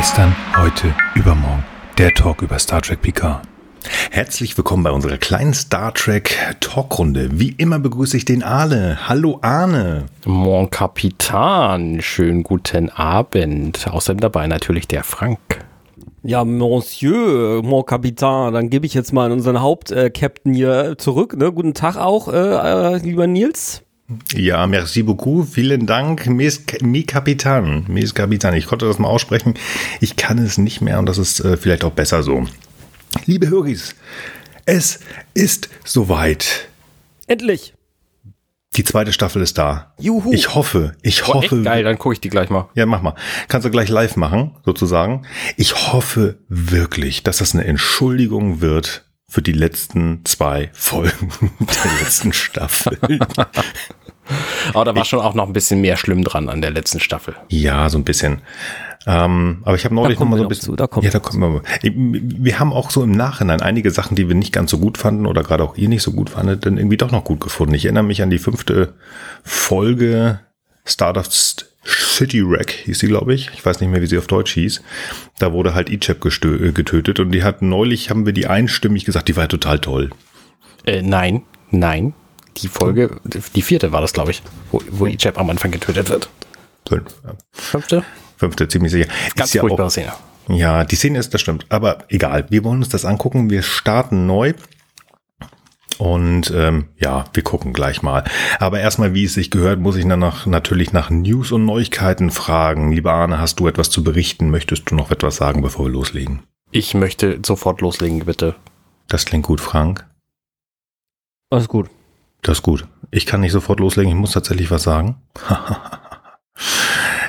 Gestern, heute, übermorgen. Der Talk über Star Trek Picard. Herzlich willkommen bei unserer kleinen Star Trek Talkrunde. Wie immer begrüße ich den Arne. Hallo Arne. Mon Kapitan, schönen guten Abend. Außerdem dabei natürlich der Frank. Ja, Monsieur, mon Capitaine, dann gebe ich jetzt mal unseren Hauptcaptain hier zurück. Ne? Guten Tag auch, äh, äh, lieber Nils. Ja, merci beaucoup. Vielen Dank, Mes, mi Capitan. Mes Capitan. Ich konnte das mal aussprechen. Ich kann es nicht mehr und das ist äh, vielleicht auch besser so. Liebe Höris, es ist soweit. Endlich. Die zweite Staffel ist da. Juhu. Ich hoffe, ich Boah, hoffe. geil, dann gucke ich die gleich mal. Ja, mach mal. Kannst du gleich live machen, sozusagen. Ich hoffe wirklich, dass das eine Entschuldigung wird für die letzten zwei Folgen der letzten Staffel. Aber da war schon auch noch ein bisschen mehr schlimm dran an der letzten Staffel. Ja, so ein bisschen. Ähm, aber ich habe neulich noch kommen mal wir so ein bisschen. zu, da kommen ja, wir da kommen wir. Wir haben auch so im Nachhinein einige Sachen, die wir nicht ganz so gut fanden oder gerade auch ihr nicht so gut fandet, dann irgendwie doch noch gut gefunden. Ich erinnere mich an die fünfte Folge Stardust City Wreck hieß sie, glaube ich. Ich weiß nicht mehr, wie sie auf Deutsch hieß. Da wurde halt Ichab gestö- getötet und die hat neulich, haben wir die einstimmig gesagt, die war total toll. Äh, nein, nein. Die Folge, die vierte war das, glaube ich, wo, wo Ichab am Anfang getötet wird. Fünf, ja. Fünfte? Fünfte, ziemlich sicher. Ganz Ist ja furchtbare auch, Szene. Ja, die Szene ist, das stimmt. Aber egal, wir wollen uns das angucken. Wir starten neu. Und ähm, ja, wir gucken gleich mal. Aber erstmal, wie es sich gehört, muss ich dann nach, natürlich nach News und Neuigkeiten fragen. Lieber Arne, hast du etwas zu berichten? Möchtest du noch etwas sagen, bevor wir loslegen? Ich möchte sofort loslegen, bitte. Das klingt gut, Frank. Alles gut. Das ist gut. Ich kann nicht sofort loslegen, ich muss tatsächlich was sagen.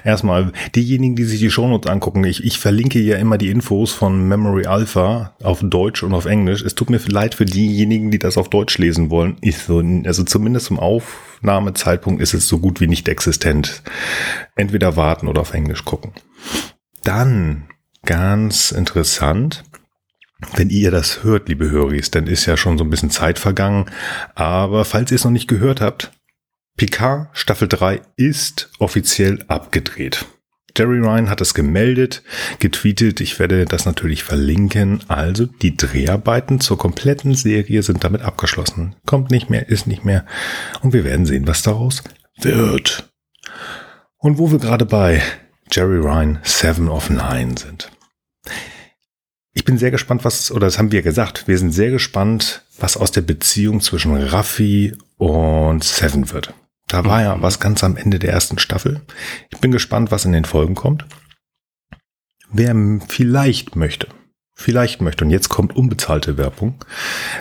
Erstmal, diejenigen, die sich die Shownotes angucken, ich, ich verlinke ja immer die Infos von Memory Alpha auf Deutsch und auf Englisch. Es tut mir leid für diejenigen, die das auf Deutsch lesen wollen. Ich so, also zumindest zum Aufnahmezeitpunkt ist es so gut wie nicht existent. Entweder warten oder auf Englisch gucken. Dann, ganz interessant, wenn ihr das hört, liebe Höris, dann ist ja schon so ein bisschen Zeit vergangen. Aber falls ihr es noch nicht gehört habt, Picard Staffel 3 ist offiziell abgedreht. Jerry Ryan hat es gemeldet, getweetet, ich werde das natürlich verlinken. Also die Dreharbeiten zur kompletten Serie sind damit abgeschlossen. Kommt nicht mehr, ist nicht mehr. Und wir werden sehen, was daraus wird. Und wo wir gerade bei Jerry Ryan Seven of Nine sind. Ich bin sehr gespannt, was, oder das haben wir gesagt, wir sind sehr gespannt, was aus der Beziehung zwischen Raffi und Seven wird. Da war ja was ganz am Ende der ersten Staffel. Ich bin gespannt, was in den Folgen kommt. Wer vielleicht möchte, vielleicht möchte, und jetzt kommt unbezahlte Werbung,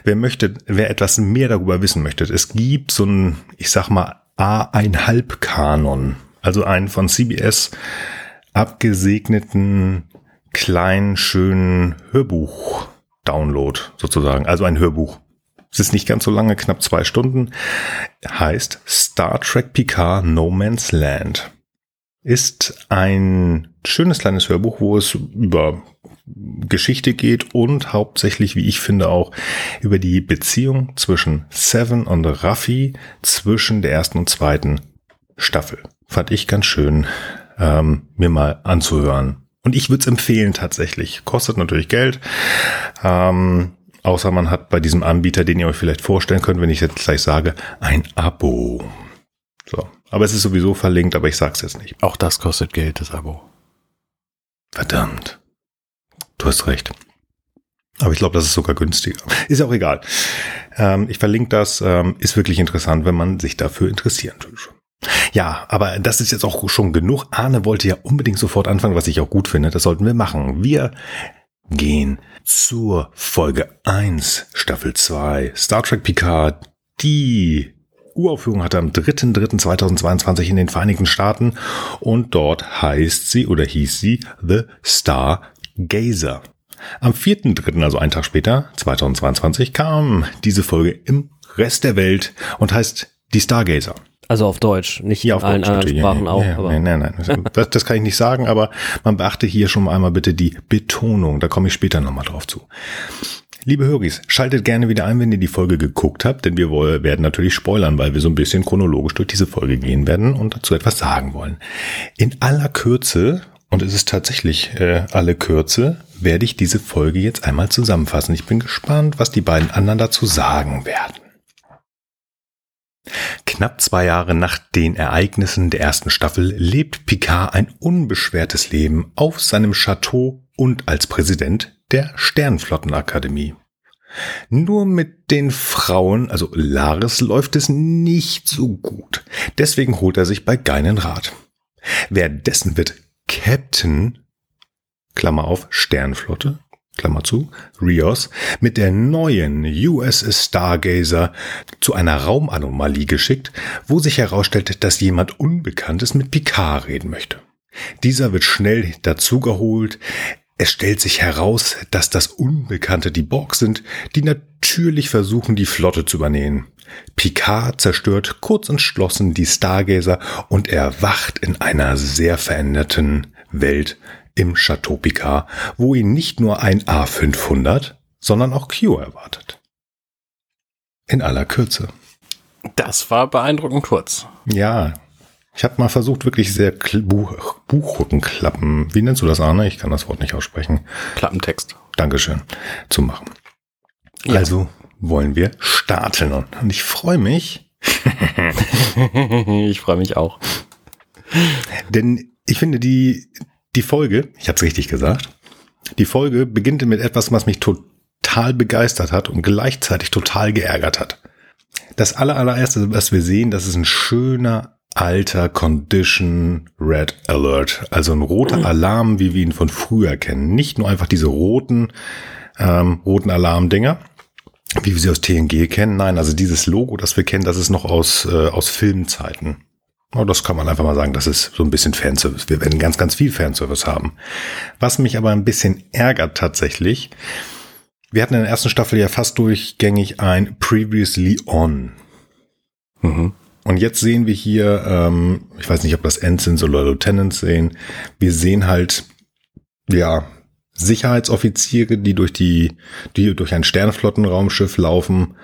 wer möchte, wer etwas mehr darüber wissen möchte, es gibt so ein, ich sag mal, A1,5 Kanon, also einen von CBS abgesegneten kleinen, schönen Hörbuch-Download sozusagen, also ein Hörbuch. Es ist nicht ganz so lange, knapp zwei Stunden. Heißt Star Trek Picard No Man's Land. Ist ein schönes kleines Hörbuch, wo es über Geschichte geht und hauptsächlich, wie ich finde, auch über die Beziehung zwischen Seven und Raffi zwischen der ersten und zweiten Staffel. Fand ich ganz schön, ähm, mir mal anzuhören. Und ich würde es empfehlen tatsächlich. Kostet natürlich Geld. Ähm, außer man hat bei diesem Anbieter, den ihr euch vielleicht vorstellen könnt, wenn ich jetzt gleich sage, ein Abo. So. Aber es ist sowieso verlinkt, aber ich sag's jetzt nicht. Auch das kostet Geld, das Abo. Verdammt. Du hast recht. Aber ich glaube, das ist sogar günstiger. Ist auch egal. Ähm, ich verlinke das. Ähm, ist wirklich interessant, wenn man sich dafür interessieren tut. Ja, aber das ist jetzt auch schon genug. Arne wollte ja unbedingt sofort anfangen, was ich auch gut finde. Das sollten wir machen. Wir gehen zur Folge 1, Staffel 2, Star Trek Picard. Die Uraufführung hatte am 3.3.2022 in den Vereinigten Staaten und dort heißt sie oder hieß sie The Star Gazer. Am 4.3., also einen Tag später, 2022, kam diese Folge im Rest der Welt und heißt die Stargazer. Also auf Deutsch, nicht Ja, auf allen Deutsch anderen. Sprachen ja, auch. ja, aber nein, nein, nein. Das, das kann ich nicht sagen, aber man beachte hier schon einmal bitte die Betonung. Da komme ich später nochmal drauf zu. Liebe Höris, schaltet gerne wieder ein, wenn ihr die Folge geguckt habt, denn wir werden natürlich spoilern, weil wir so ein bisschen chronologisch durch diese Folge gehen werden und dazu etwas sagen wollen. In aller Kürze Und es ist tatsächlich äh, alle Kürze, werde ich diese Folge jetzt einmal zusammenfassen. Ich bin gespannt, was die beiden anderen dazu sagen werden. Knapp zwei Jahre nach den Ereignissen der ersten Staffel lebt Picard ein unbeschwertes Leben auf seinem Chateau und als Präsident der Sternflottenakademie. Nur mit den Frauen, also Laris, läuft es nicht so gut. Deswegen holt er sich bei Geinen Rat. Währenddessen wird Captain, Klammer auf, Sternflotte, Klammer zu, Rios, mit der neuen USS Stargazer zu einer Raumanomalie geschickt, wo sich herausstellt, dass jemand Unbekanntes mit Picard reden möchte. Dieser wird schnell dazugeholt. Es stellt sich heraus, dass das Unbekannte die Borg sind, die natürlich versuchen, die Flotte zu übernehmen. Picard zerstört kurz entschlossen die Stargazer und erwacht in einer sehr veränderten Welt im Chateau Picard, wo ihn nicht nur ein A500, sondern auch Q erwartet. In aller Kürze. Das war beeindruckend kurz. Ja, ich habe mal versucht, wirklich sehr Buch Buchrückenklappen, wie nennst du das, Arne? Ich kann das Wort nicht aussprechen. Klappentext. Dankeschön, zu machen. Ja. Also wollen wir starten. Und ich freue mich, ich freue mich auch. denn ich finde die, die Folge, ich habe es richtig gesagt, die Folge beginnt mit etwas, was mich total begeistert hat und gleichzeitig total geärgert hat. Das aller, allererste, was wir sehen, das ist ein schöner alter Condition Red Alert. Also ein roter Alarm, wie wir ihn von früher kennen. Nicht nur einfach diese roten, ähm, roten Alarmdinger, wie wir sie aus TNG kennen. Nein, also dieses Logo, das wir kennen, das ist noch aus, äh, aus Filmzeiten. Oh, das kann man einfach mal sagen, das ist so ein bisschen Fanservice. Wir werden ganz, ganz viel Fanservice haben. Was mich aber ein bisschen ärgert tatsächlich, wir hatten in der ersten Staffel ja fast durchgängig ein Previously On. Mhm. Und jetzt sehen wir hier, ähm, ich weiß nicht, ob das Ensigns oder Lieutenants sehen, wir sehen halt, ja, Sicherheitsoffiziere, die durch die, die durch ein Sternflottenraumschiff laufen,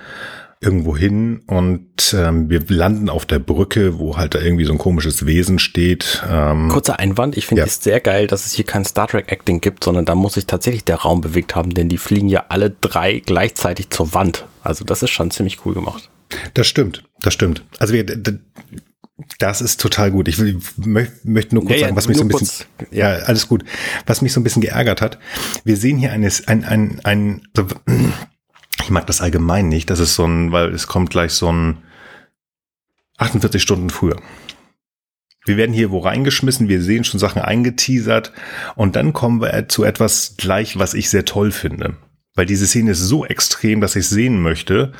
irgendwo hin und ähm, wir landen auf der Brücke, wo halt da irgendwie so ein komisches Wesen steht. Ähm, Kurzer Einwand, ich finde Ja. es sehr geil, dass es hier kein Star Trek Acting gibt, sondern da muss sich tatsächlich der Raum bewegt haben, denn die fliegen ja alle drei gleichzeitig zur Wand. Also das ist schon ziemlich cool gemacht. Das stimmt, das stimmt. Also wir, das ist total gut. Ich will, mö möchte nur kurz Ja, sagen, was mich so ein bisschen, ja, alles gut. Was mich so ein bisschen geärgert hat. Wir sehen hier eines, ein, ein, ein, so- ich mag das allgemein nicht. Das ist so ein, weil es kommt gleich so ein 48 Stunden früher. Wir werden hier wo reingeschmissen, wir sehen schon Sachen eingeteasert und dann kommen wir zu etwas gleich, was ich sehr toll finde. Weil diese Szene ist so extrem, dass ich es sehen möchte.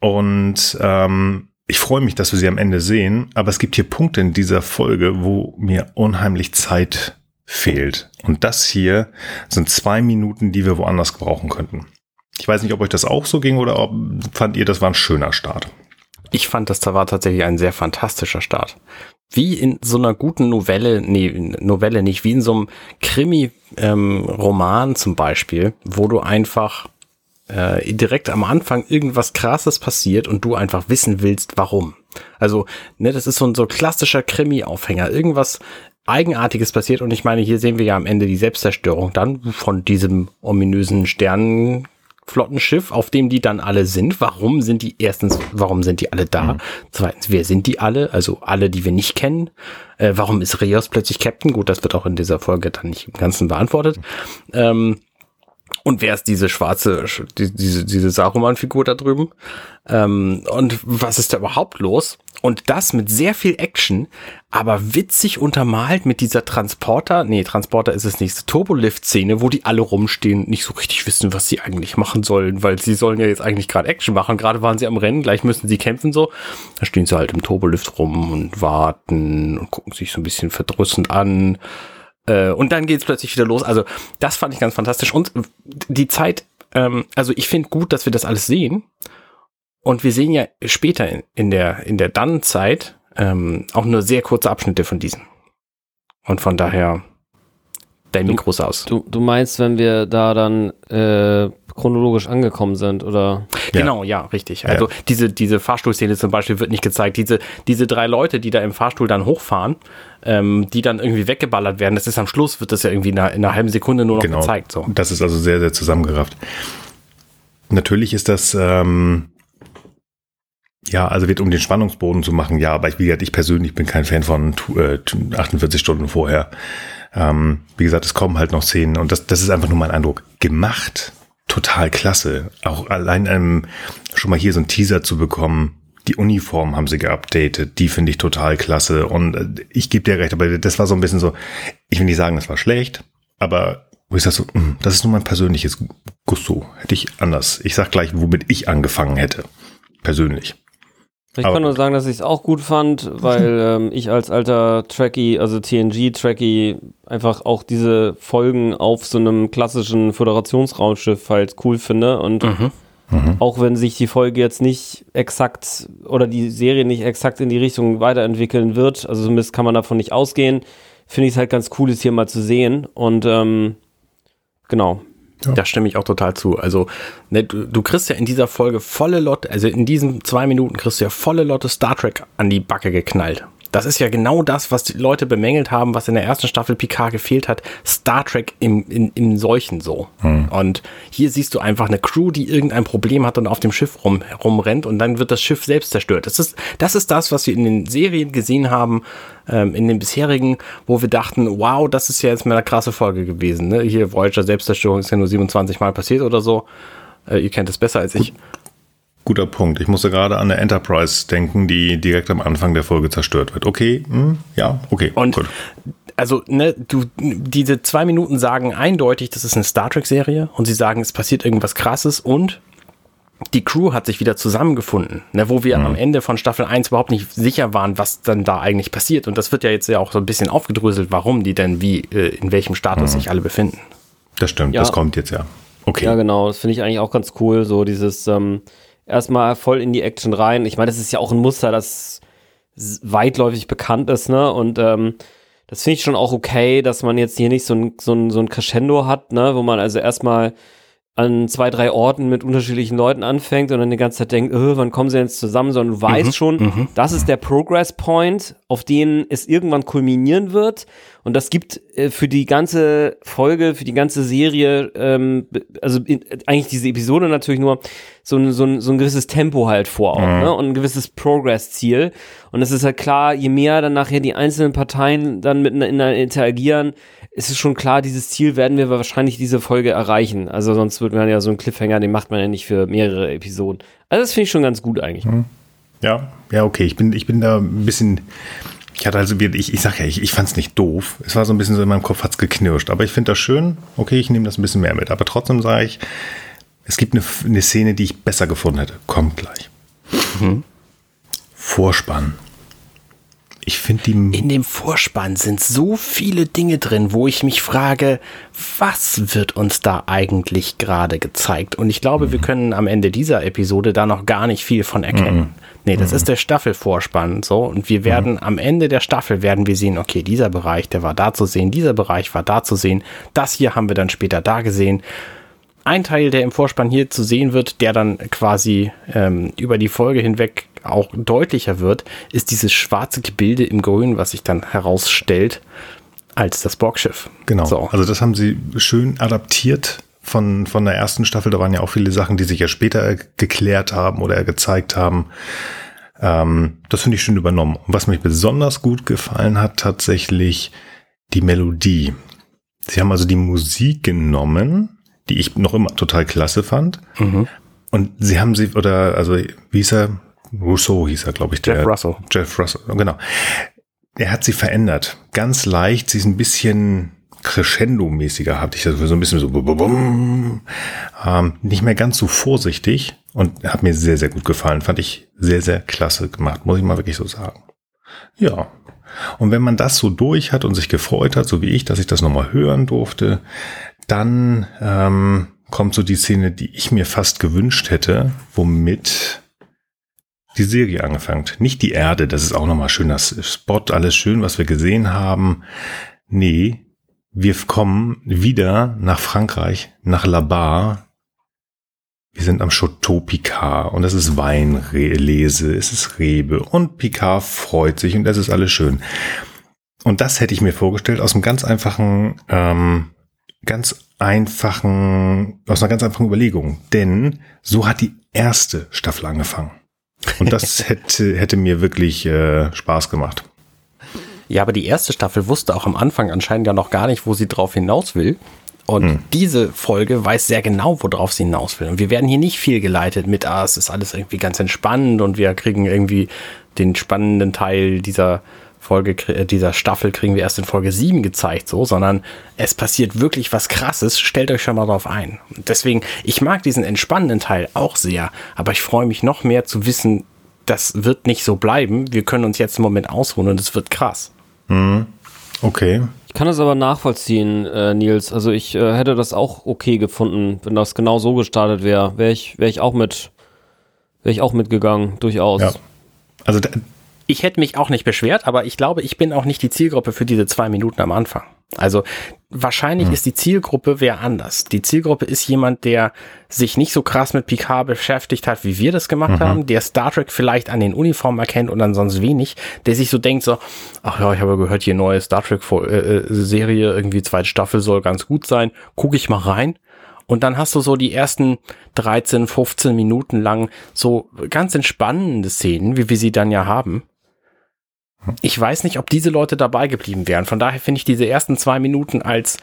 Und ähm, ich freue mich, dass wir sie am Ende sehen, aber es gibt hier Punkte in dieser Folge, wo mir unheimlich Zeit fehlt. Und das hier sind zwei Minuten, die wir woanders gebrauchen könnten. Ich weiß nicht, ob euch das auch so ging oder ob fand ihr, das war ein schöner Start. Ich fand, das war tatsächlich ein sehr fantastischer Start. Wie in so einer guten Novelle, nee, Novelle nicht, wie in so einem Krimi-Roman zum Beispiel, wo du einfach äh, direkt am Anfang irgendwas Krasses passiert und du einfach wissen willst, warum. Also, ne, das ist so ein so klassischer Krimi-Aufhänger. Irgendwas Eigenartiges passiert und ich meine, hier sehen wir ja am Ende die Selbstzerstörung dann von diesem ominösen Sternenflottenschiff, auf dem die dann alle sind. Warum sind die erstens, warum sind die alle da? Zweitens, wer sind die alle? Also alle, die wir nicht kennen. Äh, warum ist Rios plötzlich Captain? Gut, das wird auch in dieser Folge dann nicht im Ganzen beantwortet. Ähm, und wer ist diese schwarze, die, diese, diese Saruman-Figur da drüben? Ähm, und was ist da überhaupt los? Und das mit sehr viel Action, aber witzig untermalt mit dieser Transporter, nee, Transporter ist es nicht, Turbolift-Szene, wo die alle rumstehen nicht so richtig wissen, was sie eigentlich machen sollen, weil sie sollen ja jetzt eigentlich gerade Action machen. Gerade waren sie am Rennen, gleich müssen sie kämpfen so. Da stehen sie halt im Turbolift rum und warten und gucken sich so ein bisschen verdrüssend an. Äh, und dann geht's plötzlich wieder los. Also das fand ich ganz fantastisch. Und die Zeit, ähm, also ich finde gut, dass wir das alles sehen. Und wir sehen ja später in, in der, in der Dann-Zeit ähm, auch nur sehr kurze Abschnitte von diesen. Und von daher dein Mikro ist aus. Du, du meinst, wenn wir da dann äh, chronologisch angekommen sind, oder? Genau, ja, richtig. Also diese, diese Fahrstuhlszene zum Beispiel wird nicht gezeigt. Diese, diese drei Leute, die da im Fahrstuhl dann hochfahren, ähm, die dann irgendwie weggeballert werden, das ist am Schluss, wird das ja irgendwie in einer, in einer halben Sekunde nur noch Genau. gezeigt. So. Das ist also sehr, sehr zusammengerafft. Natürlich ist das, ähm, ja, also wird um den Spannungsboden zu machen, ja, aber ich, wie gesagt, ich persönlich bin kein Fan von tu- äh, 48 Stunden vorher. Ähm, wie gesagt, es kommen halt noch Szenen und das, das ist einfach nur mein Eindruck. Gemacht, total klasse. Auch allein ähm, schon mal hier so ein Teaser zu bekommen. Die Uniform haben sie geupdatet, die finde ich total klasse. Und äh, ich gebe dir recht, aber das war so ein bisschen so, ich will nicht sagen, das war schlecht, aber wo ich sag so, mm, das ist nur mein persönliches Gusto. Hätte ich anders. Ich sag gleich, womit ich angefangen hätte. Persönlich. Ich Aber kann nur sagen, dass ich es auch gut fand, weil ähm, ich als alter Trekkie, also TNG-Trekkie, einfach auch diese Folgen auf so einem klassischen Föderationsraumschiff halt cool finde. Und auch wenn sich die Folge jetzt nicht exakt oder die Serie nicht exakt in die Richtung weiterentwickeln wird, also zumindest kann man davon nicht ausgehen, finde ich es halt ganz cool, es hier mal zu sehen. Und ähm, genau. Da stimme ich auch total zu. Also, ne, du, du kriegst ja in dieser Folge volle Lotte, also in diesen zwei Minuten kriegst du ja volle Lotte Star Trek an die Backe geknallt. Das ist ja genau das, was die Leute bemängelt haben, was in der ersten Staffel Picard gefehlt hat. Star Trek im, in, im Solchen so. Und hier siehst du einfach eine Crew, die irgendein Problem hat und auf dem Schiff rum, rumrennt und dann wird das Schiff selbst zerstört. Das ist, das ist das, was wir in den Serien gesehen haben, ähm, in den bisherigen, wo wir dachten, wow, das ist ja jetzt mal eine krasse Folge gewesen. Ne? Hier Voyager Selbstzerstörung ist ja nur 27 Mal passiert oder so. Äh, ihr kennt es besser als ich. Guter Punkt. Ich musste gerade an eine Enterprise denken, die direkt am Anfang der Folge zerstört wird. Okay, hm, ja, okay. Und gut. also, ne, du, diese zwei Minuten sagen eindeutig, das ist eine Star Trek-Serie und sie sagen, es passiert irgendwas krasses und die Crew hat sich wieder zusammengefunden, ne, wo wir am Ende von Staffel 1 überhaupt nicht sicher waren, was dann da eigentlich passiert. Und das wird ja jetzt ja auch so ein bisschen aufgedröselt, warum die denn wie, äh, in welchem Status sich alle befinden. Das stimmt, Ja. das kommt jetzt ja. Okay. Ja, genau. Das finde ich eigentlich auch ganz cool. So dieses ähm, erstmal voll in die Action rein. Ich meine, das ist ja auch ein Muster, das weitläufig bekannt ist, ne? Und ähm, das finde ich schon auch okay, dass man jetzt hier nicht so ein, so ein, so ein Crescendo hat, ne? Wo man also erstmal an zwei, drei Orten mit unterschiedlichen Leuten anfängt und dann die ganze Zeit denkt, äh, wann kommen sie jetzt zusammen, sondern du weißt schon, das ist der Progress Point, auf den es irgendwann kulminieren wird. Und das gibt äh, für die ganze Folge, für die ganze Serie, ähm, also in, eigentlich diese Episode natürlich nur so ein, so ein, so ein gewisses Tempo halt vor auch, ne? Und ein gewisses Progress-Ziel. Und es ist halt klar, je mehr dann nachher die einzelnen Parteien dann miteinander interagieren, ist es schon klar, dieses Ziel werden wir wahrscheinlich diese Folge erreichen. Also sonst wird man ja so einen Cliffhanger, den macht man ja nicht für mehrere Episoden. Also das finde ich schon ganz gut eigentlich. Ja, ja, okay. Ich bin, ich bin da ein bisschen. Ich hatte also, ich, ich sag ja, ich, ich fand es nicht doof. Es war so ein bisschen so in meinem Kopf hat's geknirscht. Aber ich finde das schön. Okay, ich nehme das ein bisschen mehr mit. Aber trotzdem sage ich, es gibt eine, eine Szene, die ich besser gefunden hätte. Kommt gleich. Vorspann. Ich finde die. In dem Vorspann sind so viele Dinge drin, wo ich mich frage, was wird uns da eigentlich gerade gezeigt? Und ich glaube, wir können am Ende dieser Episode da noch gar nicht viel von erkennen. Nee, das ist der Staffelvorspann, so. Und wir werden am Ende der Staffel werden wir sehen, okay, dieser Bereich, der war da zu sehen, dieser Bereich war da zu sehen. Das hier haben wir dann später da gesehen. Ein Teil, der im Vorspann hier zu sehen wird, der dann quasi ähm, über die Folge hinweg auch deutlicher wird, ist dieses schwarze Gebilde im Grün, was sich dann herausstellt als das Borgschiff. Genau. So. Also das haben sie schön adaptiert von, von der ersten Staffel. Da waren ja auch viele Sachen, die sich ja später geklärt haben oder gezeigt haben. Ähm, das finde ich schön übernommen. Und was mich besonders gut gefallen hat, tatsächlich die Melodie. Sie haben also die Musik genommen, die ich noch immer total klasse fand. Und sie haben sie, oder, also, wie hieß er? Rousseau hieß er, glaube ich. Jeff Russell. Jeff Russell, genau. Er hat sie verändert. Ganz leicht. Sie ist ein bisschen Crescendo-mäßiger, hatte ich das so ein bisschen so, bum, bum, bum. ähm, nicht mehr ganz so vorsichtig und hat mir sehr, sehr gut gefallen. Fand ich sehr, sehr klasse gemacht, muss ich mal wirklich so sagen. Ja. Und wenn man das so durch hat und sich gefreut hat, so wie ich, dass ich das nochmal hören durfte, dann ähm, kommt so die Szene, die ich mir fast gewünscht hätte, womit die Serie angefangen. Nicht die Erde, das ist auch nochmal schön, das Spot, alles schön, was wir gesehen haben. Nee, wir kommen wieder nach Frankreich, nach Labar. Wir sind am Chateau Picard und es ist Weinlese, es ist Rebe und Picard freut sich und das ist alles schön. Und das hätte ich mir vorgestellt aus einem ganz einfachen, ähm, ganz einfachen, aus einer ganz einfachen Überlegung. Denn so hat die erste Staffel angefangen. Und das hätte, hätte mir wirklich äh, Spaß gemacht. Ja, aber die erste Staffel wusste auch am Anfang anscheinend ja noch gar nicht, wo sie drauf hinaus will. Und hm. diese Folge weiß sehr genau, worauf sie hinaus will. Und wir werden hier nicht viel geleitet mit, ah, es ist alles irgendwie ganz entspannend und wir kriegen irgendwie den spannenden Teil dieser Folge, äh, dieser Staffel kriegen wir erst in Folge 7 gezeigt, so, sondern es passiert wirklich was krasses. Stellt euch schon mal drauf ein. Und deswegen, ich mag diesen entspannenden Teil auch sehr, aber ich freue mich noch mehr zu wissen, das wird nicht so bleiben. Wir können uns jetzt im Moment ausruhen und es wird krass. Mhm. Okay. Ich kann das aber nachvollziehen, äh, Nils. Also ich äh, hätte das auch okay gefunden, wenn das genau so gestartet wäre. Wäre ich, wäre ich auch mit, wäre ich auch mitgegangen, durchaus. Ja. Also ich hätte mich auch nicht beschwert, aber ich glaube, ich bin auch nicht die Zielgruppe für diese zwei Minuten am Anfang. Also wahrscheinlich hm. ist die Zielgruppe wer anders. Die Zielgruppe ist jemand, der sich nicht so krass mit Picard beschäftigt hat, wie wir das gemacht mhm. haben, der Star Trek vielleicht an den Uniformen erkennt und ansonsten wenig, der sich so denkt so, ach ja, ich habe gehört, hier neue Star Trek äh, äh, Serie, irgendwie zweite Staffel soll ganz gut sein, gucke ich mal rein. Und dann hast du so die ersten 13, 15 Minuten lang so ganz entspannende Szenen, wie wir sie dann ja haben. Ich weiß nicht, ob diese Leute dabei geblieben wären. Von daher finde ich diese ersten zwei Minuten als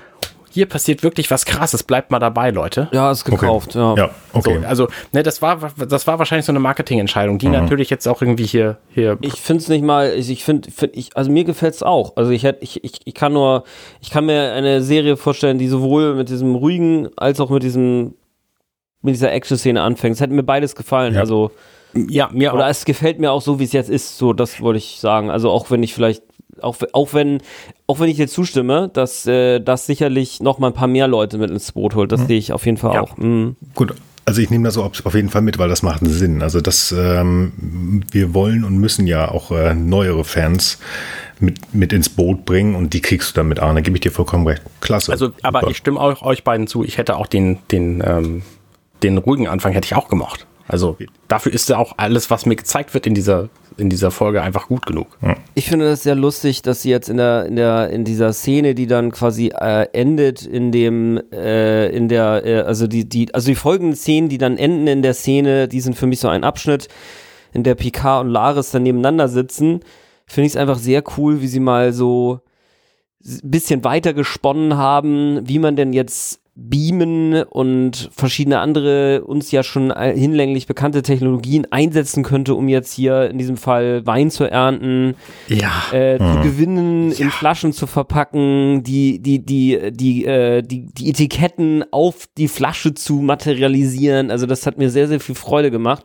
hier passiert wirklich was krasses, bleibt mal dabei, Leute. Ja, ist gekauft, okay. ja. ja. okay. So, also, ne, das war, das war wahrscheinlich so eine Marketingentscheidung, die mhm. natürlich jetzt auch irgendwie hier, hier. Ich finde es nicht mal, ich finde, find, ich, also mir gefällt es auch. Also ich hätte, ich, ich, ich kann nur, ich kann mir eine Serie vorstellen, die sowohl mit diesem ruhigen als auch mit diesem, mit dieser Action-Szene anfängt. Es hätte mir beides gefallen. Ja. Also, ja, mir Oder auch. es gefällt mir auch so, wie es jetzt ist. So, das wollte ich sagen. Also auch wenn ich vielleicht, auch, auch wenn, auch wenn ich dir zustimme, dass äh, das sicherlich noch mal ein paar mehr Leute mit ins Boot holt. Das mhm. sehe ich auf jeden Fall ja. auch. Mhm. Gut. Also ich nehme das auf jeden Fall mit, weil das macht einen Sinn. Also das, ähm, wir wollen und müssen ja auch äh, neuere Fans mit, mit ins Boot bringen und die kriegst du dann mit an. Da gebe ich dir vollkommen recht. Klasse. Also, aber Super. ich stimme auch euch beiden zu. Ich hätte auch den, den, ähm, den ruhigen Anfang hätte ich auch gemocht. Also dafür ist ja auch alles, was mir gezeigt wird in dieser in dieser Folge einfach gut genug. Ich finde das sehr lustig, dass sie jetzt in der in der in dieser Szene, die dann quasi äh, endet in dem äh, in der äh, also die die also die folgenden Szenen, die dann enden in der Szene, die sind für mich so ein Abschnitt, in der Picard und Laris dann nebeneinander sitzen. Finde ich es einfach sehr cool, wie sie mal so ein bisschen weiter gesponnen haben, wie man denn jetzt Beamen und verschiedene andere uns ja schon hinlänglich bekannte Technologien einsetzen könnte, um jetzt hier in diesem Fall Wein zu ernten, ja. äh, mhm. zu gewinnen, ja. in Flaschen zu verpacken, die, die, die, die, äh, die, die Etiketten auf die Flasche zu materialisieren. Also das hat mir sehr, sehr viel Freude gemacht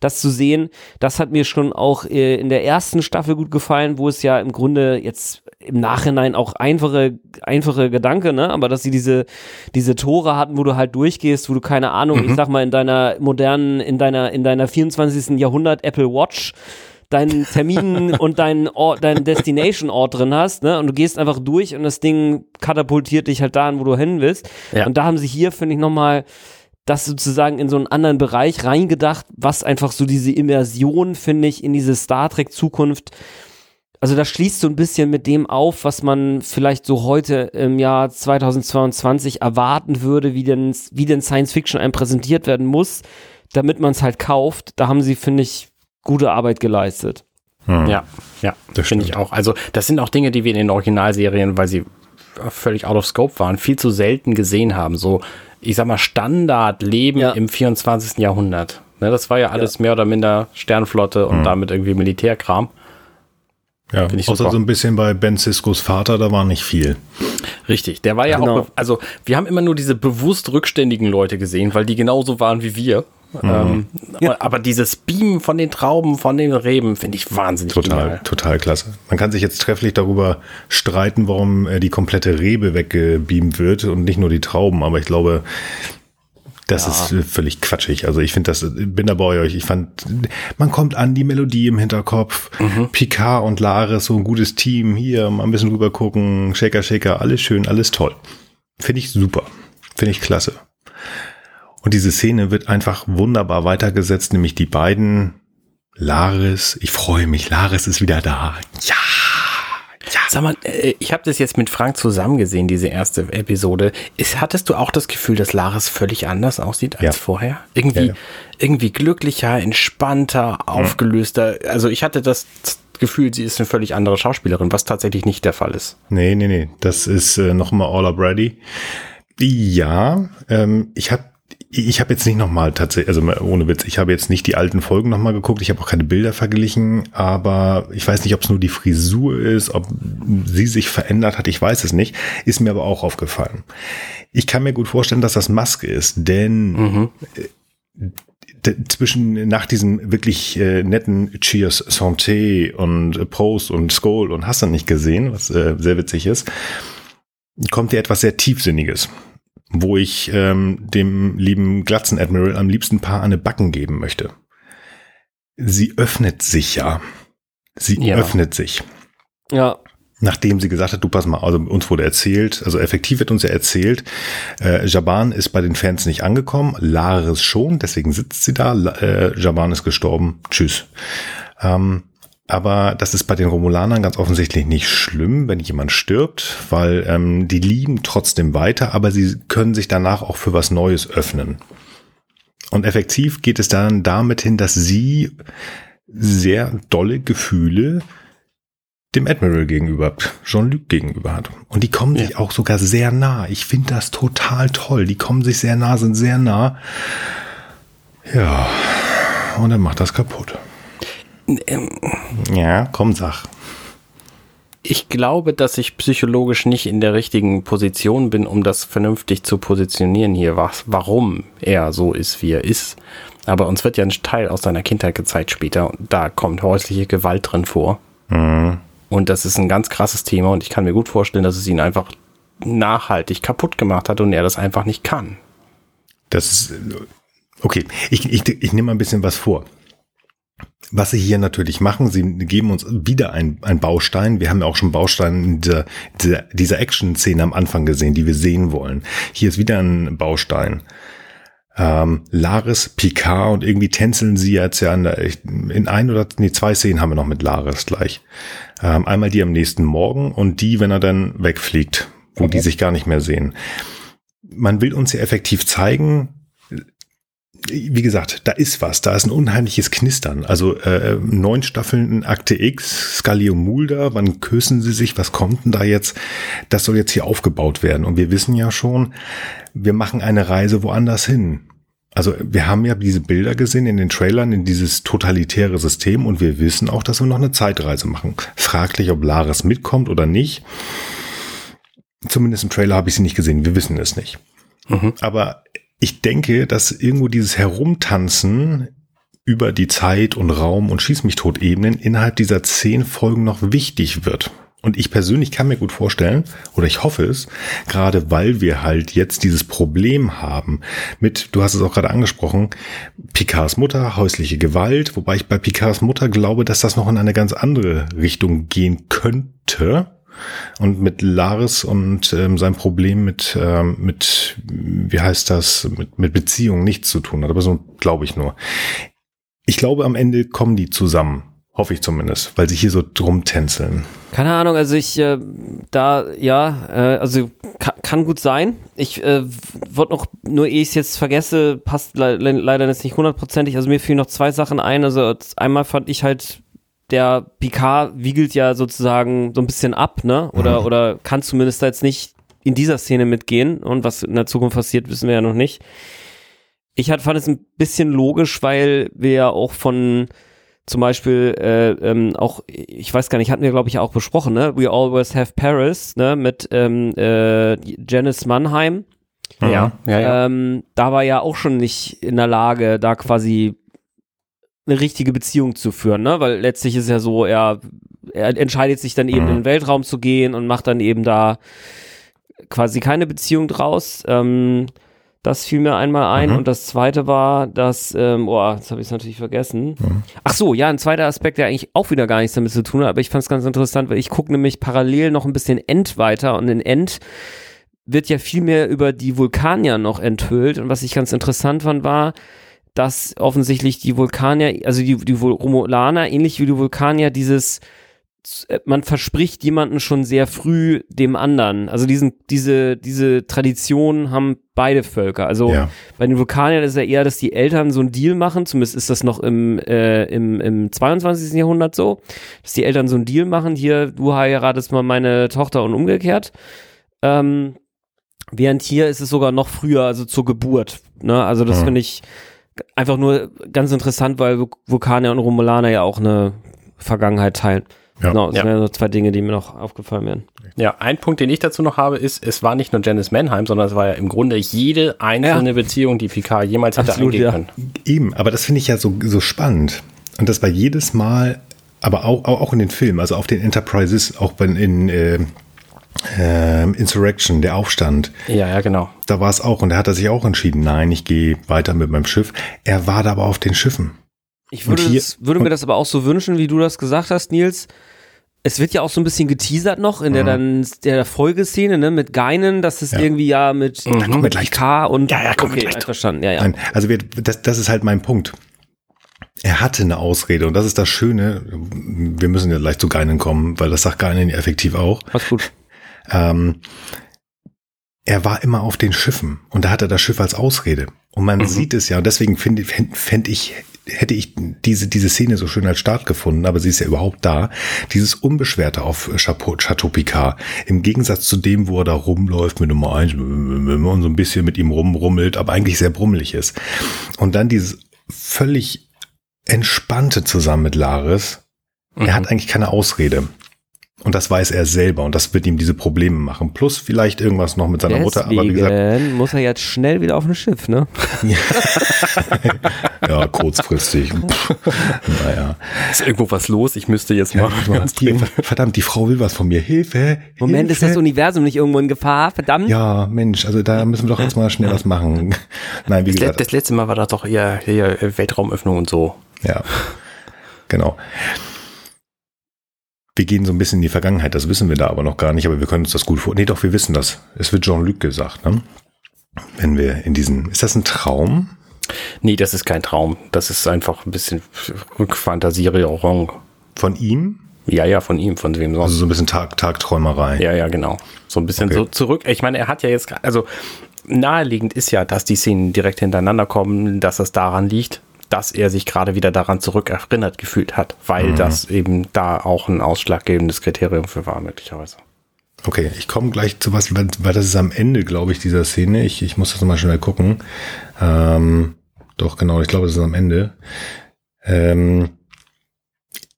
das zu sehen. Das hat mir schon auch äh, in der ersten Staffel gut gefallen, wo es ja im Grunde jetzt im Nachhinein auch einfache, einfache Gedanke, ne? Aber dass sie diese, diese Tore hatten, wo du halt durchgehst, wo du keine Ahnung, mhm. ich sag mal, in deiner modernen, in deiner, in deiner 24. Jahrhundert Apple Watch deinen Termin und deinen Ort, deinen Destination-Ort drin hast, ne? Und du gehst einfach durch und das Ding katapultiert dich halt dahin, wo du hin willst. Ja. Und da haben sie hier, finde ich, nochmal das sozusagen in so einen anderen Bereich reingedacht, was einfach so diese Immersion, finde ich, in diese Star Trek Zukunft also das schließt so ein bisschen mit dem auf, was man vielleicht so heute im Jahr 2022 erwarten würde, wie denn, wie denn Science Fiction einem präsentiert werden muss, damit man es halt kauft. Da haben sie, finde ich, gute Arbeit geleistet. Hm. Ja, ja, das finde ich auch. Also das sind auch Dinge, die wir in den Originalserien, weil sie völlig out of scope waren, viel zu selten gesehen haben. So, ich sag mal, Standardleben ja. im 24. Jahrhundert. Ne, das war ja alles ja. mehr oder minder Sternflotte und hm. damit irgendwie Militärkram. Ja, Finde ich außer super. so ein bisschen bei Ben Ciscos Vater, da war nicht viel. Richtig, der war ja genau. auch, also wir haben immer nur diese bewusst rückständigen Leute gesehen, weil die genauso waren wie wir. Mhm. Ähm, ja. Aber dieses Beamen von den Trauben, von den Reben, finde ich wahnsinnig Total, genial. total klasse. Man kann sich jetzt trefflich darüber streiten, warum äh, die komplette Rebe weggebeamt wird und nicht nur die Trauben, aber ich glaube, Das Ja. ist äh, völlig quatschig. Also ich finde das, bin da bei euch. Ich fand, man kommt an, die Melodie im Hinterkopf. Picard und Laris, so ein gutes Team. Hier, mal ein bisschen rüber gucken. Shaker, Shaker, alles schön, alles toll. Finde ich super. Finde ich klasse. Und diese Szene wird einfach wunderbar weitergesetzt, nämlich die beiden. Laris, ich freue mich, Laris ist wieder da. Ja, Sag mal, äh, ich habe das jetzt mit Frank zusammen gesehen, diese erste Episode. Ist, hattest du auch das Gefühl, dass Laris völlig anders aussieht als Ja. vorher? Irgendwie, Ja, ja. irgendwie glücklicher, entspannter, aufgelöster. Also ich hatte das Gefühl, sie ist eine völlig andere Schauspielerin, was tatsächlich nicht der Fall ist. Nee, nee, nee. Das ist äh, nochmal All Brady. Ja, ähm, ich habe ich habe jetzt nicht nochmal tatsächlich, also ohne Witz, ich habe jetzt nicht die alten Folgen nochmal geguckt, ich habe auch keine Bilder verglichen, aber ich weiß nicht, ob es nur die Frisur ist, ob sie sich verändert hat, ich weiß es nicht, ist mir aber auch aufgefallen. Ich kann mir gut vorstellen, dass das Maske ist, denn d- zwischen nach diesem wirklich äh, netten Cheers Santé und äh, Prost und Skoll und hast du nicht gesehen, was äh, sehr witzig ist, kommt dir etwas sehr Tiefsinniges, wo ich ähm, dem lieben Glatzen Admiral am liebsten ein paar an eine Backen geben möchte. Sie öffnet sich ja. Sie Ja. öffnet sich. Ja, Nachdem sie gesagt hat, du pass mal, also uns wurde erzählt, also effektiv wird uns ja erzählt, äh, Jaban ist bei den Fans nicht angekommen, Laris schon, deswegen sitzt sie da, äh, Jaban ist gestorben, tschüss. Ähm, aber das ist bei den Romulanern ganz offensichtlich nicht schlimm, wenn jemand stirbt, weil ähm, die lieben trotzdem weiter, aber sie können sich danach auch für was Neues öffnen. Und effektiv geht es dann damit hin, dass sie sehr dolle Gefühle dem Admiral gegenüber, Jean-Luc gegenüber hat. Und die kommen sich auch sogar sehr nah. Ich finde das total toll. Die kommen sich sehr nah, sind sehr nah. Ja, und dann macht das kaputt. Ja, komm, sag. Ich glaube, dass ich psychologisch nicht in der richtigen Position bin, um das vernünftig zu positionieren hier, was, warum er so ist, wie er ist. Aber uns wird ja ein Teil aus seiner Kindheit gezeigt später und da kommt häusliche Gewalt drin vor. Und das ist ein ganz krasses Thema und ich kann mir gut vorstellen, dass es ihn einfach nachhaltig kaputt gemacht hat und er das einfach nicht kann. Das ist, okay, ich, ich, ich nehme mal ein bisschen was vor. Was sie hier natürlich machen, sie geben uns wieder ein, ein Baustein. Wir haben ja auch schon Bausteine in dieser, dieser, dieser Action-Szene am Anfang gesehen, die wir sehen wollen. Hier ist wieder ein Baustein. Ähm, Laris, Picard und irgendwie tänzeln sie jetzt ja in, der, in ein oder nee, zwei Szenen haben wir noch mit Laris gleich. Ähm, einmal die am nächsten Morgen und die, wenn er dann wegfliegt, wo die sich gar nicht mehr sehen. Man will uns ja effektiv zeigen, wie gesagt, da ist was, da ist ein unheimliches Knistern. Also äh, neun Staffeln Akte X, Scully und Mulder, wann küssen sie sich, was kommt denn da jetzt? Das soll jetzt hier aufgebaut werden. Und wir wissen ja schon, wir machen eine Reise woanders hin. Also wir haben ja diese Bilder gesehen in den Trailern, in dieses totalitäre System und wir wissen auch, dass wir noch eine Zeitreise machen. Fraglich, ob Laris mitkommt oder nicht. Zumindest im Trailer habe ich sie nicht gesehen, wir wissen es nicht. Aber ich denke, dass irgendwo dieses Herumtanzen über die Zeit und Raum und Schieß mich tot Ebenen innerhalb dieser zehn Folgen noch wichtig wird. Und ich persönlich kann mir gut vorstellen, oder ich hoffe es, gerade weil wir halt jetzt dieses Problem haben mit, du hast es auch gerade angesprochen, Picards Mutter, häusliche Gewalt, wobei ich bei Picards Mutter glaube, dass das noch in eine ganz andere Richtung gehen könnte und mit Laris und ähm, sein Problem mit, ähm, mit, wie heißt das, mit, mit Beziehungen nichts zu tun hat, aber so glaube ich nur. Ich glaube, am Ende kommen die zusammen. Hoffe ich zumindest, weil sie hier so drum tänzeln. Keine Ahnung, also ich, äh, da, ja, äh, also kann, kann gut sein. Ich äh, würde noch, nur ehe ich es jetzt vergesse, passt le leider jetzt nicht hundertprozentig. Also mir fielen noch zwei Sachen ein. Also einmal fand ich halt, der Picard wiegelt ja sozusagen so ein bisschen ab, ne? Oder, oder kann zumindest da jetzt nicht in dieser Szene mitgehen. Und was in der Zukunft passiert, wissen wir ja noch nicht. Ich halt fand es ein bisschen logisch, weil wir ja auch von zum Beispiel äh, ähm, auch, ich weiß gar nicht, hatten wir glaube ich auch besprochen, ne? We Always Have Paris, ne? Mit ähm, äh, Janice Mannheim. Ja, ja, ja. Ähm, da war ja auch schon nicht in der Lage, da quasi eine richtige Beziehung zu führen, ne? Weil letztlich ist ja so, er, er entscheidet sich dann eben Mhm. in den Weltraum zu gehen und macht dann eben da quasi keine Beziehung draus. Ähm, Das fiel mir einmal ein. Mhm. Und das zweite war, dass, ähm, boah, jetzt habe ich es natürlich vergessen. Mhm. Ach so, ja, ein zweiter Aspekt, der eigentlich auch wieder gar nichts damit zu tun hat, aber ich fand es ganz interessant, weil ich gucke nämlich parallel noch ein bisschen End weiter und in End wird ja viel mehr über die Vulkanier noch enthüllt. Und was ich ganz interessant fand, war, dass offensichtlich die Vulkanier, also die, die Romulaner, ähnlich wie die Vulkanier, dieses, äh, man verspricht jemanden schon sehr früh dem anderen. Also diesen, diese, diese Tradition haben beide Völker. Also Ja. bei den Vulkaniern ist ja eher, dass die Eltern so einen Deal machen, zumindest ist das noch im, äh, im, im 22. Jahrhundert so, dass die Eltern so einen Deal machen, hier, du heiratest mal meine Tochter und umgekehrt. Ähm, während hier ist es sogar noch früher, also zur Geburt. Ne? Also das Mhm. finde ich einfach nur ganz interessant, weil Vul- Vulkanier und Romulaner ja auch eine Vergangenheit teilen. Ja. Genau, das Ja. wären so zwei Dinge, die mir noch aufgefallen wären. Ja, ein Punkt, den ich dazu noch habe, ist, es war nicht nur Janice Manheim, sondern es war ja im Grunde jede einzelne Beziehung, die Picard jemals hätte Absolut, eingehen ja. können. Eben, aber das finde ich ja so, so spannend. Und das war jedes Mal, aber auch, auch, in den Filmen, also auf den Enterprises, auch bei, in äh, äh, Insurrection, der Aufstand, Ja, ja, genau. da war es auch. Und da hat er sich auch entschieden, nein, ich gehe weiter mit meinem Schiff. Er war da aber auf den Schiffen. Ich würde, hier- das, würde mir das aber auch so wünschen, wie du das gesagt hast, Nils. Es wird ja auch so ein bisschen geteasert noch in der dann der Folgeszene, ne, mit Geinen, dass es Ja. irgendwie ja mit, kommen wir mit gleich K und Ja, ja, kommen wir okay, gleich zu. einverstanden, ja, ja. Nein, also wir, das, das ist halt mein Punkt. Er hatte eine Ausrede und das ist das Schöne. Wir müssen ja gleich zu Geinen kommen, weil das sagt Geinen ja effektiv auch. Alles gut. Ähm, er war immer auf den Schiffen und da hat er das Schiff als Ausrede. Und man sieht es ja, und deswegen finde fänd, fänd ich, hätte ich diese, diese Szene so schön als Start gefunden, aber sie ist ja überhaupt da. Dieses Unbeschwerte auf Chapeau, Chateau Picard. Im Gegensatz zu dem, wo er da rumläuft mit Nummer eins und so ein bisschen mit ihm rumrummelt, aber eigentlich sehr brummelig ist. Und dann dieses völlig entspannte zusammen mit Laris. Er hat eigentlich keine Ausrede. Und das weiß er selber und das wird ihm diese Probleme machen. Plus vielleicht irgendwas noch mit seiner Mutter, aber wie gesagt, Deswegen muss er jetzt schnell wieder auf ein Schiff, ne? ja, kurzfristig. Naja. Ist irgendwo was los? Ich müsste jetzt mal ganz Die, verdammt, die Frau will was von mir. Hilfe! Moment, ist Hilfe. das Universum nicht irgendwo in Gefahr? Verdammt. Ja, Mensch, also da müssen wir doch jetzt mal schnell was machen. Nein, wie Das, le- gesagt, das letzte Mal war das doch eher, eher Weltraumöffnung und so. ja, genau. Wir gehen so ein bisschen in die Vergangenheit, das wissen wir da aber noch gar nicht, aber wir können uns das gut vor. Nee, doch, wir wissen das. Es wird Jean-Luc gesagt, ne? Wenn wir in diesen, ist das ein Traum? Nee, das ist kein Traum. Das ist einfach ein bisschen Rückfantasierung. Von ihm? Ja, ja, von ihm, von wem Also sonst. so ein bisschen Tag, Tagträumerei. Ja, ja, genau. So ein bisschen Okay. so zurück. Ich meine, er hat ja jetzt, also naheliegend ist ja, dass die Szenen direkt hintereinander kommen, dass es daran liegt, dass er sich gerade wieder daran zurückerinnert gefühlt hat, weil das eben da auch ein ausschlaggebendes Kriterium für war, möglicherweise. Okay, ich komme gleich zu was, weil, das ist am Ende, glaube ich, dieser Szene. Ich, ich muss das nochmal schnell gucken. Ähm, doch, genau, ich glaube, das ist am Ende. Ähm,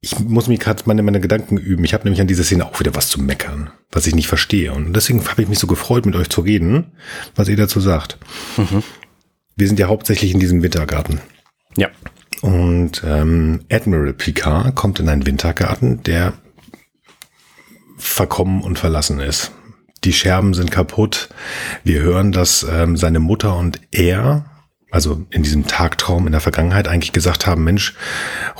ich muss mich gerade meine, meine Gedanken üben. Ich habe nämlich an dieser Szene auch wieder was zu meckern, was ich nicht verstehe. Und deswegen habe ich mich so gefreut, mit euch zu reden, was ihr dazu sagt. Wir sind ja hauptsächlich in diesem Wintergarten. Ja. Und ähm, Admiral Picard kommt in einen Wintergarten, der verkommen und verlassen ist. Die Scherben sind kaputt. Wir hören, dass ähm, seine Mutter und er, also in diesem Tagtraum in der Vergangenheit, eigentlich gesagt haben, Mensch,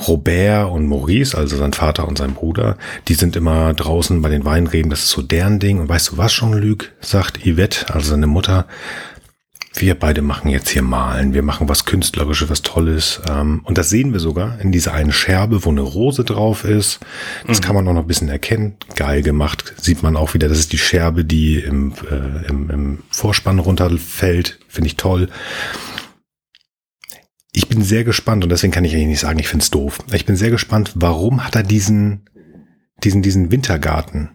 Robert und Maurice, also sein Vater und sein Bruder, die sind immer draußen bei den Weinreben, das ist so deren Ding. Und weißt du was, Jean-Luc, sagt Yvette, also seine Mutter, wir beide machen jetzt hier Malen, wir machen was Künstlerisches, was Tolles. Ähm, und das sehen wir sogar in dieser einen Scherbe, wo eine Rose drauf ist. Das kann man auch noch ein bisschen erkennen. Geil gemacht. Sieht man auch wieder, das ist die Scherbe, die im, äh, im, im Vorspann runterfällt. Finde ich toll. Ich bin sehr gespannt und deswegen kann ich eigentlich nicht sagen, ich finde es doof. Ich bin sehr gespannt, warum hat er diesen, diesen, diesen Wintergarten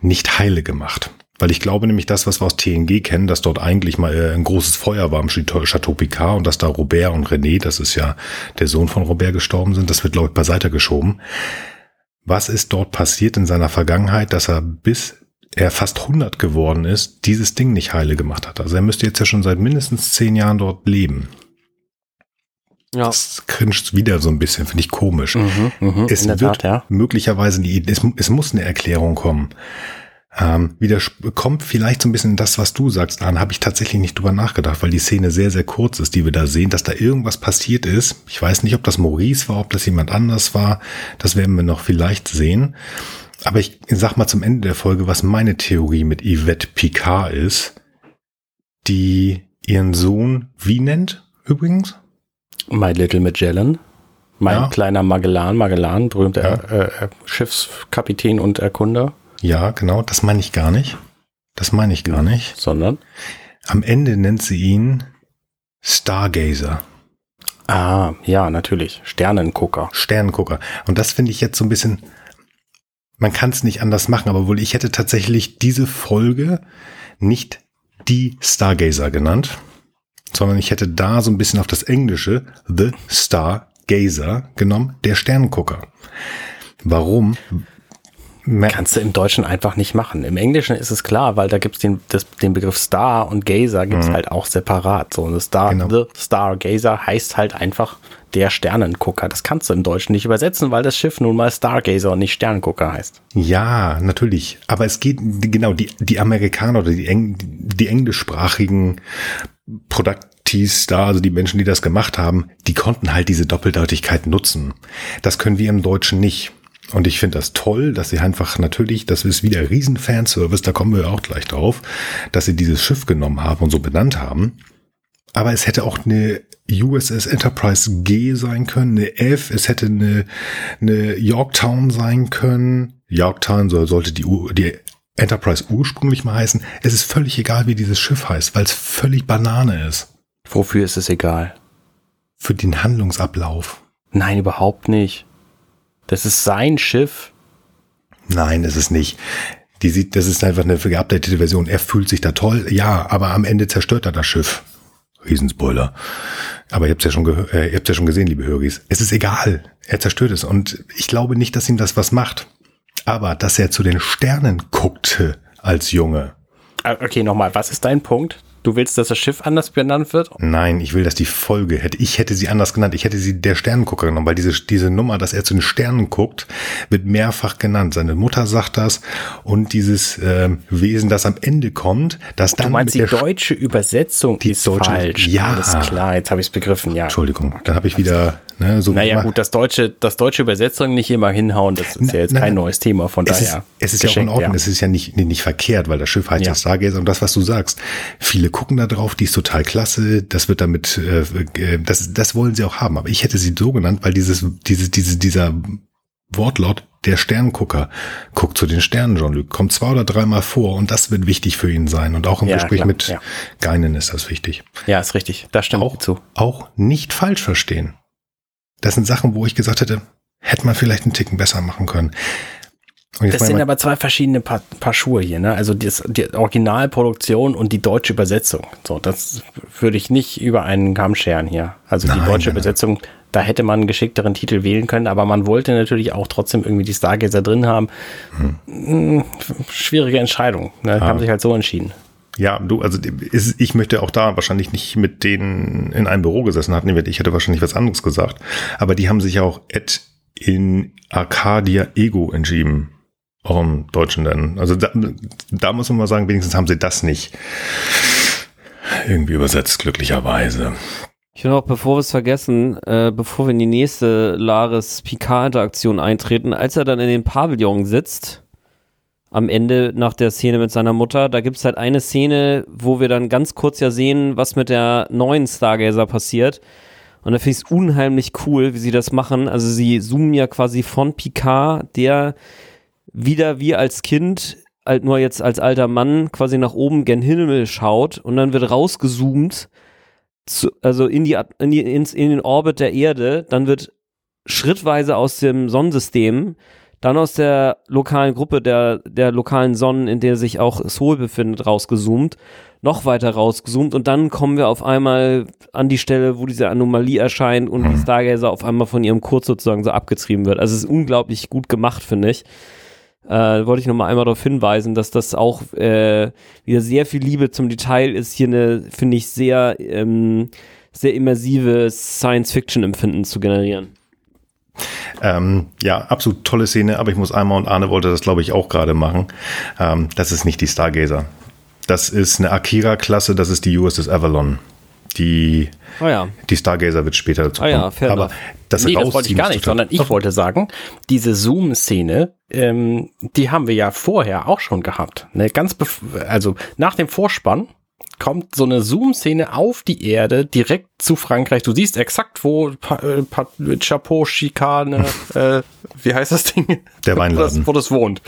nicht heile gemacht? Weil ich glaube nämlich das, was wir aus TNG kennen, dass dort eigentlich mal äh, ein großes Feuer war am Chateau Picard und dass da Robert und René, das ist ja der Sohn von Robert gestorben sind, das wird glaube ich beiseite geschoben. Was ist dort passiert in seiner Vergangenheit, dass er bis er fast 100 geworden ist, dieses Ding nicht heile gemacht hat? Also er müsste jetzt ja schon seit mindestens zehn Jahren dort leben. Ja. Das cringet wieder so ein bisschen, finde ich komisch. Mhm, mhm, Es in der wird Tat, ja. möglicherweise die, es, es muss eine Erklärung kommen. Ähm, wieder kommt vielleicht so ein bisschen das, was du sagst, an, habe ich tatsächlich nicht drüber nachgedacht, weil die Szene sehr, sehr kurz ist, die wir da sehen, dass da irgendwas passiert ist. Ich weiß nicht, ob das Maurice war, ob das jemand anders war. Das werden wir noch vielleicht sehen. Aber ich sag mal zum Ende der Folge, was meine Theorie mit Yvette Picard ist, die ihren Sohn wie nennt übrigens? My Little Magellan. Mein Ja. kleiner Magellan, Magellan, berühmter Ja. äh, äh, Schiffskapitän und Erkunder, Ja, genau, das meine ich gar nicht. Das meine ich gar nicht. sondern Am Ende nennt sie ihn Stargazer, Ah, ja, natürlich. Sternengucker. Sternengucker. Und das finde ich jetzt so ein bisschen, man kann es nicht anders machen, aber wohl ich hätte tatsächlich diese Folge nicht die Stargazer genannt, sondern ich hätte da so ein bisschen auf das Englische The Stargazer genommen, der Sternengucker. Warum? Kannst du im Deutschen einfach nicht machen. Im Englischen ist es klar, weil da gibt's den, das, den Begriff Star und Gazer gibt's halt auch separat. So, und Star, Genau. The Stargazer heißt halt einfach der Sternengucker. Das kannst du im Deutschen nicht übersetzen, weil das Schiff nun mal Stargazer und nicht Sternengucker heißt. Ja, natürlich. Aber es geht, genau, die, die Amerikaner oder die, Eng, die englischsprachigen Produktis da, also die Menschen, die das gemacht haben, die konnten halt diese Doppeldeutigkeit nutzen. Das können wir im Deutschen nicht. Und ich finde das toll, dass sie einfach natürlich, das ist wieder riesen Fanservice, da kommen wir auch gleich drauf, dass sie dieses Schiff genommen haben und so benannt haben. Aber es hätte auch eine USS Enterprise G sein können, eine F, es hätte eine, eine Yorktown sein können. Yorktown so, sollte die, U- die Enterprise ursprünglich mal heißen. Es ist völlig egal, wie dieses Schiff heißt, weil es völlig Banane ist. Wofür ist es egal? Für den Handlungsablauf. Nein, überhaupt nicht. Das ist sein Schiff. Nein, ist es nicht. Die sieht, das ist einfach eine geupdatete Version. Er fühlt sich da toll, ja, aber am Ende zerstört er das Schiff. Riesenspoiler. Aber ihr habt ja schon äh, ihr habt ja schon gesehen, liebe Höris. Es ist egal. Er zerstört es. Und ich glaube nicht, dass ihm das was macht. Aber dass er zu den Sternen guckte als Junge. Ah, Okay, nochmal, was ist dein Punkt? Du willst, dass das Schiff anders benannt wird? Nein, ich will, dass die Folge hätte. Ich hätte sie anders genannt. Ich hätte sie der Sternengucker genommen, weil diese, diese Nummer, dass er zu den Sternen guckt, wird mehrfach genannt. Seine Mutter sagt das und dieses ähm, Wesen, das am Ende kommt, das dann Du meinst, die deutsche Übersetzung Die ist deutsche- falsch. ja. Alles klar, jetzt habe ich es begriffen, ja. Entschuldigung, dann habe ich wieder ne, so Naja, gut, das deutsche, das deutsche Übersetzung nicht immer hinhauen, das ist ja jetzt na, kein na. neues Thema, von es ist, daher. es ist ja auch in Ordnung, es ist ja nicht, nicht, nicht verkehrt, weil das Schiff heißt ja. Ja. Stargazer und das, was du sagst. Viele gucken da drauf, die ist total klasse, das wird damit, äh, äh, das, das wollen sie auch haben. Aber ich hätte sie so genannt, weil dieses, dieses, diese, dieser Wortlaut, der Sterngucker, guckt zu den Sternen, Jean-Luc, kommt zwei oder dreimal vor und das wird wichtig für ihn sein. Und auch im Ja, Gespräch klar, mit ja. Geinen ist das wichtig. Ja, ist richtig. Da stimmt Auch, zu. auch nicht falsch verstehen. Das sind Sachen, wo ich gesagt hätte, hätte man vielleicht einen Ticken besser machen können. Das sind aber zwei verschiedene Paar, Paar Schuhe hier, ne? Also das, die Originalproduktion und die deutsche Übersetzung. So, das würde ich nicht über einen Kamm scheren hier. Also die Nein, deutsche nein, nein. Übersetzung, da hätte man einen geschickteren Titel wählen können, aber man wollte natürlich auch trotzdem irgendwie die Stargazer drin haben. Hm, Schwierige Entscheidung. Ne? Haben sich halt so entschieden. Ja, du, also ist, ich möchte auch da wahrscheinlich nicht mit denen in einem Büro gesessen haben. Ich hätte wahrscheinlich was anderes gesagt. Aber die haben sich auch Ed in Arcadia Ego entschieden. Auch im Deutschen dann. Also da, da muss man mal sagen, wenigstens haben sie das nicht irgendwie übersetzt, glücklicherweise. Ich will auch, bevor wir es vergessen, äh, bevor wir in die nächste Laris Picard-Interaktion eintreten, als er dann in den Pavillon sitzt, am Ende nach der Szene mit seiner Mutter, da gibt es halt eine Szene, wo wir dann ganz kurz ja sehen, was mit der neuen Stargazer passiert. Und da finde ich es unheimlich cool, wie sie das machen. Also sie zoomen ja quasi von Picard, der wieder wie als Kind, halt nur jetzt als alter Mann, quasi nach oben gen Himmel schaut und dann wird rausgezoomt zu, also in die, in die ins, in den Orbit der Erde, dann wird schrittweise aus dem Sonnensystem, dann aus der lokalen Gruppe der, der lokalen Sonnen, in der sich auch Sol befindet, rausgezoomt, noch weiter rausgezoomt und dann kommen wir auf einmal an die Stelle, wo diese Anomalie erscheint und die Stargazer auf einmal von ihrem Kurs sozusagen so abgetrieben wird. Also es ist unglaublich gut gemacht, finde ich. Äh, wollte ich noch mal einmal darauf hinweisen, dass das auch äh, wieder sehr viel Liebe zum Detail ist. Hier eine, finde ich, sehr, ähm, sehr immersive Science-Fiction-Empfinden zu generieren. Ähm, ja, absolut tolle Szene, aber ich muss einmal und Arne wollte das, glaube ich, auch gerade machen. Ähm, das ist nicht die Stargazer. Das ist eine Akira-Klasse, das ist die USS Avalon. Die, Oh ja. die Stargazer wird später dazu Ah ja, kommen. fair aber enough. das nee, das wollte ich gar nicht, total- sondern ich wollte sagen, diese Zoom-Szene, ähm, die haben wir ja vorher auch schon gehabt. Ne? Ganz bef- also nach dem Vorspann kommt so eine Zoom-Szene auf die Erde direkt zu Frankreich. Du siehst exakt, wo pa äh, pa Chapeau, Schikane, äh, wie heißt das Ding? Der Wo Weinladen. das, wo das wohnt.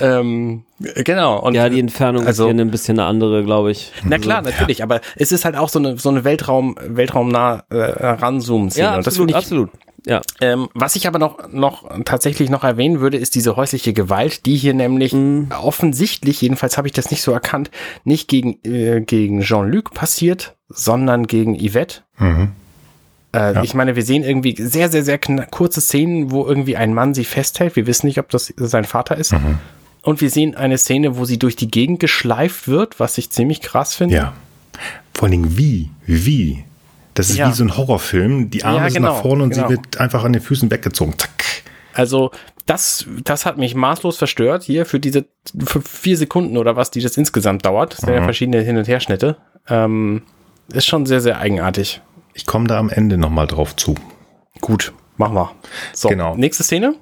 Ähm, genau. Und Ja, die Entfernung Also- ist hier ein bisschen eine andere, glaube ich. na klar, natürlich, aber es ist halt auch so eine, so eine Weltraum, weltraumnah äh, Ranzoom-Szene. Ja, Und das absolut, finde ich, absolut. Ja. ähm, was ich aber noch, noch tatsächlich noch erwähnen würde, ist diese häusliche Gewalt, die hier nämlich offensichtlich, jedenfalls habe ich das nicht so erkannt, nicht gegen, äh, gegen Jean-Luc passiert, sondern gegen Yvette. Mhm. Äh, Ich meine, wir sehen irgendwie sehr, sehr, sehr kurze Szenen, wo irgendwie ein Mann sie festhält. Wir wissen nicht, ob das sein Vater ist. Mhm. Und wir sehen eine Szene, wo sie durch die Gegend geschleift wird, was ich ziemlich krass finde. Ja. Vor allen Dingen wie? Wie? Das ist Ja. wie so ein Horrorfilm. Die Arme Ja, sind genau, nach vorne und genau. sie wird einfach an den Füßen weggezogen. Zack. Also das, das hat mich maßlos verstört hier für diese für vier Sekunden oder was, die das insgesamt dauert. Das sind Mhm. ja verschiedene Hin- und Herschnitte. Ähm, ist schon sehr, sehr eigenartig. Ich komme da am Ende nochmal drauf zu. Gut, machen wir. So, Genau. nächste Szene.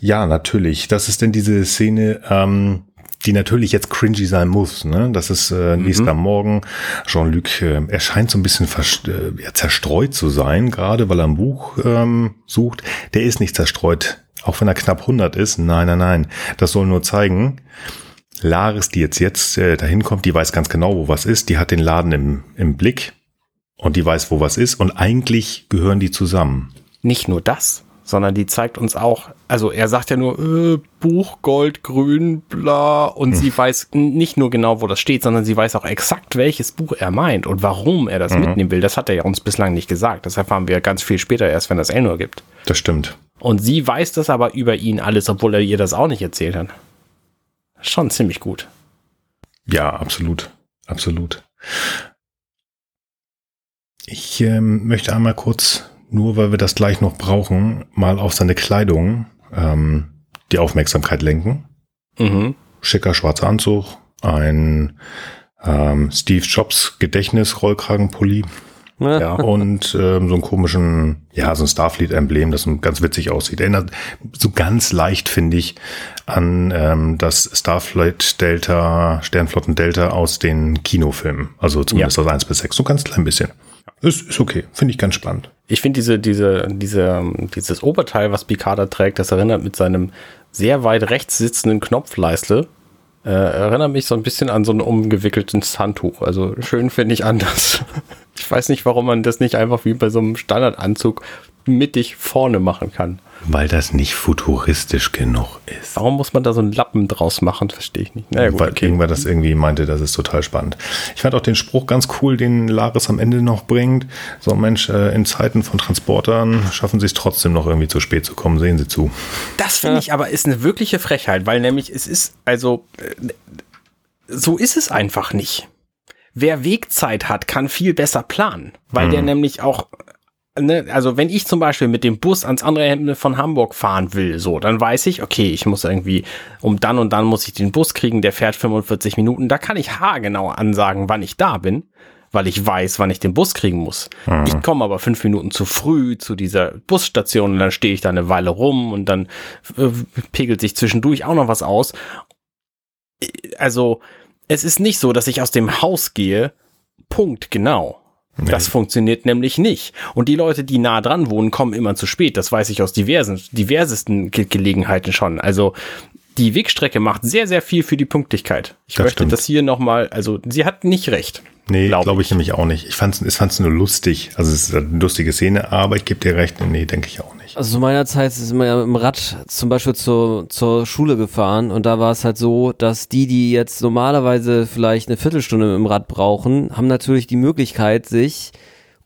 Ja, natürlich. Das ist denn diese Szene, ähm, die natürlich jetzt cringy sein muss. Ne? Das ist äh, nächster Morgen. Jean-Luc äh, erscheint so ein bisschen äh, zerstreut zu sein, gerade weil er ein Buch ähm, sucht. Der ist nicht zerstreut, auch wenn er knapp 100 ist. Nein, nein, nein. Das soll nur zeigen, Laris, die jetzt jetzt äh, dahin kommt, die weiß ganz genau, wo was ist. Die hat den Laden im, im Blick und die weiß, wo was ist. Und eigentlich gehören die zusammen. Nicht nur das, sondern die zeigt uns auch, also er sagt ja nur äh, Buch, Gold, Grün, bla, und Hm. sie weiß nicht nur genau, wo das steht, sondern sie weiß auch exakt, welches Buch er meint und warum er das Mhm. mitnehmen will. Das hat er ja uns bislang nicht gesagt. Das erfahren wir ganz viel später erst, wenn das Elnor gibt. Das stimmt. Und sie weiß das aber über ihn alles, obwohl er ihr das auch nicht erzählt hat. Schon ziemlich gut. Ja, absolut. Absolut. Ich ähm, möchte einmal kurz, nur weil wir das gleich noch brauchen, mal auf seine Kleidung ähm, die Aufmerksamkeit lenken. Mhm. Schicker schwarzer Anzug, ein ähm, Steve Jobs Gedächtnis-Rollkragenpulli Ja. Ja. und ähm, so einen komischen, ja, so ein Starfleet-Emblem, das ganz witzig aussieht. Erinnert so ganz leicht, finde ich, an ähm, das Starfleet Delta, Sternflotten Delta aus den Kinofilmen. Also zumindest Ja. aus 1 bis 6, so ganz klein bisschen. Ist, ist okay, finde ich ganz spannend. Ich finde diese, diese, diese, dieses Oberteil, was Picard trägt, das erinnert mit seinem sehr weit rechts sitzenden Knopfleiste, äh, erinnert mich so ein bisschen an so ein umgewickeltes Handtuch. Also schön finde ich anders. Ich weiß nicht, warum man das nicht einfach wie bei so einem Standardanzug mittig vorne machen kann. Weil das nicht futuristisch genug ist. Warum muss man da so einen Lappen draus machen? Verstehe ich nicht. Naja, gut, Weil okay. irgendwer das irgendwie meinte, das ist total spannend. Ich fand auch den Spruch ganz cool, den Laris am Ende noch bringt. So, Mensch, äh, in Zeiten von Transportern schaffen sie es trotzdem noch irgendwie zu spät zu kommen. Sehen Sie zu. Das finde ich aber ist eine wirkliche Frechheit, weil nämlich es ist, also, äh, so ist es einfach nicht. Wer Wegzeit hat, kann viel besser planen, weil der nämlich auch, ne, also wenn ich zum Beispiel mit dem Bus ans andere Ende von Hamburg fahren will, so, dann weiß ich, okay, ich muss irgendwie, um dann und dann muss ich den Bus kriegen, der fährt 45 Minuten, da kann ich haargenau ansagen, wann ich da bin, weil ich weiß, wann ich den Bus kriegen muss. Ich komme aber fünf Minuten zu früh zu dieser Busstation und dann stehe ich da eine Weile rum und dann äh, pegelt sich zwischendurch auch noch was aus. Also, es ist nicht so, dass ich aus dem Haus gehe, Punkt, genau. Das funktioniert nämlich nicht. Und die Leute, die nah dran wohnen, kommen immer zu spät. Das weiß ich aus diversen, diversesten Ge Gelegenheiten schon. Also die Wegstrecke macht sehr, sehr viel für die Pünktlichkeit. Ich Das möchte stimmt. das hier nochmal, also sie hat nicht recht. Nee, Glaub glaube ich nämlich auch nicht. Ich fand's, ich fand's nur lustig. Also es ist eine lustige Szene, aber ich gebe dir recht. Nee, denke ich auch nicht. Also zu meiner Zeit sind wir ja mit dem Rad zum Beispiel zur, zur Schule gefahren und da war es halt so, dass die, die jetzt normalerweise vielleicht eine Viertelstunde mit dem Rad brauchen, haben natürlich die Möglichkeit, sich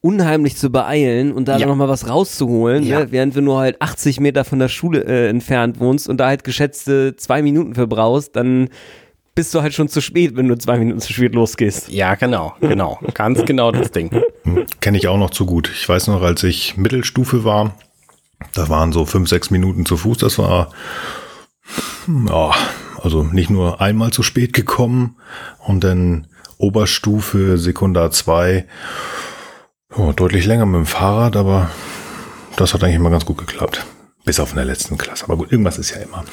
unheimlich zu beeilen und da Ja. noch mal was rauszuholen, Ja. ne? während du nur halt 80 Meter von der Schule äh, entfernt wohnst und da halt geschätzte zwei Minuten für brauchst, dann bist du halt schon zu spät, wenn du zwei Minuten zu spät losgehst. Ja, genau, genau. Ganz genau das Ding. Kenne ich auch noch zu gut. Ich weiß noch, als ich Mittelstufe war, Das waren so fünf, sechs Minuten zu Fuß. Das war, ja, also nicht nur einmal zu spät gekommen und dann Oberstufe, Sekundar 2, oh, deutlich länger mit dem Fahrrad, aber das hat eigentlich immer ganz gut geklappt. Bis auf in der letzten Klasse. Aber gut, irgendwas ist ja immer.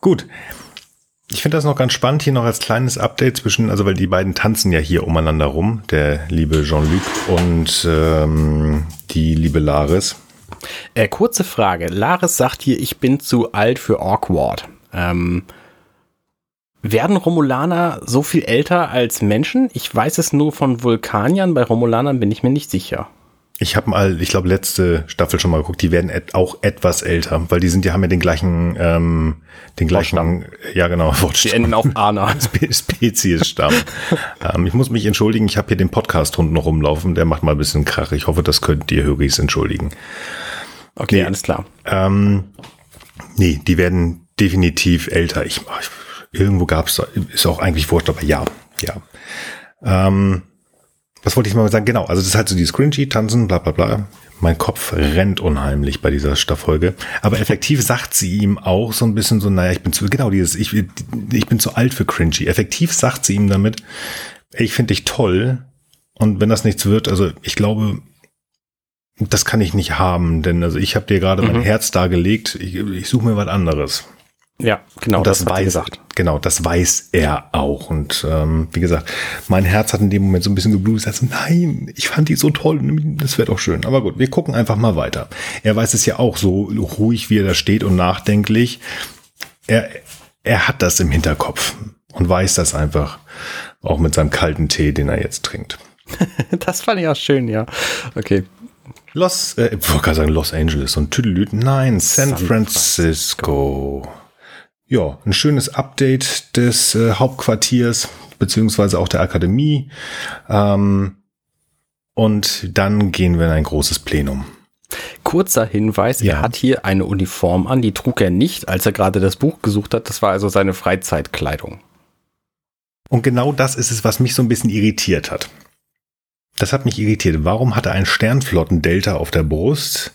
Gut. Ich finde das noch ganz spannend, hier noch als kleines Update zwischen, also weil die beiden tanzen ja hier umeinander rum, der liebe Jean-Luc und ähm, die liebe Laris. Äh, kurze Frage. Laris sagt hier, ich bin zu alt für Awkward. Ähm, werden Romulaner so viel älter als Menschen? Ich weiß es nur von Vulkaniern, bei Romulanern bin ich mir nicht sicher. Ich habe mal, ich glaube, letzte Staffel schon mal geguckt, die werden et auch etwas älter, weil die sind, die haben ja den gleichen, ähm, den gleichen, Wortstamm. ja genau, Die enden auf Ana. Spe Speziesstamm. ähm, ich muss mich entschuldigen, ich habe hier den Podcast-Hund noch rumlaufen, der macht mal ein bisschen Krach. Ich hoffe, das könnt ihr Höris entschuldigen. Okay, Nee. alles klar. Ähm, nee, die werden definitiv älter. Ich, ich irgendwo gab's da, ist auch eigentlich wurscht, aber ja, ja. Ähm, was wollte ich mal sagen? Genau, also das ist halt so dieses cringy, tanzen, bla bla bla. Mein Kopf rennt unheimlich bei dieser Stafffolge. Aber effektiv sagt sie ihm auch so ein bisschen so, naja, ich bin zu, genau dieses, ich, ich bin zu alt für cringy. Effektiv sagt sie ihm damit, ich finde dich toll. Und wenn das nichts wird, also ich glaube, das kann ich nicht haben, denn also ich habe dir gerade mein Herz dargelegt, ich, ich suche mir was anderes. Ja, genau. Und das, sie weiß gesagt. Genau, das weiß er auch. Und ähm, wie gesagt, mein Herz hat in dem Moment so ein bisschen geblutet. Also, nein, ich fand die so toll. Das wäre doch schön. Aber gut, wir gucken einfach mal weiter. Er weiß es ja auch so ruhig, wie er da steht und nachdenklich. Er, er hat das im Hinterkopf und weiß das einfach. Auch mit seinem kalten Tee, den er jetzt trinkt. Das fand ich auch schön, ja. Okay. Los, äh, ich wollte gerade sagen Los Angeles und Tüdelüt. Nein, San, San Francisco. Ja, ein schönes Update des äh, Hauptquartiers, beziehungsweise auch der Akademie. Ähm, und dann gehen wir in ein großes Plenum. Kurzer Hinweis, Ja. er hat hier eine Uniform an, die trug er nicht, als er gerade das Buch gesucht hat. Das war also seine Freizeitkleidung. Und genau das ist es, was mich so ein bisschen irritiert hat. Das hat mich irritiert. Warum hat er ein Sternflotten-Delta auf der Brust?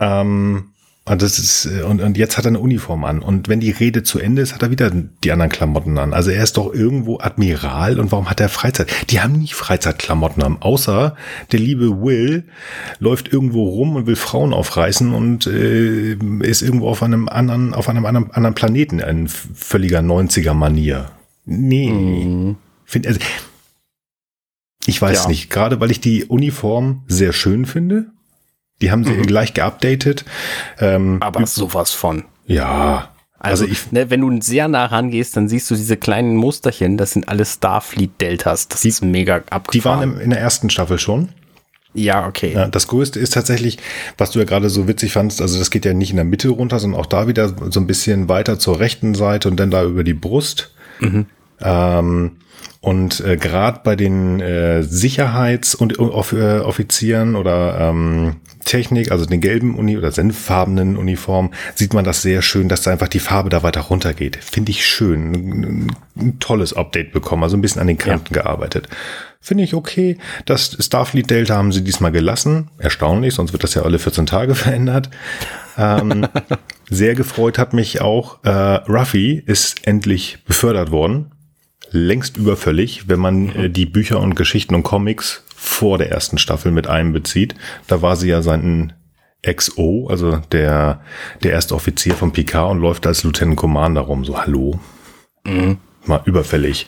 Ähm, und, das ist, äh, und, und jetzt hat er eine Uniform an. Und wenn die Rede zu Ende ist, hat er wieder die anderen Klamotten an. Also er ist doch irgendwo Admiral. Und warum hat er Freizeit? Die haben nicht Freizeitklamotten an. Außer der liebe Will läuft irgendwo rum und will Frauen aufreißen und äh, ist irgendwo auf einem anderen, auf einem anderen, anderen Planeten in völliger 90er-Manier. Nee. Find, also, ich weiß Ja. nicht, gerade weil ich die Uniform sehr schön finde. Die haben sie gleich geupdatet. Ähm, Aber sowas von. ja, Also, also ich, ne, wenn du sehr nah rangehst, dann siehst du diese kleinen Musterchen, das sind alles Starfleet-Deltas. Das ist mega die abgefahren. waren im, in der ersten Staffel schon. ja, okay. Ja, das Größte ist tatsächlich, was du ja gerade so witzig fandst, also das geht ja nicht in der Mitte runter, sondern auch da wieder so ein bisschen weiter zur rechten Seite und dann da über die Brust. Ähm, und äh, gerade bei den äh, Sicherheits- und Off äh, Offizieren oder ähm, Technik, also den gelben Uni oder senffarbenen Uniformen, sieht man das sehr schön, dass da einfach die Farbe da weiter runtergeht. Finde ich schön. Ein, tolles Update bekommen, also ein bisschen an den Kanten gearbeitet. Finde ich okay. Das Starfleet Delta haben sie diesmal gelassen. Erstaunlich, sonst wird das ja alle 14 Tage verändert. Ähm, sehr gefreut hat mich auch, äh, Ruffy ist endlich befördert worden. Längst überfällig, wenn man äh, die Bücher und Geschichten und Comics vor der ersten Staffel mit einbezieht. Da war sie ja sein XO, also der, der erste Offizier von Picard und läuft als Lieutenant Commander rum. So, hallo. Mal überfällig.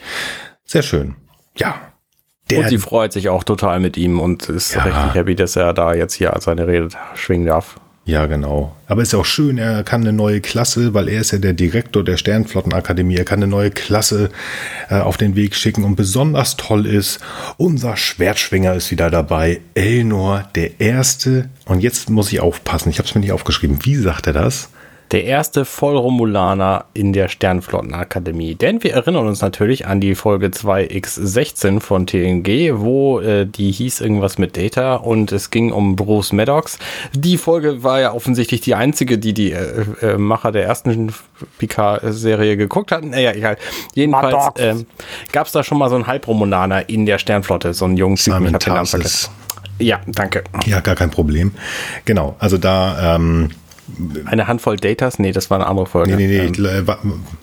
Sehr schön. Ja. Der, und sie freut sich auch total mit ihm und ist Ja. richtig happy, dass er da jetzt hier seine Rede schwingen darf. Ja, genau. Aber ist ja auch schön, er kann eine neue Klasse, weil er ist ja der Direktor der Sternflottenakademie, er kann eine neue Klasse äh, auf den Weg schicken und besonders toll ist, unser Schwertschwinger ist wieder dabei, Elnor, der Erste. Und jetzt muss ich aufpassen, ich habe es mir nicht aufgeschrieben. Wie sagt er das? Der erste Vollromulaner in der Sternflottenakademie. Denn wir erinnern uns natürlich an die Folge 2x16 von TNG, wo äh, die hieß irgendwas mit Data und es ging um Bruce Maddox. Die Folge war ja offensichtlich die einzige, die die äh, äh, Macher der ersten Picard-Serie geguckt hatten. Naja, egal. Jedenfalls ähm, gab es da schon mal so einen Halbromulaner in der Sternflotte, so einen jungen Typen, ich Simon hab den Namen Tarsis. vergessen. Ja, danke. Ja, gar kein Problem. Genau, also da, ähm, Eine Handvoll Datas? Nee, das war eine andere Folge. nee, nee, nee, Ähm, äh, wa-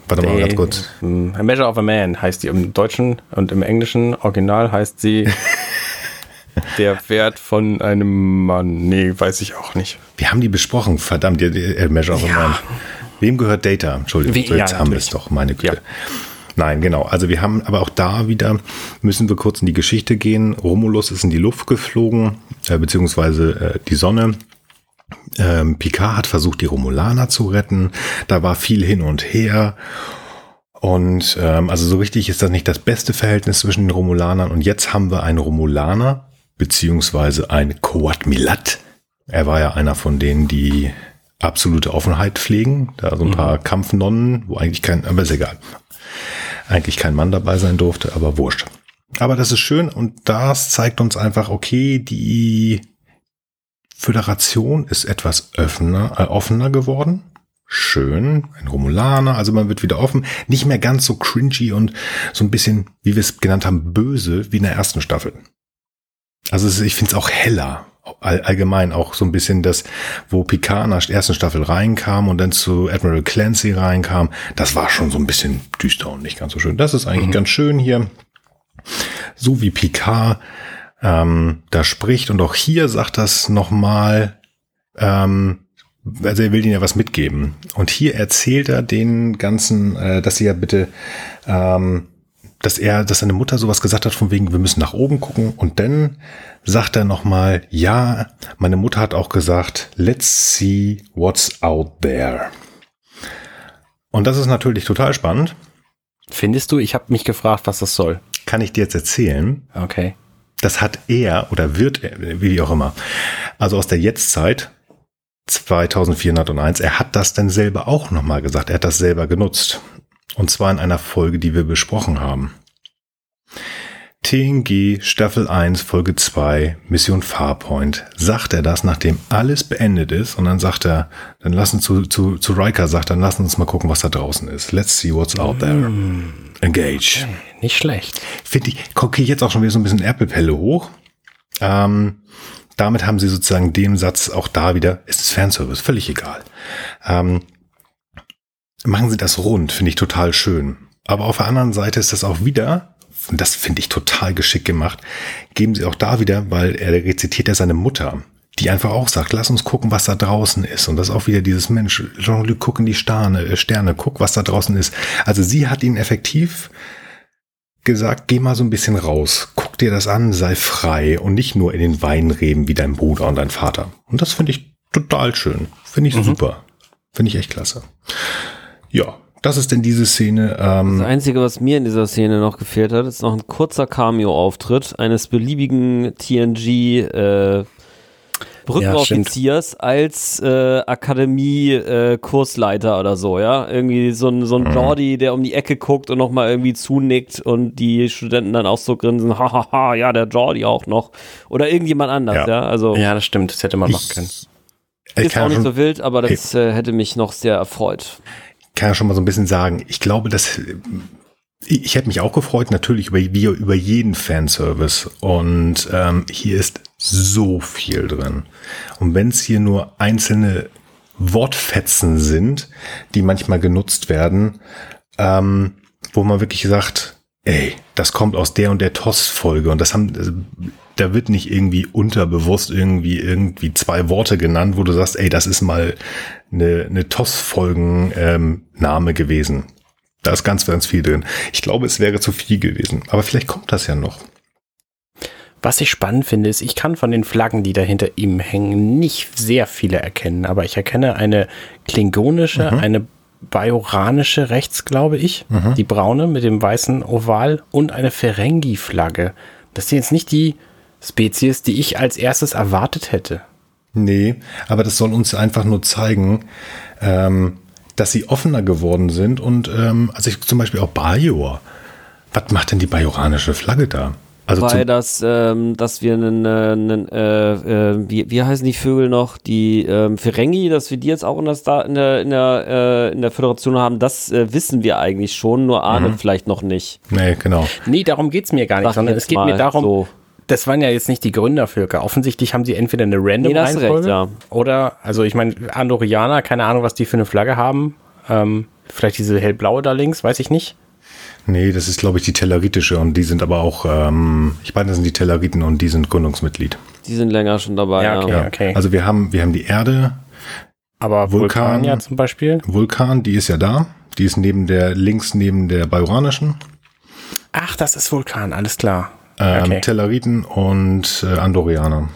warte mal ganz kurz. ähm, A Measure of a Man heißt die im Deutschen und im Englischen Original heißt sie Der Wert von einem Mann. Nee, weiß ich auch nicht. Wir haben die besprochen, verdammt, äh, Measure of a Ja. Man. Wem gehört Data? Entschuldigung, Wie- so, jetzt ja, haben wir es doch, meine Güte. Ja. Nein, genau. Also wir haben, aber auch da wieder müssen wir kurz in die Geschichte gehen. Romulus ist in die Luft geflogen, äh, beziehungsweise äh, die Sonne. Ähm, Picard hat versucht, die Romulaner zu retten. Da war viel hin und her. Und ähm, also so richtig ist das nicht das beste Verhältnis zwischen den Romulanern. Und jetzt haben wir einen Romulaner, beziehungsweise ein Coat Milat. Er war ja einer von denen, die absolute Offenheit pflegen. Da so ein paar Kampfnonnen, wo eigentlich kein, aber ist egal. Eigentlich kein Mann dabei sein durfte, aber wurscht. Aber das ist schön und das zeigt uns einfach, okay, die Föderation ist etwas offener, äh, offener geworden. Schön, ein Romulaner, also man wird wieder offen. Nicht mehr ganz so cringy und so ein bisschen, wie wir es genannt haben, böse wie in der ersten Staffel. Also es ich finde es auch heller. All, allgemein auch so ein bisschen das, wo Picard in der ersten Staffel reinkam und dann zu Admiral Clancy reinkam, das war schon so ein bisschen düster und nicht ganz so schön. Das ist eigentlich ganz schön hier. So wie Picard ähm, da spricht und auch hier sagt das nochmal, ähm, also er will ihnen ja was mitgeben. Und hier erzählt er den ganzen, äh, dass sie ja bitte, ähm, dass er, dass seine Mutter sowas gesagt hat von wegen, wir müssen nach oben gucken. Und dann sagt er nochmal, ja, meine Mutter hat auch gesagt, let's see what's out there. Und das ist natürlich total spannend. Findest du? Ich habe mich gefragt, was das soll. Kann ich dir jetzt erzählen? Okay. Das hat er oder wird er, wie auch immer. Also aus der Jetztzeit 2401, er hat das dann selber auch nochmal gesagt. Er hat das selber genutzt. Und zwar in einer Folge, die wir besprochen haben. TNG Staffel 1 Folge 2 Mission Farpoint sagt er das, nachdem alles beendet ist und dann sagt er, dann lassen zu, zu, zu Riker sagt, dann lassen uns mal gucken, was da draußen ist. Let's see what's out there. Engage. Nicht schlecht. Finde ich, gucke ich jetzt auch schon wieder so ein bisschen Erpelpelle hoch. Ähm, damit haben sie sozusagen dem Satz auch da wieder, es ist Fanservice, völlig egal. Ähm, machen sie das rund, finde ich total schön. Aber auf der anderen Seite ist das auch wieder, und das finde ich total geschickt gemacht, geben sie auch da wieder, weil er rezitiert ja seine Mutter, die einfach auch sagt, lass uns gucken, was da draußen ist. Und das ist auch wieder dieses Mensch, Jean-Luc, guck in die Sterne, äh, Sterne, guck, was da draußen ist. Also sie hat ihn effektiv gesagt, geh mal so ein bisschen raus, guck dir das an, sei frei und nicht nur in den Weinreben wie dein Bruder und dein Vater. Und das finde ich total schön. Finde ich super. Finde ich echt klasse. Ja, das ist denn diese Szene. Ähm, Das Einzige, was mir in dieser Szene noch gefehlt hat, ist noch ein kurzer Cameo-Auftritt eines beliebigen TNG äh, Brückenoffiziers als äh, Akademie-Kursleiter oder so, ja. Irgendwie so ein, so ein Jordi, der um die Ecke guckt und nochmal irgendwie zunickt und die Studenten dann auch so grinsen, hahaha, ja, der Jordi auch noch. Oder irgendjemand anders, Ja. ja. Also Ja, das stimmt. Das hätte man machen können. ich ist auch ja nicht so wild, aber das äh, hätte mich noch sehr erfreut. Kann ja schon mal so ein bisschen sagen. Ich glaube, dass ich, ich hätte mich auch gefreut, natürlich über, über jeden Fanservice. Und ähm, hier ist so viel drin. Und wenn es hier nur einzelne Wortfetzen sind, die manchmal genutzt werden, ähm, wo man wirklich sagt, ey, das kommt aus der und der TOS-Folge und das haben, also, da wird nicht irgendwie unterbewusst irgendwie irgendwie zwei Worte genannt, wo du sagst, ey, das ist mal eine, eine TOS-Folgen-Name gewesen. Da ist ganz, ganz viel drin. Ich glaube, es wäre zu viel gewesen. Aber vielleicht kommt das ja noch. Was ich spannend finde, ist, ich kann von den Flaggen, die da hinter ihm hängen, nicht sehr viele erkennen, aber ich erkenne eine klingonische, eine bajoranische rechts, glaube ich, die braune mit dem weißen Oval und eine Ferengi-Flagge. Das sind jetzt nicht die Spezies, die ich als erstes erwartet hätte. Nee, aber das soll uns einfach nur zeigen, ähm, dass sie offener geworden sind und ähm, also ich zum Beispiel auch Bajor. Was macht denn die bajoranische Flagge da? Also Weil zum, das, ähm, dass wir einen, äh, einen äh, äh, wie, wie heißen die Vögel noch, die ähm, Ferengi, dass wir die jetzt auch in der, Star, in der, in der, äh, in der Föderation haben, das äh, wissen wir eigentlich schon, nur Arne Mhm. vielleicht noch nicht. nee, genau. Nee, darum geht's mir gar nicht, Sag sondern es geht mir darum, so. das waren ja jetzt nicht die Gründervölker. Offensichtlich haben sie entweder eine random Nee, da Reihenfolge ja. oder, also ich meine, Andorianer, keine Ahnung, was die für eine Flagge haben. Ähm, vielleicht diese hellblaue da links, weiß ich nicht. Nee, das ist, glaube ich, die tellaritische und die sind aber auch, ähm, ich meine, das sind die Tellariten und die sind Gründungsmitglied. Die sind länger schon dabei. Ja, Ja, okay. Ja. okay. Also wir haben, wir haben die Erde, Aber Vulkan- Vulkania zum Beispiel. Vulkan, die ist ja da. Die ist neben der, links neben der bajoranischen. Ach, das ist Vulkan, alles klar. Ähm, Okay. Tellariten und äh, Andorianer.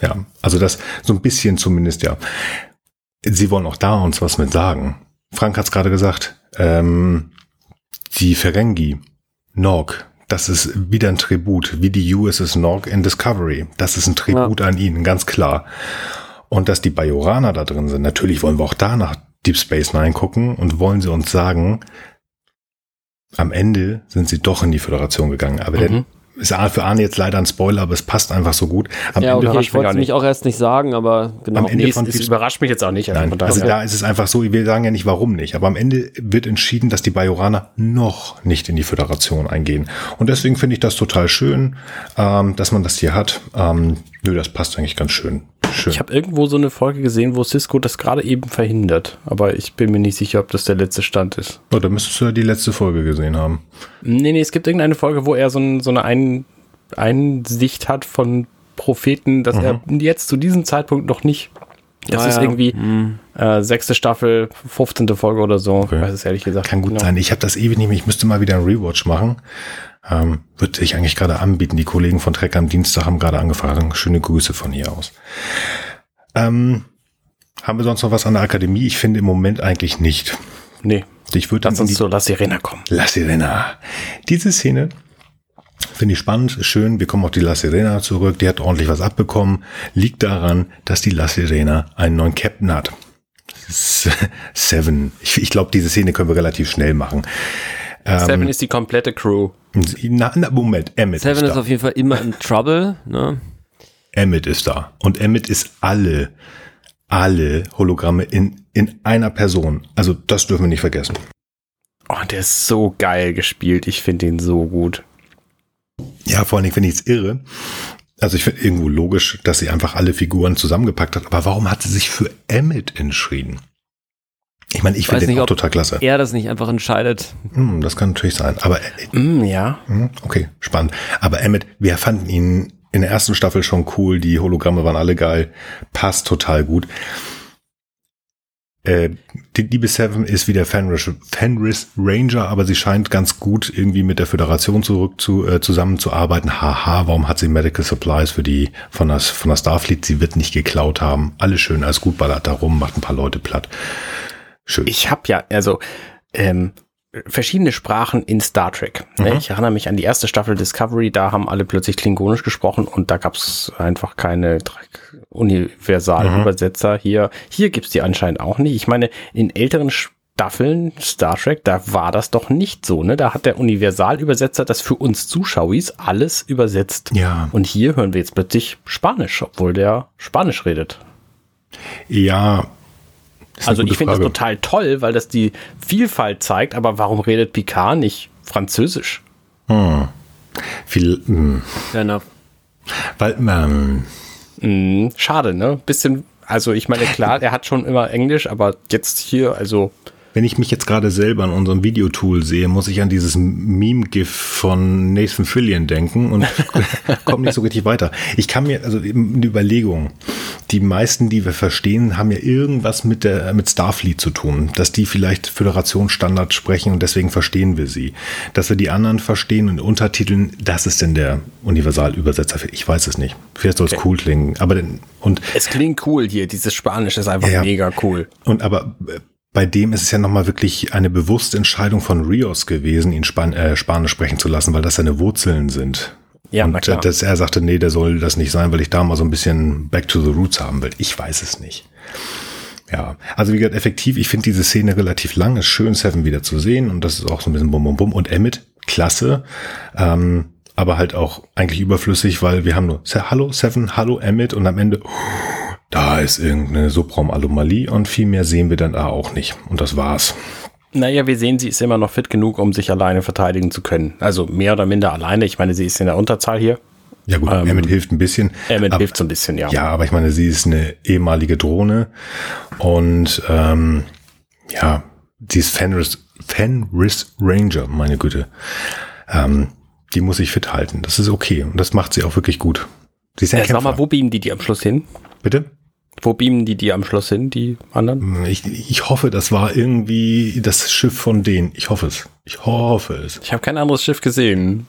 Ja, also das so ein bisschen zumindest, ja. Sie wollen auch da uns was mit sagen. Frank hat es gerade gesagt. Ähm, die Ferengi, Nog, das ist wieder ein Tribut, wie die USS Nog in Discovery. Das ist ein Tribut an ihnen, ganz klar. Und dass die Bajoraner da drin sind, natürlich wollen wir auch da nach Deep Space Nine gucken und wollen sie uns sagen, am Ende sind sie doch in die Föderation gegangen. Aber der, Mhm. Ist für Arne jetzt leider ein Spoiler, aber es passt einfach so gut. Am ja Ende, okay, überrascht ich mich wollte auch es mich auch erst nicht sagen, aber genau. Am Ende Nee, es, von es Deep- überrascht mich jetzt auch nicht. Nein, von daher- also da ist es einfach so, wir sagen ja nicht warum nicht, aber am Ende wird entschieden, dass die Bajoraner noch nicht in die Föderation eingehen. Und deswegen finde ich das total schön, ähm, dass man das hier hat. Ähm, nö, das passt eigentlich ganz schön. Schön. Ich habe irgendwo so eine Folge gesehen, wo Cisco das gerade eben verhindert. Aber ich bin mir nicht sicher, ob das der letzte Stand ist. oh, da müsstest du ja die letzte Folge gesehen haben. Nee, nee, es gibt irgendeine Folge, wo er so, ein, so eine Ein Einsicht hat von Propheten, dass er jetzt zu diesem Zeitpunkt noch nicht. Das Ah, ist ja. irgendwie äh, sechste Staffel, 15. Folge oder so. Okay. Ich weiß es ehrlich gesagt. Kann gut Genau. sein. Ich habe das ewig nicht mehr. Ich müsste mal wieder einen Rewatch machen. Ähm, würde sich eigentlich gerade anbieten. Die Kollegen von Trek am Dienstag haben gerade angefangen. Schöne Grüße von hier aus. Ähm, haben wir sonst noch was an der Akademie? Ich finde im Moment eigentlich nicht. Nee, Ich würde dann lass uns die zu La Sirena kommen. La Sirena. Diese Szene finde ich spannend, ist schön. Wir kommen auf die La Sirena zurück. Die hat ordentlich was abbekommen. Liegt daran, dass die La Sirena einen neuen Captain hat. Seven. Ich, ich glaube, diese Szene können wir relativ schnell machen. Ähm, Seven ist die komplette Crew. Na, na, Moment, Emmett Seven ist ist da. auf jeden Fall immer in Trouble. Ne? Emmett ist da. Und Emmett ist alle, alle Hologramme in, in einer Person. Also das dürfen wir nicht vergessen. Oh, der ist so geil gespielt. Ich finde ihn so gut. Ja, vor allen Dingen finde ich es irre. Also ich finde irgendwo logisch, dass sie einfach alle Figuren zusammengepackt hat. Aber warum hat sie sich für Emmett entschieden? Ich meine, ich finde den nicht, auch ob total klasse. Er das nicht einfach entscheidet. Hm, das kann natürlich sein. Aber äh, Mm, ja. hm, okay, spannend. Aber Emmett, wir fanden ihn in der ersten Staffel schon cool. Die Hologramme waren alle geil. Passt total gut. Äh, die liebe Seven ist wieder Fenris, Fenris Ranger, aber sie scheint ganz gut irgendwie mit der Föderation zurück zu, äh, zusammenzuarbeiten. Haha, warum hat sie Medical Supplies für die von der, von der Starfleet? Sie wird nicht geklaut haben. Alles schön, alles gut, ballert da rum, macht ein paar Leute platt. Schön. Ich habe ja, also ähm, verschiedene Sprachen in Star Trek. Ne? Mhm. Ich erinnere mich an die erste Staffel Discovery, da haben alle plötzlich Klingonisch gesprochen und da gab es einfach keine Universalübersetzer. Hier, hier gibt's die anscheinend auch nicht. Ich meine, in älteren Staffeln Star Trek, da war das doch nicht so. Ne? Da hat der Universalübersetzer das für uns Zuschauis alles übersetzt. Ja. Und hier hören wir jetzt plötzlich Spanisch, obwohl der Spanisch redet. ja. Also ich finde das total toll, weil das die Vielfalt zeigt, aber warum redet Picard nicht Französisch? Viel, hm, Fair enough. weil, ähm, Hm, schade, ne? Bisschen, also ich meine, klar, er hat schon immer Englisch, aber jetzt hier, also Wenn ich mich jetzt gerade selber in unserem Videotool sehe, muss ich an dieses Meme-GIF von Nathan Fillion denken und komme nicht so richtig weiter. Ich kann mir, also eben eine Überlegung, die meisten, die wir verstehen, haben ja irgendwas mit der mit Starfleet zu tun, dass die vielleicht Föderationsstandard sprechen und deswegen verstehen wir sie. Dass wir die anderen verstehen und Untertiteln, das ist denn der Universalübersetzer. Ich weiß es nicht. Vielleicht soll es Okay. cool klingen, aber denn, und es klingt cool hier, dieses Spanisch ist einfach Ja, ja. mega cool. und aber äh, bei dem ist es ja nochmal wirklich eine bewusste Entscheidung von Rios gewesen, ihn Span äh, Spanisch sprechen zu lassen, weil das seine Wurzeln sind. Ja, und äh, dass er sagte, nee, der soll das nicht sein, weil ich da mal so ein bisschen Back to the Roots haben will. Ich weiß es nicht. Ja, also wie gesagt, effektiv, ich finde diese Szene relativ lang, ist schön, Seven wieder zu sehen und das ist auch so ein bisschen bum bum bum. Und Emmett, klasse, ähm, aber halt auch eigentlich überflüssig, weil wir haben nur Hallo Seven, Hallo Emmett und am Ende, da ist irgendeine Subraumanomalie und viel mehr sehen wir dann da auch nicht. Und das war's. Naja, wir sehen, sie ist immer noch fit genug, um sich alleine verteidigen zu können. Also mehr oder minder alleine. Ich meine, sie ist in der Unterzahl hier. Ja gut, Ähm, Emmett hilft ein bisschen. Emmett hilft so ein bisschen, ja. Ja, aber ich meine, sie ist eine ehemalige Drohne und ähm, ja, sie ist Fenris, Fenris Ranger, meine Güte. Ähm, die muss sich fit halten. Das ist okay und das macht sie auch wirklich gut. Sie ist ein Äh, sag Kämpfer. mal, wo beamen die die am Schluss hin? Bitte? Wo beamen die die am Schluss hin, die anderen? Ich, ich hoffe, das war irgendwie das Schiff von denen. Ich hoffe es. Ich hoffe es. Ich habe kein anderes Schiff gesehen.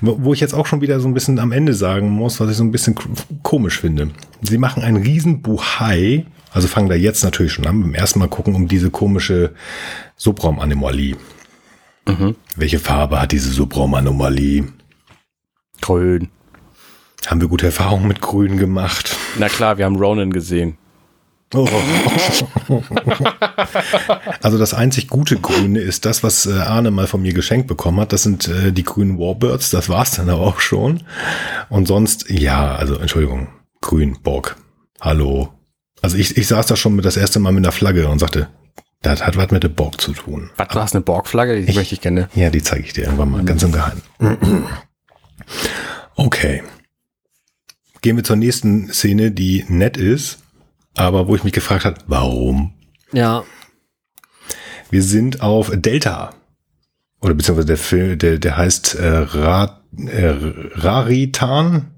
Wo ich jetzt auch schon wieder so ein bisschen am Ende sagen muss, was ich so ein bisschen komisch finde. Sie machen ein Riesenbuhai, also fangen da jetzt natürlich schon an, beim ersten Mal gucken um diese komische Subraumanomalie. Welche Farbe hat diese Subraumanomalie? Grün. Haben wir gute Erfahrungen mit Grün gemacht? Na klar, wir haben Ronan gesehen. Oh. also das einzig gute Grüne ist das, was äh, Arne mal von mir geschenkt bekommen hat. Das sind äh, die grünen Warbirds. Das war's dann aber auch schon. Und sonst, ja, also Entschuldigung, Grün, Borg. Hallo. Also ich, ich saß da schon mit das erste Mal mit einer Flagge und sagte, das hat was mit der Borg zu tun. Was, du hast eine Borg-Flagge? Die möchte ich gerne. Ja, die zeige ich dir irgendwann mal, ganz im Geheimen. Okay. Gehen wir zur nächsten Szene, die nett ist, aber wo ich mich gefragt habe, warum? Ja. Wir sind auf Delta. Oder beziehungsweise der Film, der, der heißt äh, Ra, äh, Raritan.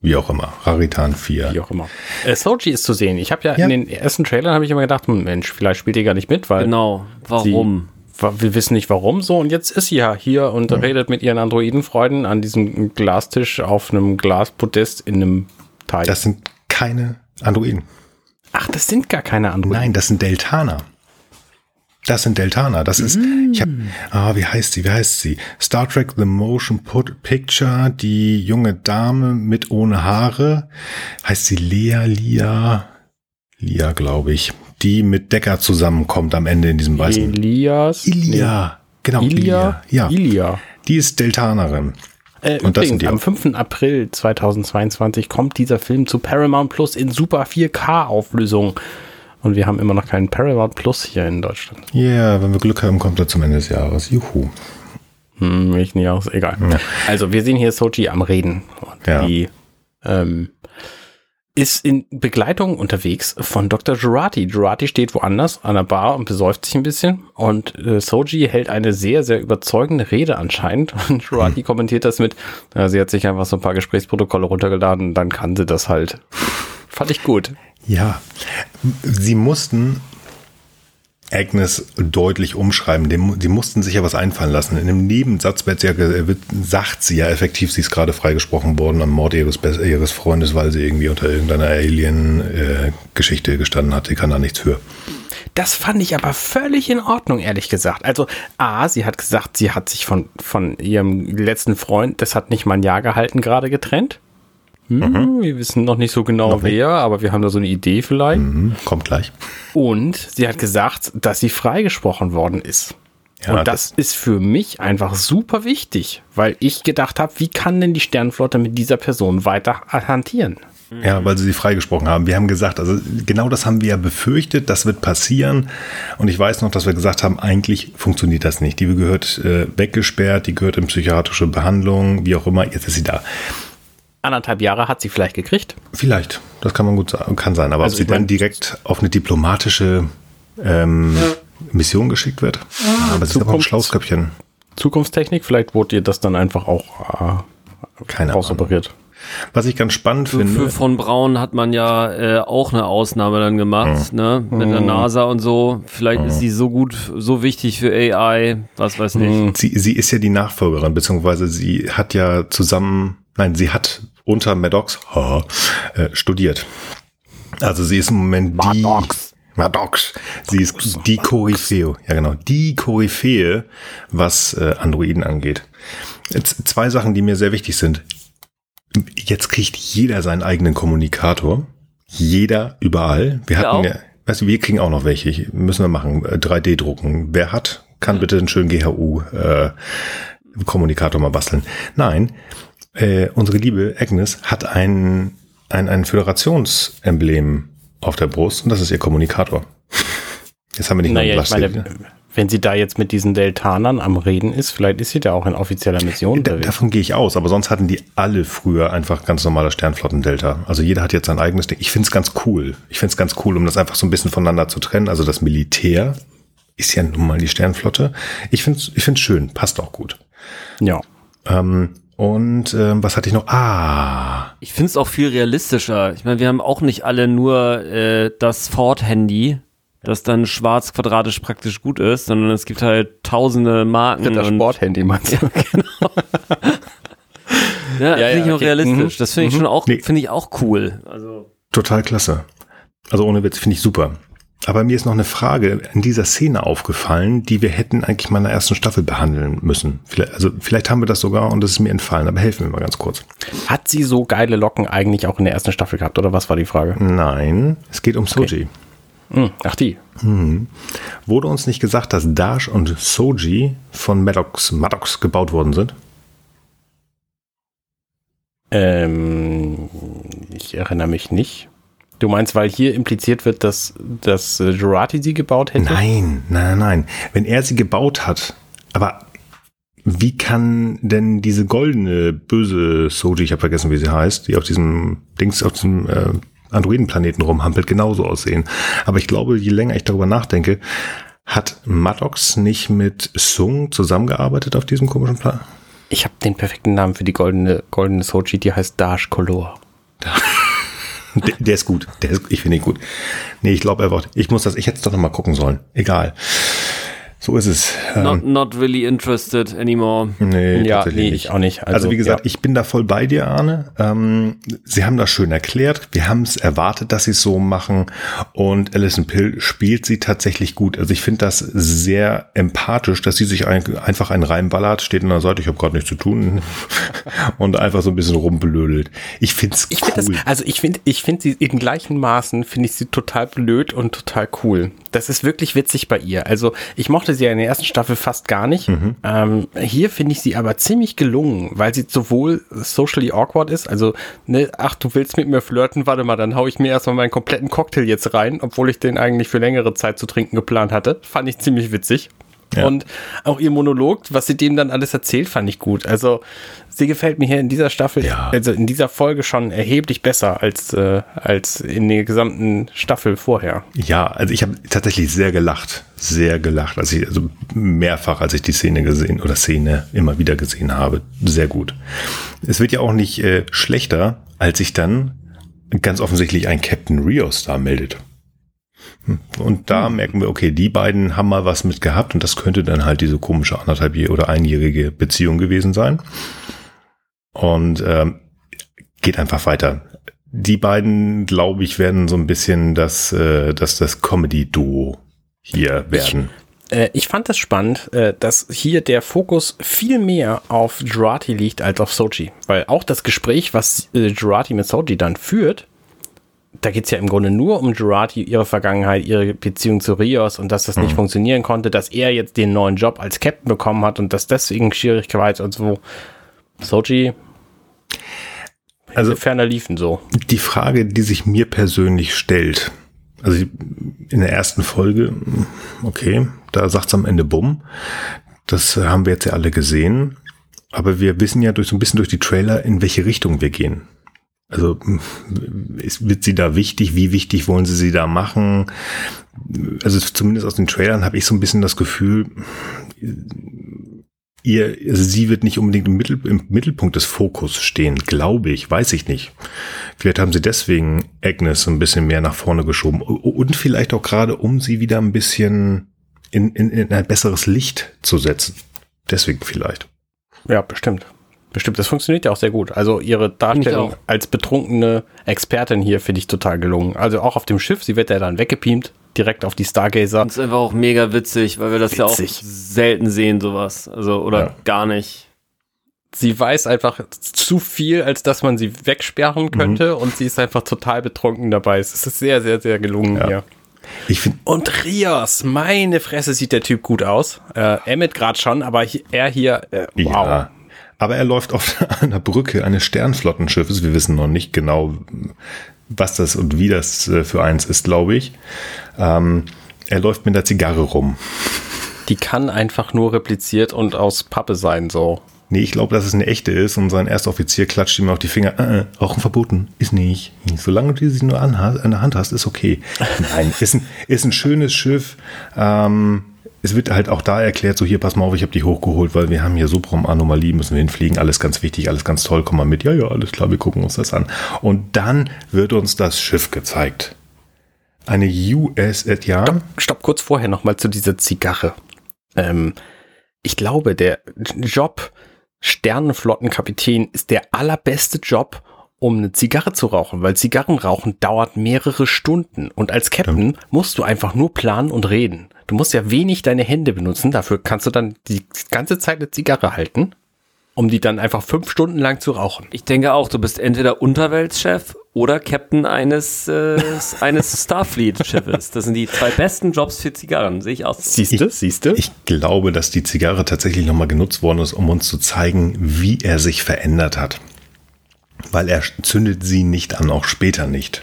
Wie auch immer. Raritan 4. Wie auch immer. Äh, Soji ist zu sehen. Ich habe ja, Ja. in den ersten Trailern habe ich immer gedacht, hm, Mensch, vielleicht spielt die gar nicht mit, weil Genau. Warum? Wir wissen nicht warum so. Und jetzt ist sie ja hier und redet mit ihren Androidenfreunden an diesem Glastisch auf einem Glaspodest in einem Teich. Das sind keine Androiden. Ach, das sind gar keine Androiden. Nein, das sind Deltaner. Das sind Deltaner. Das ist, ich habe, ah, wie heißt sie? Wie heißt sie? Star Trek The Motion Put Picture, die junge Dame mit ohne Haare. Heißt sie Lea, Lia? Lia, glaube ich. Die mit Decker zusammenkommt am Ende in diesem weißen. Elias. Ilia. Genau, Ilia. Ilia. Ja, Ilia. die ist Deltanerin. Äh, Und das übrigens, sind die am auch. 5. April 2022 kommt dieser Film zu Paramount Plus in Super 4K-Auflösung. Und wir haben immer noch keinen Paramount Plus hier in Deutschland. Ja, yeah, wenn wir Glück haben, kommt er zum Ende des Jahres. Juhu. Hm, ich nicht aus, egal. Also wir sehen hier Sochi am Reden. Und Ja. die ähm, ist in Begleitung unterwegs von Dr. Jurati. Jurati steht woanders an der Bar und besäuft sich ein bisschen. Und äh, Soji hält eine sehr, sehr überzeugende Rede anscheinend. Und Jurati kommentiert das mit, ja, sie hat sich einfach so ein paar Gesprächsprotokolle runtergeladen, dann kann sie das halt. Fand ich gut. Ja, sie mussten Agnes deutlich umschreiben. Dem, die mussten sich ja was einfallen lassen. In einem Nebensatz wird sie ja, wird, sagt sie ja effektiv, sie ist gerade freigesprochen worden am Mord ihres, ihres Freundes, weil sie irgendwie unter irgendeiner Alien-Geschichte gestanden hat. Sie kann da nichts für. Das fand ich aber völlig in Ordnung, ehrlich gesagt. Also, A, sie hat gesagt, sie hat sich von, von ihrem letzten Freund, das hat nicht mal ein Jahr gehalten, gerade getrennt. Hm, Wir wissen noch nicht so genau Noch nicht. wer, aber wir haben da so eine Idee vielleicht. Mhm, kommt gleich. Und sie hat gesagt, dass sie freigesprochen worden ist. Ja, Und das ist für mich einfach super wichtig, weil ich gedacht habe, wie kann denn die Sternflotte mit dieser Person weiter hantieren? Ja, weil sie sie freigesprochen haben. Wir haben gesagt, also genau das haben wir ja befürchtet, das wird passieren. Und ich weiß noch, dass wir gesagt haben, eigentlich funktioniert das nicht. Die gehört äh, weggesperrt, die gehört in psychiatrische Behandlung, wie auch immer. Jetzt ist sie da. Anderthalb Jahre hat sie vielleicht gekriegt. Vielleicht, das kann man gut sagen, kann sein. Aber Also ob sie dann direkt auf eine diplomatische ähm, Mission geschickt wird, aber sie ist aber ein Zukunfts- schlaues Köpfchen. Zukunftstechnik, vielleicht wurde ihr das dann einfach auch äh, Keine Ahnung. rausoperiert. Was ich ganz spannend Für, finde. für von Braun hat man ja äh, auch eine Ausnahme dann gemacht, ne? Mit Mhm. der NASA und so. Vielleicht ist sie so gut, so wichtig für AI, was weiß ich. Sie, sie ist ja die Nachfolgerin, beziehungsweise sie hat ja zusammen, nein, sie hat unter Maddox haha, äh, studiert. Also sie ist im Moment die Maddox. Maddox. Sie ist die Koryphäe, ja genau, die Koryphäe, was äh, Androiden angeht. Jetzt zwei Sachen, die mir sehr wichtig sind. Jetzt kriegt jeder seinen eigenen Kommunikator. Jeder überall. Wir hatten ja, weißt du, wir kriegen auch noch welche. Ich- Müssen wir machen. Äh, 3D drucken. Wer hat, kann bitte einen schönen GHU äh, Kommunikator mal basteln. Nein, äh, unsere liebe Agnes hat ein, ein, ein Föderationsemblem auf der Brust und das ist ihr Kommunikator. Jetzt haben wir nicht Naja, meine, Plastik. wenn sie da jetzt mit diesen Deltanern am Reden ist, vielleicht ist sie da auch in offizieller Mission Da, unterwegs. davon gehe ich aus, aber sonst hatten die alle früher einfach ganz normale Sternflotten-Delta. Also jeder hat jetzt sein eigenes Ding. Ich finde es ganz cool. Ich finde es ganz cool, um das einfach so ein bisschen voneinander zu trennen. Also das Militär ist ja nun mal die Sternflotte. Ich finde es ich find's schön, passt auch gut. Ja. Ähm, und ähm, was hatte ich noch? Ah, Ich finde es auch viel realistischer. Ich meine, wir haben auch nicht alle nur äh, das Ford-Handy, das dann schwarz quadratisch praktisch gut ist, sondern es gibt halt tausende Marken. Das Sporthandy meinst du? Ja, Ja, finde ja, ich auch okay. realistisch. Mhm. Das finde ich schon auch, Nee. finde ich auch cool. Also total klasse. Also ohne Witz, finde ich super. Aber mir ist noch eine Frage in dieser Szene aufgefallen, die wir hätten eigentlich mal in der ersten Staffel behandeln müssen. Vielleicht, also vielleicht haben wir das sogar und das ist mir entfallen, aber helfen wir mal ganz kurz. Hat sie so geile Locken eigentlich auch in der ersten Staffel gehabt, oder was war die Frage? Nein, es geht um Soji. Hm, ach, die. Wurde uns nicht gesagt, dass Dash und Soji von Maddox, Maddox gebaut worden sind? Ähm, ich erinnere mich nicht. Du meinst, weil hier impliziert wird, dass, dass äh, Jurati sie gebaut hätte? Nein, nein, nein. Wenn er sie gebaut hat, aber wie kann denn diese goldene, böse Soji, ich habe vergessen, wie sie heißt, die auf diesem Dings, auf diesem äh, Androidenplaneten rumhampelt, genauso aussehen? Aber ich glaube, je länger ich darüber nachdenke, hat Maddox nicht mit Sung zusammengearbeitet auf diesem komischen Plan? Ich habe den perfekten Namen für die goldene, goldene Sochi, die heißt Dash Color. Der, der ist gut. Der ist, ich finde ihn gut. Nee, ich glaube einfach, ich muss das, ich hätte es doch noch mal gucken sollen. Egal. So ist es. not, Ähm, not really interested anymore. nee, Ja, tatsächlich nee, nicht. ich auch nicht. Also, Also, wie gesagt, ja. ich bin da voll bei dir, Arne. Ähm, Sie haben das schön erklärt. Wir haben es erwartet, dass Sie es so machen. Und Alison Pill spielt sie tatsächlich gut. Also ich finde das sehr empathisch, dass sie sich ein, einfach einen reinballert, steht an der Seite, ich habe gerade nichts zu tun und einfach so ein bisschen rumblödelt. Ich finde es Ich cool. finde das, also ich finde, ich finde sie in gleichen Maßen, finde ich sie total blöd und total cool. Das ist wirklich witzig bei ihr. Also ich mochte sie ja in der ersten Staffel fast gar nicht. Mhm. Ähm, hier finde ich sie aber ziemlich gelungen, weil sie sowohl socially awkward ist, also ne, ach, du willst mit mir flirten, warte mal, dann hau ich mir erstmal meinen kompletten Cocktail jetzt rein, obwohl ich den eigentlich für längere Zeit zu trinken geplant hatte. Fand ich ziemlich witzig. Ja. Und auch ihr Monolog, was sie dem dann alles erzählt, fand ich gut. Also sie gefällt mir hier in dieser Staffel, Ja. also in dieser Folge schon erheblich besser als, äh, als in der gesamten Staffel vorher. Ja, also ich habe tatsächlich sehr gelacht, sehr gelacht, also, ich, also mehrfach, als ich die Szene gesehen oder Szene immer wieder gesehen habe, sehr gut. Es wird ja auch nicht äh, schlechter, als sich dann ganz offensichtlich ein Captain Rios da meldet. Hm. Und da merken wir, okay, die beiden haben mal was mit gehabt und das könnte dann halt diese komische anderthalbjährige oder einjährige Beziehung gewesen sein. Und ähm, geht einfach weiter. Die beiden, glaube ich, werden so ein bisschen das, äh, das, das Comedy-Duo hier werden. Äh, ich fand das spannend, äh, dass hier der Fokus viel mehr auf Jurati liegt als auf Sochi. Weil auch das Gespräch, was äh, Jurati mit Sochi dann führt, da geht's ja im Grunde nur um Jurati, ihre Vergangenheit, ihre Beziehung zu Rios und dass das nicht funktionieren konnte, dass er jetzt den neuen Job als Captain bekommen hat und dass deswegen Schwierigkeiten und so. Sochi, Also ferner liefen so. die Frage, die sich mir persönlich stellt, also in der ersten Folge, okay, da sagt's am Ende Bumm. Das haben wir jetzt ja alle gesehen. Aber wir wissen ja durch so ein bisschen durch die Trailer, in welche Richtung wir gehen. Also ist, wird sie da wichtig? Wie wichtig wollen sie sie da machen? Also zumindest aus den Trailern habe ich so ein bisschen das Gefühl, ihr, also sie wird nicht unbedingt im, Mittel, im Mittelpunkt des Fokus stehen, glaube ich, weiß ich nicht. Vielleicht haben sie deswegen Agnes so ein bisschen mehr nach vorne geschoben und vielleicht auch gerade, um sie wieder ein bisschen in, in, in ein besseres Licht zu setzen. Deswegen vielleicht. Ja, bestimmt. Bestimmt, das funktioniert ja auch sehr gut. Also ihre Darstellung als betrunkene Expertin hier finde ich total gelungen. Also auch auf dem Schiff, sie wird ja dann weggebeamt, direkt auf die Stargazer. Das ist einfach auch mega witzig, weil wir das ja auch Witzig. selten sehen, sowas. Also, oder Ja. gar nicht. Sie weiß einfach zu viel, als dass man sie wegsperren könnte und sie ist einfach total betrunken dabei. Es ist sehr, sehr, sehr gelungen Ja. hier. Ich finde, Und Rios, meine Fresse, sieht der Typ gut aus. Äh, Emmett gerade schon, aber er hier, äh, wow. ja. Aber er läuft auf einer Brücke eines Sternflottenschiffes. Wir wissen noch nicht genau, was das und wie das äh, für eins ist, glaube ich. Ähm, er läuft mit der Zigarre rum. Die kann einfach nur repliziert und aus Pappe sein, so. Nee, ich glaube, dass es eine echte ist und sein erster Offizier klatscht ihm auf die Finger. Äh, äh, Rauchen verboten. Ist nicht. Solange du sie nur an, an der Hand hast, ist okay. Nein, ist ein, ist ein schönes Schiff. Ähm, es wird halt auch da erklärt, so hier, pass mal auf, ich habe dich hochgeholt, weil wir haben hier Subrom-Anomalie, müssen wir hinfliegen, alles ganz wichtig, alles ganz toll, komm mal mit. Ja, ja, alles klar, wir gucken uns das an. Und dann wird uns das Schiff gezeigt. Eine US, äh, ja. Stopp, stopp kurz vorher nochmal zu dieser Zigarre. Ähm, ich glaube, der Job Sternenflottenkapitän ist der allerbeste Job, um eine Zigarre zu rauchen, weil Zigarrenrauchen dauert mehrere Stunden und als Captain ja. musst du einfach nur planen und reden. Du musst ja wenig deine Hände benutzen, dafür kannst du dann die ganze Zeit eine Zigarre halten, um die dann einfach fünf Stunden lang zu rauchen. Ich denke auch, du bist entweder Unterweltschef oder Captain eines, äh, eines Starfleet-Schiffes. Das sind die zwei besten Jobs für Zigarren, sehe ich aus. Siehst du, siehst du? Ich glaube, dass die Zigarre tatsächlich nochmal genutzt worden ist, um uns zu zeigen, wie er sich verändert hat. Weil er zündet sie nicht an, auch später nicht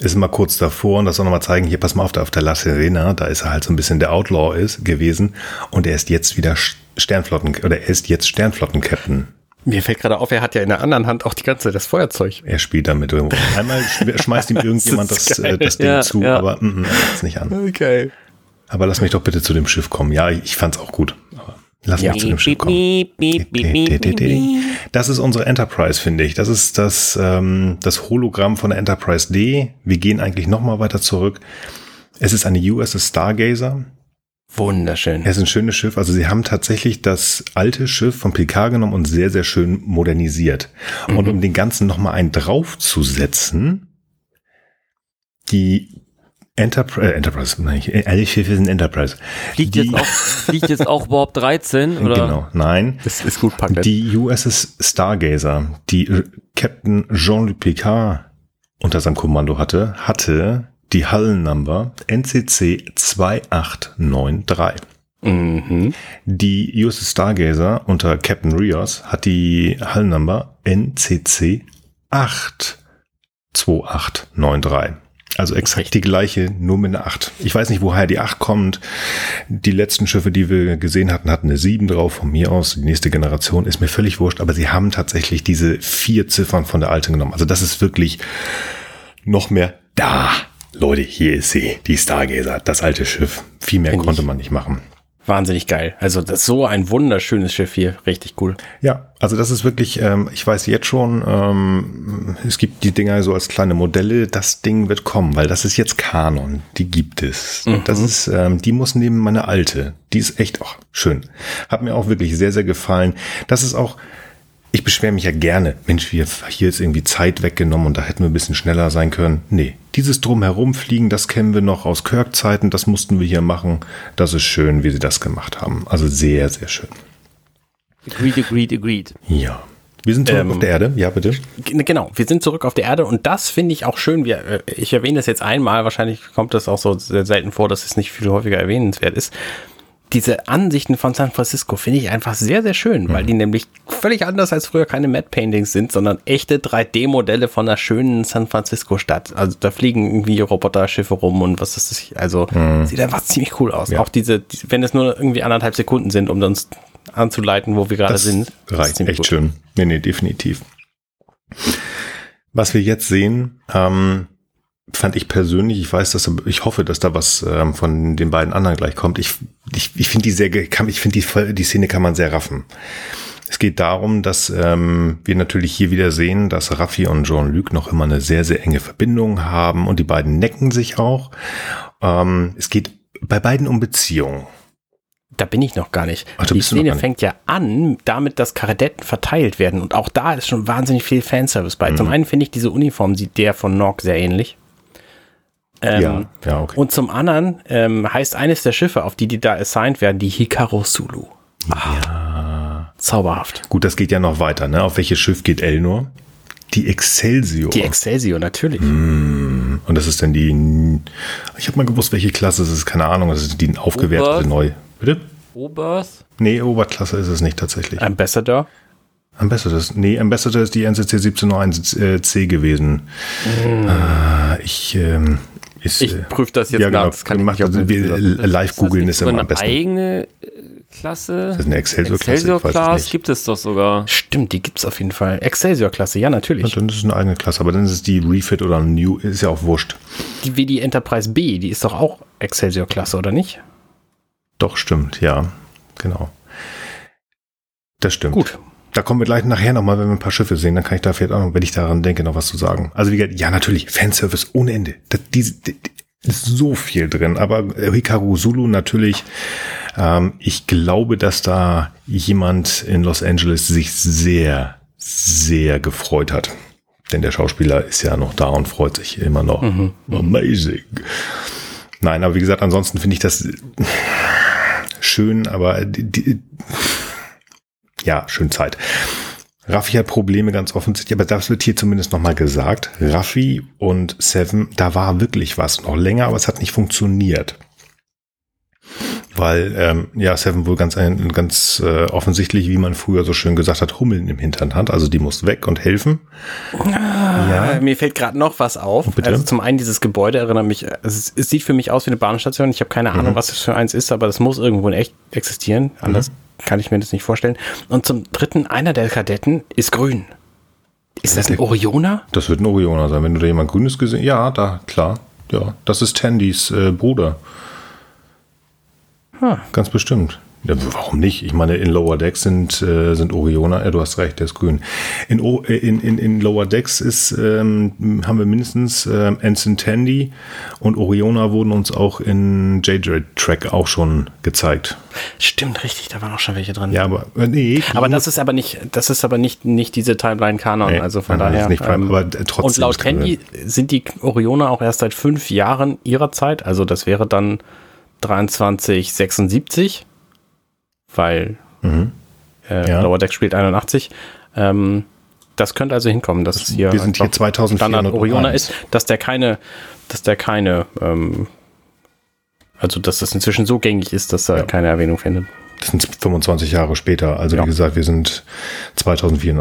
ist mal kurz davor und das soll nochmal zeigen, hier pass mal auf, da auf der La Serena, da ist er halt so ein bisschen der Outlaw ist gewesen und er ist jetzt wieder Sternflotten oder er ist jetzt Sternflotten-Captain. Mir fällt gerade auf, er hat ja in der anderen Hand auch die ganze Zeit das Feuerzeug. Er spielt damit irgendwo. Einmal schmeißt ihm irgendjemand das, das, äh, das Ding ja, zu, ja. aber mm, mm, er es nicht an. Okay. Aber lass mich doch bitte zu dem Schiff kommen. Ja, ich fand's auch gut. Aber Lass ja. mich zu dem Schiff kommen. Das ist unsere Enterprise, finde ich. Das ist das, ähm, das Hologramm von der Enterprise D. Wir gehen eigentlich noch mal weiter zurück. Es ist eine USS Stargazer. Wunderschön. Es ist ein schönes Schiff. Also sie haben tatsächlich das alte Schiff von Picard genommen und sehr, sehr schön modernisiert. Mhm. Und um den Ganzen noch mal einen draufzusetzen, die Enterprise, äh, Enterprise, nein, alle Schiffe sind Enterprise. Fliegt, die, jetzt, auch, fliegt jetzt auch Warp 13? Oder? Genau, nein. Das ist gut packt. Die USS Stargazer, die Captain Jean-Luc Picard unter seinem Kommando hatte, hatte die Hull-Number NCC 2893. Mhm. Die USS Stargazer unter Captain Rios hat die Hull-Number NCC 82893. Also exakt die gleiche, nur mit einer 8. Ich weiß nicht, woher die 8 kommt. Die letzten Schiffe, die wir gesehen hatten, hatten eine 7 drauf von mir aus. Die nächste Generation ist mir völlig wurscht, aber sie haben tatsächlich diese vier Ziffern von der alten genommen. Also das ist wirklich noch mehr da. Leute, hier ist sie, die Stargazer, das alte Schiff. Viel mehr Find konnte man nicht machen wahnsinnig geil. Also das ist so ein wunderschönes Schiff hier, richtig cool. Ja, also das ist wirklich, ähm, ich weiß jetzt schon, ähm, es gibt die Dinger so als kleine Modelle, das Ding wird kommen, weil das ist jetzt Kanon, die gibt es. Mhm. Das ist, ähm, die muss neben meine alte, die ist echt auch schön. Hat mir auch wirklich sehr, sehr gefallen. Das ist auch, ich beschwere mich ja gerne, Mensch, wir hier ist irgendwie Zeit weggenommen und da hätten wir ein bisschen schneller sein können. Nee, dieses Drumherumfliegen, das kennen wir noch aus Kirk-Zeiten, das mussten wir hier machen. Das ist schön, wie sie das gemacht haben. Also sehr, sehr schön. Agreed, agreed, agreed. Ja. Wir sind zurück ähm, auf der Erde, ja bitte. Genau, wir sind zurück auf der Erde und das finde ich auch schön. Wir, äh, ich erwähne das jetzt einmal, wahrscheinlich kommt das auch so sehr selten vor, dass es nicht viel häufiger erwähnenswert ist diese Ansichten von San Francisco finde ich einfach sehr, sehr schön, mhm. weil die nämlich völlig anders als früher keine Matte Paintings sind, sondern echte 3D-Modelle von einer schönen San Francisco-Stadt. Also da fliegen irgendwie Roboter-Schiffe rum und was ist das? Also mhm. sieht einfach ziemlich cool aus. Ja. Auch diese, wenn es nur irgendwie anderthalb Sekunden sind, um uns anzuleiten, wo wir gerade sind. Reicht echt gut. schön. Nee, nee, definitiv. Was wir jetzt sehen, ähm, fand ich persönlich, ich weiß, dass ich hoffe, dass da was ähm, von den beiden anderen gleich kommt. Ich, ich, ich finde die sehr, kann, ich finde die, die Szene kann man sehr raffen. Es geht darum, dass ähm, wir natürlich hier wieder sehen, dass Raffi und Jean-Luc noch immer eine sehr, sehr enge Verbindung haben und die beiden necken sich auch. Ähm, es geht bei beiden um Beziehungen. Da bin ich noch gar nicht. Ach, die Szene fängt ja an, damit, dass Kadetten verteilt werden. Und auch da ist schon wahnsinnig viel Fanservice bei. Mhm. Zum einen finde ich diese Uniform sieht der von Nog sehr ähnlich. Ähm, ja, ja, okay. Und zum anderen ähm, heißt eines der Schiffe, auf die die da assigned werden, die Hikaru Sulu. ja. Zauberhaft. Gut, das geht ja noch weiter, ne? Auf welches Schiff geht Elnor? Die Excelsior. Die Excelsior, natürlich. Mm, und das ist dann die. Ich habe mal gewusst, welche Klasse es ist. Keine Ahnung. Das ist die aufgewertete Oberth. neu. Bitte? Oberth? Nee, Oberklasse ist es nicht tatsächlich. Ambassador? Ambassador, nee, Ambassador ist die NCC 1701C gewesen. Mm. Äh, ich, ähm, Ist, Ich äh, prüfe das jetzt ja, nach. genau. Das kann ich nicht also, wir, äh, live googeln ist immer eine am besten. eigene äh, Klasse. Das ist eine Excelsior-Klasse, es nicht. gibt es doch sogar. Stimmt, die gibt's auf jeden Fall. Excelsior-Klasse, ja, Ja, natürlich. dann ist es eine eigene Klasse, aber dann ist es die Refit oder New, ist ja auch wurscht. Die, wie die Enterprise B, die ist doch auch Excelsior-Klasse, oder nicht? Doch, stimmt, ja, genau. Das stimmt. Gut. Da kommen wir gleich nachher nochmal, wenn wir ein paar Schiffe sehen, dann kann ich da vielleicht auch noch, wenn ich daran denke, noch was zu sagen. Also wie gesagt, ja, natürlich, Fanservice ohne Ende. Das, die, die, ist so viel drin, aber Hikaru Zulu natürlich, ähm, ich glaube, dass da jemand in Los Angeles sich sehr, sehr gefreut hat. Denn der Schauspieler ist ja noch da und freut sich immer noch. Amazing. Nein, aber wie gesagt, ansonsten finde ich das schön, aber die, die, ja, schön Zeit. Raffi hat Probleme ganz offensichtlich, aber das wird hier zumindest nochmal gesagt. Raffi und Seven, da war wirklich was noch länger, aber es hat nicht funktioniert. Weil, ähm, ja, Seven wohl ganz, ganz äh, offensichtlich, wie man früher so schön gesagt hat, Hummeln im Hintern hat. Also die muss weg und helfen. Ja. Äh, Mir fällt gerade noch was auf. bitte? Also zum einen dieses Gebäude erinnert mich, äh, es, es sieht für mich aus wie eine Bahnstation. Ich habe keine Mhm. Ahnung, was das für eins ist, aber das muss irgendwo in echt existieren. Anders kann ich mir das nicht vorstellen. Und zum dritten, einer der Kadetten ist grün. Ist das ein Orioner? Das wird ein Orioner sein. Wenn du da jemand Grünes gesehen Ja, da, klar. Ja, das ist Tandys äh, Bruder. Ganz bestimmt. Ja, warum nicht? Ich meine, in Lower Decks sind, äh, sind Orioner, äh, du hast recht, der ist grün. In, o, äh, in, in, in Lower Decks ist, ähm, haben wir mindestens ähm, Ensign Tandy und Oriona wurden uns auch in J-Track auch schon gezeigt. Stimmt, richtig, da waren auch schon welche drin. Ja, aber äh, nee. Aber das ist aber nicht, das ist aber nicht, nicht diese Timeline-Kanon. Nee, also von daher. ist nicht ähm, aber, äh, trotzdem und laut. Candy sind die Orioner auch erst seit fünf Jahren ihrer Zeit. Also das wäre dann 2376, weil äh, Mhm. Ja. Lower Deck spielt 81. Ähm, das könnte also hinkommen, dass es hier Wir sind hier einfach 2401. Standard Orioner ist, dass der keine, dass der keine, ähm, also dass das inzwischen so gängig ist, dass er Ja. keine Erwähnung findet. Das sind 25 Jahre später. Also Ja. wie gesagt, wir sind 2004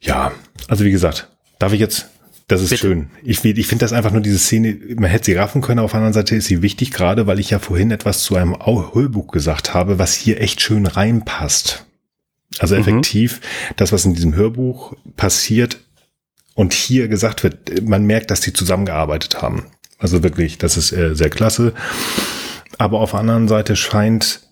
Ja, also wie gesagt, darf ich jetzt, das ist Bitte. schön. Ich, ich finde das einfach nur diese Szene, man hätte sie raffen können, auf der anderen Seite ist sie wichtig, gerade weil ich ja vorhin etwas zu einem Hörbuch gesagt habe, was hier echt schön reinpasst. Also Mhm. effektiv, das, was in diesem Hörbuch passiert und hier gesagt wird, man merkt, dass die zusammengearbeitet haben. Also wirklich, das ist äh, sehr klasse. Aber auf der anderen Seite scheint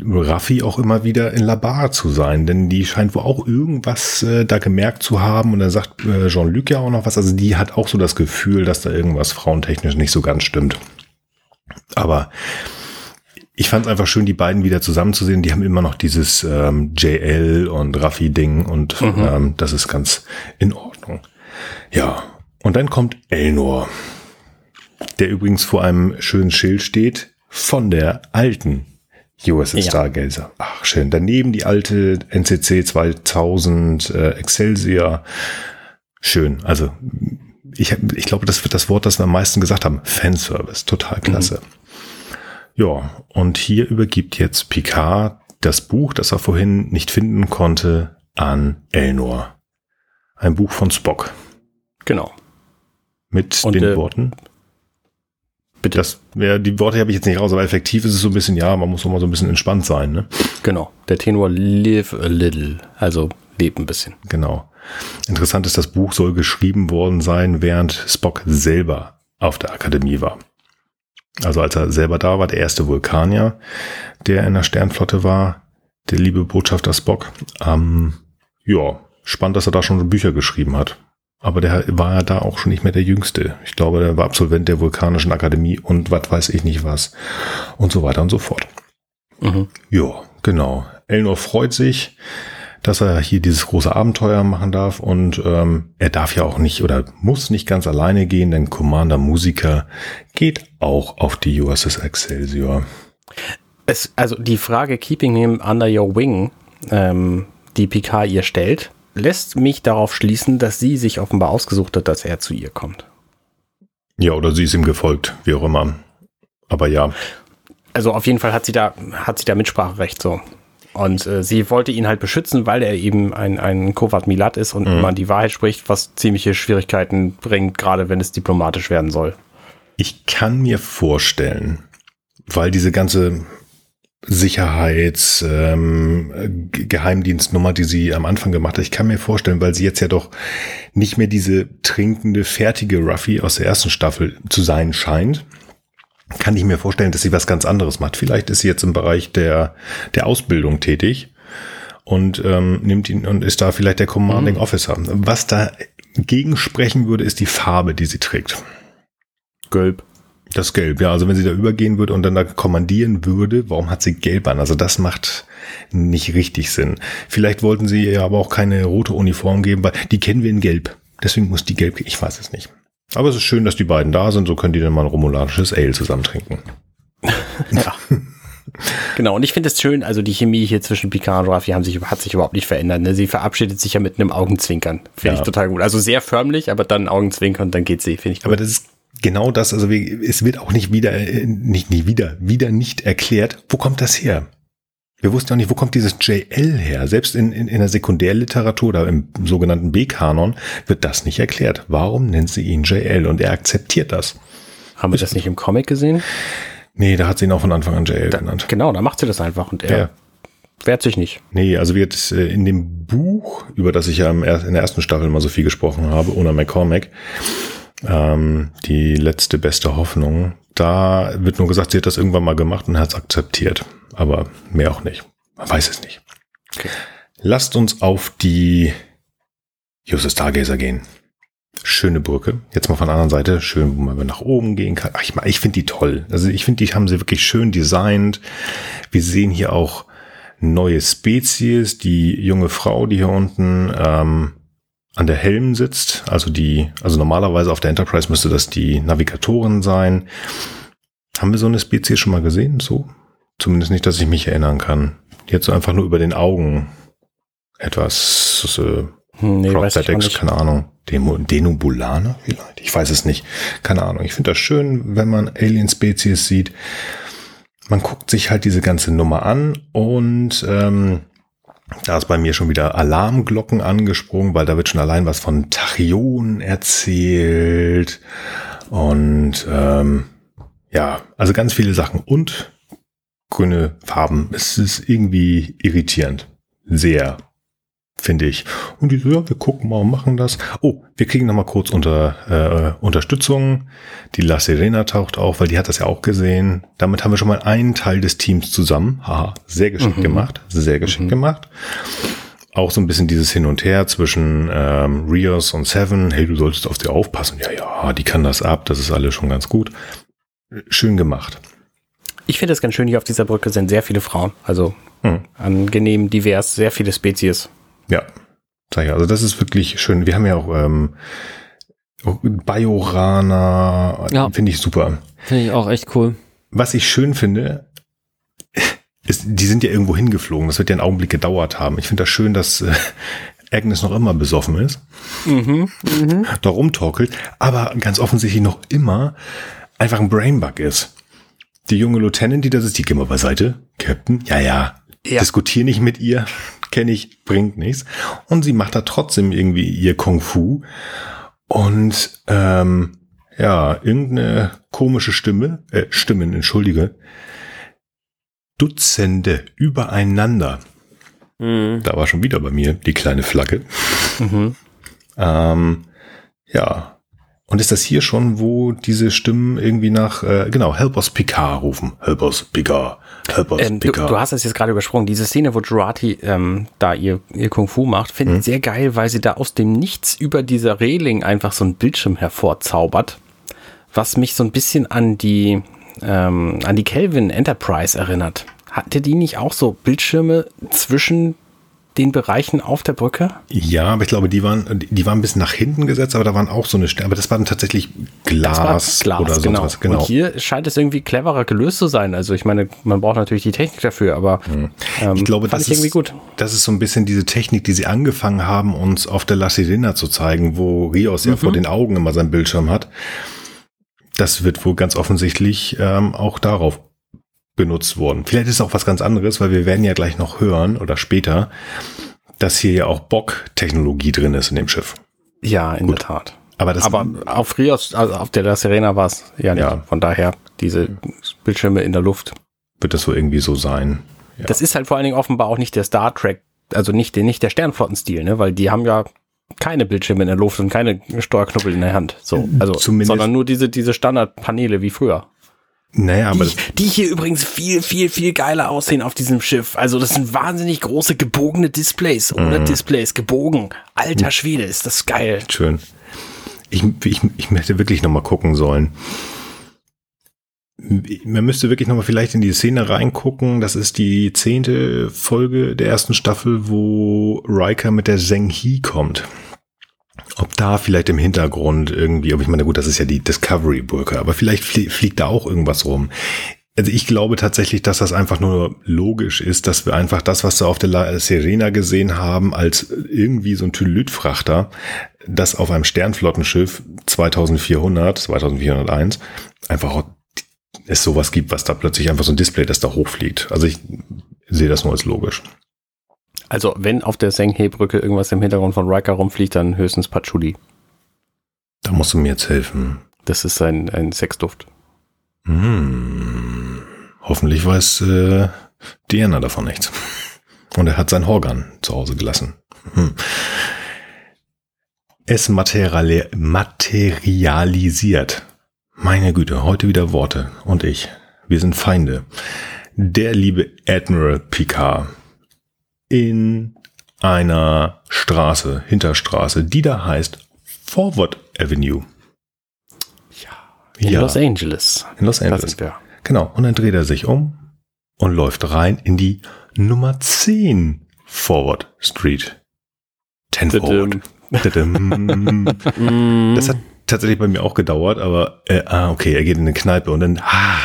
Raffi auch immer wieder in Labar zu sein, denn die scheint wohl auch irgendwas äh, da gemerkt zu haben und dann sagt äh, Jean-Luc ja auch noch was, also die hat auch so das Gefühl, dass da irgendwas frauentechnisch nicht so ganz stimmt. Aber ich fand es einfach schön, die beiden wieder zusammenzusehen. Die haben immer noch dieses ähm, JL und Raffi-Ding und ähm, das ist ganz in Ordnung. Ja, und dann kommt Elnor, der übrigens vor einem schönen Schild steht von der alten USS Ja. Stargazer. Ach, schön. Daneben die alte NCC 2000 äh, Excelsior. Schön. Also, ich, ich glaube, das wird das Wort, das wir am meisten gesagt haben. Fanservice. Total klasse. Ja, und hier übergibt jetzt Picard das Buch, das er vorhin nicht finden konnte, an Elnor. Ein Buch von Spock. Genau. Mit Und, den äh, Worten. Bitte. Das, ja, die Worte habe ich jetzt nicht raus, aber effektiv ist es so ein bisschen, ja, man muss auch mal so ein bisschen entspannt sein, ne? Genau. Der Tenor live a little. Also lebt ein bisschen. Genau. Interessant ist, das Buch soll geschrieben worden sein, während Spock selber auf der Akademie war. Also als er selber da war, der erste Vulkanier, der in der Sternflotte war, der liebe Botschafter Spock. Ähm, ja, spannend, dass er da schon Bücher geschrieben hat. Aber der war ja da auch schon nicht mehr der Jüngste. Ich glaube, der war Absolvent der Vulkanischen Akademie und was weiß ich nicht was. Und so weiter und so fort. Mhm. Ja, genau. Elnor freut sich, dass er hier dieses große Abenteuer machen darf und ähm, er darf ja auch nicht oder muss nicht ganz alleine gehen, denn Commander Musiker geht auch auf die USS Excelsior. Es, also die Frage Keeping him under your wing, ähm, die Picard ihr stellt, lässt mich darauf schließen, dass sie sich offenbar ausgesucht hat, dass er zu ihr kommt. Ja, oder sie ist ihm gefolgt, wie auch immer. Aber ja, Also auf jeden Fall hat sie da, hat sie da Mitspracherecht so. Und äh, sie wollte ihn halt beschützen, weil er eben ein, ein Kovat Milat ist und immer die Wahrheit spricht, was ziemliche Schwierigkeiten bringt, gerade wenn es diplomatisch werden soll. Ich kann mir vorstellen, weil diese ganze Sicherheits, ähm, Geheimdienstnummer, die sie am Anfang gemacht hat. Ich kann mir vorstellen, weil sie jetzt ja doch nicht mehr diese trinkende, fertige Ruffy aus der ersten Staffel zu sein scheint, kann ich mir vorstellen, dass sie was ganz anderes macht. Vielleicht ist sie jetzt im Bereich der, der Ausbildung tätig und ähm, nimmt ihn und ist da vielleicht der Commanding mhm. Officer. Was da gegensprechen würde, ist die Farbe, die sie trägt. Gelb. Das Gelb, ja. Also wenn sie da übergehen würde und dann da kommandieren würde, warum hat sie Gelb an? Also das macht nicht richtig Sinn. Vielleicht wollten sie ihr aber auch keine rote Uniform geben, weil die kennen wir in Gelb. Deswegen muss die Gelb, ich weiß es nicht. Aber es ist schön, dass die beiden da sind, so können die dann mal ein romulanisches Ale zusammen trinken. ja. Genau, und ich finde es schön, also die Chemie hier zwischen Picard und Raffi haben sich, hat sich überhaupt nicht verändert. Ne? Sie verabschiedet sich ja mit einem Augenzwinkern. Finde ja. ich total gut. Also sehr förmlich, aber dann Augenzwinkern dann geht sie, finde ich gut. Aber das ist genau das, also es wird auch nicht wieder, nicht, nicht wieder, wieder nicht erklärt, wo kommt das her? Wir wussten auch nicht, wo kommt dieses JL her? Selbst in, in, in der Sekundärliteratur oder im sogenannten B-Kanon wird das nicht erklärt. Warum nennt sie ihn JL? Und er akzeptiert das. Haben wir das nicht im Comic gesehen? Nee, da hat sie ihn auch von Anfang an JL da, genannt. Genau, da macht sie das einfach und er ja. wehrt sich nicht. Nee, also wird äh, in dem Buch, über das ich ja in der ersten Staffel mal so viel gesprochen habe, Ona McCormack, ähm, die letzte beste Hoffnung. Da wird nur gesagt, sie hat das irgendwann mal gemacht und hat es akzeptiert. Aber mehr auch nicht. Man weiß es nicht. Okay. Lasst uns auf die Justus Stargazer gehen. Schöne Brücke. Jetzt mal von der anderen Seite. Schön, wo man nach oben gehen kann. Ach, ich, ich finde die toll. Also ich finde, die haben sie wirklich schön designt. Wir sehen hier auch neue Spezies. Die junge Frau, die hier unten ähm, an der Helm sitzt. Also die, also normalerweise auf der Enterprise müsste das die Navigatoren sein. Haben wir so eine Spezies schon mal gesehen? So? Zumindest nicht, dass ich mich erinnern kann. Jetzt so einfach nur über den Augen etwas äh, nee, Prosthetics, keine Ahnung. Demo, Denubulane vielleicht? Ich weiß es nicht. Keine Ahnung. Ich finde das schön, wenn man Alien-Spezies sieht. Man guckt sich halt diese ganze Nummer an und ähm, da ist bei mir schon wieder Alarmglocken angesprungen, weil da wird schon allein was von Tachyonen erzählt. Und ähm, ja, also ganz viele Sachen. Und grüne Farben. Es ist irgendwie irritierend. Sehr finde ich. Und die so, ja, wir gucken mal und machen das. Oh, wir kriegen noch mal kurz unter, äh, Unterstützung. Die La Serena taucht auf, weil die hat das ja auch gesehen. Damit haben wir schon mal einen Teil des Teams zusammen. Haha, sehr geschickt mhm. gemacht, sehr geschickt mhm. gemacht. Auch so ein bisschen dieses Hin und Her zwischen ähm, Rios und Seven. Hey, du solltest auf sie aufpassen. Ja, ja, die kann das ab. Das ist alles schon ganz gut. Schön gemacht. Ich finde es ganz schön, hier auf dieser Brücke sind sehr viele Frauen. Also hm. angenehm, divers, sehr viele Spezies. Ja, sag. Also das ist wirklich schön. Wir haben ja auch ähm, Biorana, ja. finde ich super. Finde ich auch echt cool. Was ich schön finde, ist, die sind ja irgendwo hingeflogen. Das wird ja einen Augenblick gedauert haben. Ich finde das schön, dass äh, Agnes noch immer besoffen ist. Mhm, mh. Da rumtorkelt, aber ganz offensichtlich noch immer einfach ein Brainbug ist. Die junge Lieutenant, die da sitzt, die geh mal beiseite. Captain, ja, ja, ja. diskutier nicht mit ihr kenne ich, bringt nichts. Und sie macht da trotzdem irgendwie ihr Kung Fu. Und ähm, ja, irgendeine komische Stimme, äh, Stimmen, entschuldige, Dutzende übereinander. Mhm. Da war schon wieder bei mir die kleine Flagge. Mhm. ähm, ja, und ist das hier schon, wo diese Stimmen irgendwie nach, äh, genau, Help us Picard rufen. Help us Picard. Help us ähm, Picard. Du, du, hast es jetzt gerade übersprungen. Diese Szene, wo Jurati ähm, da ihr, ihr Kung Fu macht, finde ich mhm. sehr geil, weil sie da aus dem Nichts über dieser Reling einfach so ein Bildschirm hervorzaubert, was mich so ein bisschen an die, ähm, an die Kelvin Enterprise erinnert. Hatte die nicht auch so Bildschirme zwischen den Bereichen auf der Brücke? Ja, aber ich glaube, die waren, die waren ein bisschen nach hinten gesetzt, aber da waren auch so eine aber das waren tatsächlich Glas, Glas oder genau. sowas. Genau. Und hier scheint es irgendwie cleverer gelöst zu sein. Also ich meine, man braucht natürlich die Technik dafür, aber hm. ähm, ich glaube, das ich ist, gut. das ist so ein bisschen diese Technik, die sie angefangen haben, uns auf der La Sirena zu zeigen, wo Rios mhm. ja vor den Augen immer seinen Bildschirm hat. Das wird wohl ganz offensichtlich ähm, auch darauf benutzt worden. Vielleicht ist es auch was ganz anderes, weil wir werden ja gleich noch hören oder später, dass hier ja auch Bock-Technologie drin ist in dem Schiff. Ja, in Gut. der Tat. Aber das, Aber auf Rios, also auf der La Serena war es ja nicht. Ja. Von daher, diese Bildschirme in der Luft. wird das wohl irgendwie so sein. Ja. Das ist halt vor allen Dingen offenbar auch nicht der Star Trek, also nicht der, nicht der Sternflottenstil, ne? Weil die haben ja keine Bildschirme in der Luft und keine Steuerknubbel in der Hand. So, also, Zumindest- sondern nur diese, diese Standardpaneele wie früher. Naja, aber Die, die hier übrigens viel, viel, viel geiler aussehen auf diesem Schiff. Also das sind wahnsinnig große gebogene Displays. Oder Displays, gebogen. Alter Schwede, ist das geil. schön. Ich, ich, ich möchte wirklich nochmal gucken sollen. Man müsste wirklich nochmal vielleicht in die Szene reingucken. Das ist die zehnte Folge der ersten Staffel, wo Riker mit der Zheng He kommt. Ob da vielleicht im Hintergrund irgendwie, aber ich meine, gut, das ist ja die Discovery-Brücke, aber vielleicht flie fliegt da auch irgendwas rum. Also ich glaube tatsächlich, dass das einfach nur logisch ist, dass wir einfach das, was wir auf der La Serena gesehen haben, als irgendwie so ein Tylüt-Frachter, das auf einem Sternflottenschiff 2400, 2401 einfach es sowas gibt, was da plötzlich einfach so ein Display, das da hochfliegt. Also ich sehe das nur als logisch. Also wenn auf der Senghe-Brücke irgendwas im Hintergrund von Riker rumfliegt, dann höchstens Patchouli. Da musst du mir jetzt helfen. Das ist ein, ein Sexduft. Hm. Hoffentlich weiß äh, Diana davon nichts. Und er hat sein Horgan zu Hause gelassen. Hm. Es materiali materialisiert. Meine Güte, heute wieder Worte. Und ich. Wir sind Feinde. Der liebe Admiral Picard in einer Straße, Hinterstraße, die da heißt Forward Avenue. In Ja. Los Angeles. In Los Angeles. Genau. Und dann dreht er sich um und läuft rein in die Nummer 10 Forward Street. 10 Forward. Mm, Das hat tatsächlich bei mir auch gedauert, aber äh, ah, okay, er geht in eine Kneipe und dann, ah,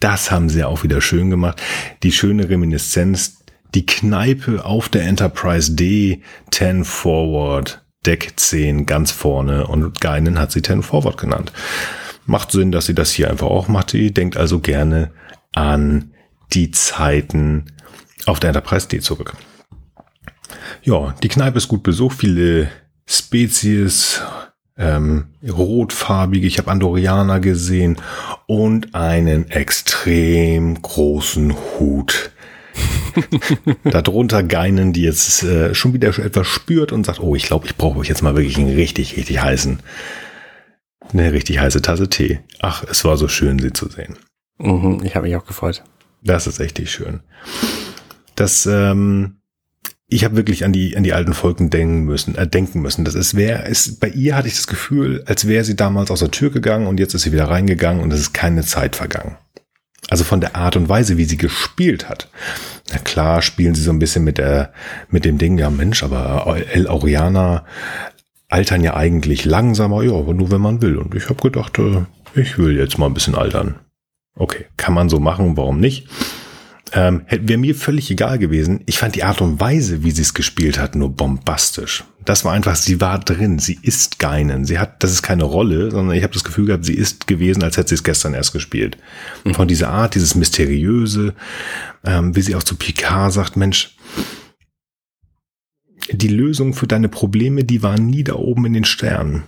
das haben sie auch wieder schön gemacht. Die schöne Reminiszenz, die Kneipe auf der Enterprise D, 10 Forward, Deck 10 ganz vorne und Geinen hat sie 10 Forward genannt. Macht Sinn, dass sie das hier einfach auch macht. Sie denkt also gerne an die Zeiten auf der Enterprise D zurück. Ja, die Kneipe ist gut besucht, viele Spezies, ähm, rotfarbige, ich habe Andorianer gesehen und einen extrem großen Hut. Darunter Geinen, die jetzt äh, schon wieder etwas spürt und sagt, oh, ich glaube, ich brauche jetzt mal wirklich einen richtig, richtig heißen, eine richtig heiße Tasse Tee. Ach, es war so schön, sie zu sehen. Mhm, ich habe mich auch gefreut. Das ist echt schön. Das, ähm, ich habe wirklich an die an die alten Folgen denken müssen, äh, denken müssen. Das ist wer ist bei ihr hatte ich das Gefühl, als wäre sie damals aus der Tür gegangen und jetzt ist sie wieder reingegangen und es ist keine Zeit vergangen. Also von der Art und Weise, wie sie gespielt hat. Na klar, spielen sie so ein bisschen mit der mit dem Ding, ja Mensch, aber El Aureana altern ja eigentlich langsamer, ja, aber nur wenn man will. Und ich habe gedacht, äh, ich will jetzt mal ein bisschen altern. Okay, kann man so machen, warum nicht? Ähm, Wäre mir völlig egal gewesen. Ich fand die Art und Weise, wie sie es gespielt hat, nur bombastisch. Das war einfach, sie war drin, sie ist Geinen. Sie hat, das ist keine Rolle, sondern ich habe das Gefühl gehabt, sie ist gewesen, als hätte sie es gestern erst gespielt. Von dieser Art, dieses Mysteriöse, ähm, wie sie auch zu Picard sagt, Mensch, die Lösung für deine Probleme, die waren nie da oben in den Sternen.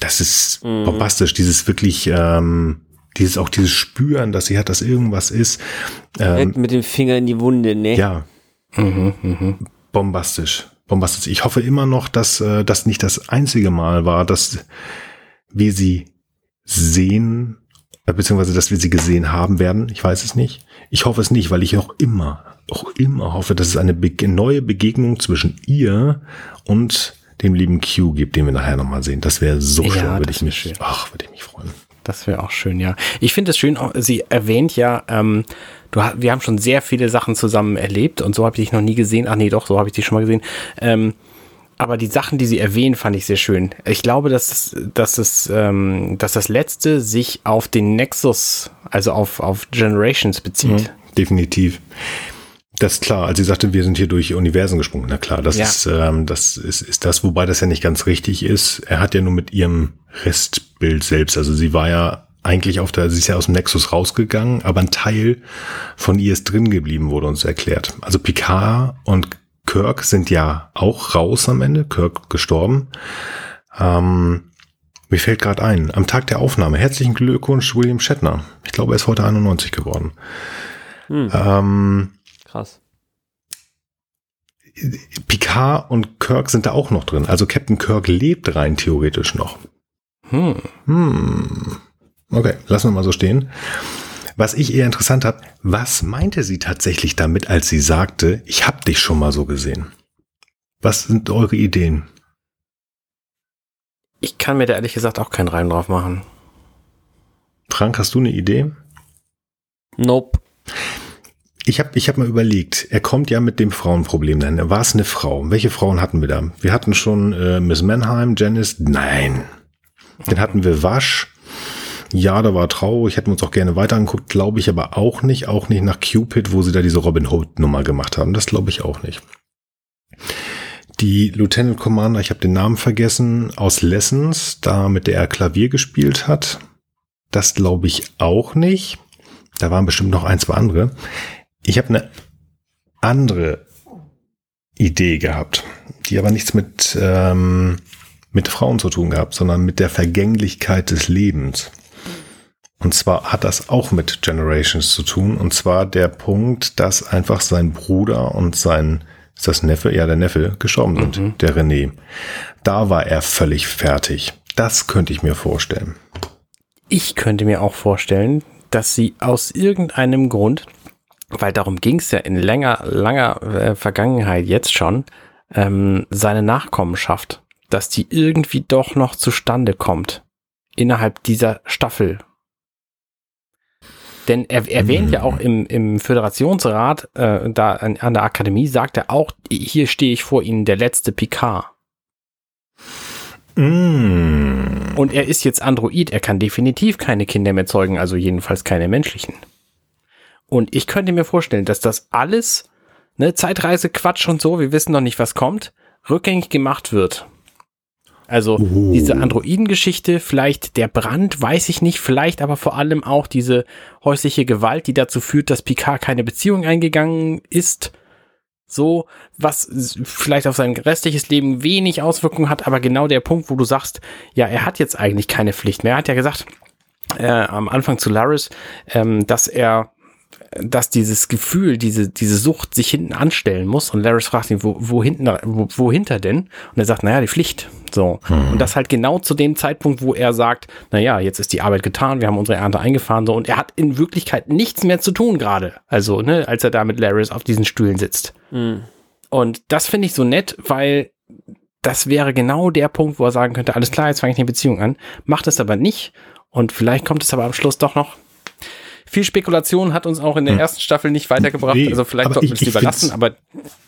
Das ist Mhm. bombastisch, dieses wirklich, ähm, dieses auch dieses Spüren, dass sie hat, dass irgendwas ist. Ähm, direkt mit dem Finger in die Wunde, ne? ja, Mhm, mhm. bombastisch. Bombastisch. Ich hoffe immer noch, dass äh, das nicht das einzige Mal war, dass wir sie sehen, äh, beziehungsweise dass wir sie gesehen haben werden. Ich weiß es nicht. Ich hoffe es nicht, weil ich auch immer, auch immer hoffe, dass es eine be neue Begegnung zwischen ihr und dem lieben Q gibt, den wir nachher nochmal sehen. Das wäre so Ja, schön, würde ich mich, schön. ach, würde ich mich freuen. Das wäre auch schön, ja. Ich finde es schön, sie erwähnt ja, ähm, du, wir haben schon sehr viele Sachen zusammen erlebt und so habe ich dich noch nie gesehen. Ach nee, doch, so habe ich dich schon mal gesehen. Ähm, aber die Sachen, die sie erwähnt, fand ich sehr schön. Ich glaube, dass, dass, es, ähm, dass das letzte sich auf den Nexus, also auf, auf Generations bezieht. Definitiv. Das ist klar, als sie sagte, wir sind hier durch Universen gesprungen. Na klar, das Ja. ist, ähm, das ist, ist das, wobei das ja nicht ganz richtig ist. Er hat ja nur mit ihrem Restbild selbst, also sie war ja eigentlich auf der, sie ist ja aus dem Nexus rausgegangen, aber ein Teil von ihr ist drin geblieben, wurde uns erklärt. Also Picard und Kirk sind ja auch raus am Ende, Kirk gestorben. Ähm, mir fällt gerade ein, am Tag der Aufnahme, herzlichen Glückwunsch, William Shatner. Ich glaube, er ist heute 91 geworden. Hm, Ähm, krass. Picard und Kirk sind da auch noch drin. Also Captain Kirk lebt rein theoretisch noch. Hm. Hm. Okay, lassen wir mal so stehen. Was ich eher interessant habe, was meinte sie tatsächlich damit, als sie sagte, ich hab dich schon mal so gesehen? Was sind eure Ideen? Ich kann mir da ehrlich gesagt auch keinen Reim drauf machen. Frank, hast du eine Idee? Nope. Ich habe ich hab mal überlegt, er kommt ja mit dem Frauenproblem dahin. War es eine Frau? Welche Frauen hatten wir da? Wir hatten schon äh, Miss Mannheim, Janice, nein. Dann hatten wir Wasch. Ja, da war traurig, hätten wir uns auch gerne weiter angeguckt, glaube ich aber auch nicht. Auch nicht nach Cupid, wo sie da diese Robin Hood-Nummer gemacht haben. Das glaube ich auch nicht. Die Lieutenant Commander, ich habe den Namen vergessen, aus Lessons, da mit der er Klavier gespielt hat. Das glaube ich auch nicht. Da waren bestimmt noch ein, zwei andere. Ich habe eine andere Idee gehabt, die aber nichts mit, ähm, mit Frauen zu tun gehabt, sondern mit der Vergänglichkeit des Lebens. Und zwar hat das auch mit Generations zu tun. Und zwar der Punkt, dass einfach sein Bruder und sein, ist das Neffe? Ja, der Neffe gestorben sind, der René. Da war er völlig fertig. Das könnte ich mir vorstellen. Ich könnte mir auch vorstellen, dass sie aus irgendeinem Grund, weil darum ging es ja in länger, langer äh, Vergangenheit jetzt schon, ähm, seine Nachkommenschaft, dass die irgendwie doch noch zustande kommt innerhalb dieser Staffel. Denn er erwähnt ja auch im, im Föderationsrat, äh, da an, an der Akademie, sagt er auch, hier stehe ich vor Ihnen, der letzte Picard. Mm. Und er ist jetzt Android, er kann definitiv keine Kinder mehr zeugen, also jedenfalls keine menschlichen. Und ich könnte mir vorstellen, dass das alles, ne, Zeitreise, Quatsch und so, wir wissen noch nicht, was kommt, rückgängig gemacht wird. Also Oh. diese Androidengeschichte, vielleicht der Brand, weiß ich nicht, vielleicht aber vor allem auch diese häusliche Gewalt, die dazu führt, dass Picard keine Beziehung eingegangen ist. So, was vielleicht auf sein restliches Leben wenig Auswirkungen hat, aber genau der Punkt, wo du sagst, ja, er hat jetzt eigentlich keine Pflicht mehr. Er hat ja gesagt, äh, am Anfang zu Laris, ähm, dass er, dass dieses Gefühl, diese, diese Sucht sich hinten anstellen muss. Und Laris fragt ihn, wo, wo hinten, wo, wohinter denn? Und er sagt, naja, die Pflicht. So. Und das halt genau zu dem Zeitpunkt, wo er sagt, naja, jetzt ist die Arbeit getan, wir haben unsere Ernte eingefahren, so. Und er hat in Wirklichkeit nichts mehr zu tun gerade. Also, ne, als er da mit Laris auf diesen Stühlen sitzt. Und das finde ich so nett, weil das wäre genau der Punkt, wo er sagen könnte, alles klar, jetzt fange ich eine Beziehung an. Macht es aber nicht. Und vielleicht kommt es aber am Schluss doch noch. Viel Spekulation hat uns auch in der ersten Staffel nicht weitergebracht. Nee, also vielleicht sollten wir ich- es lieber lassen, aber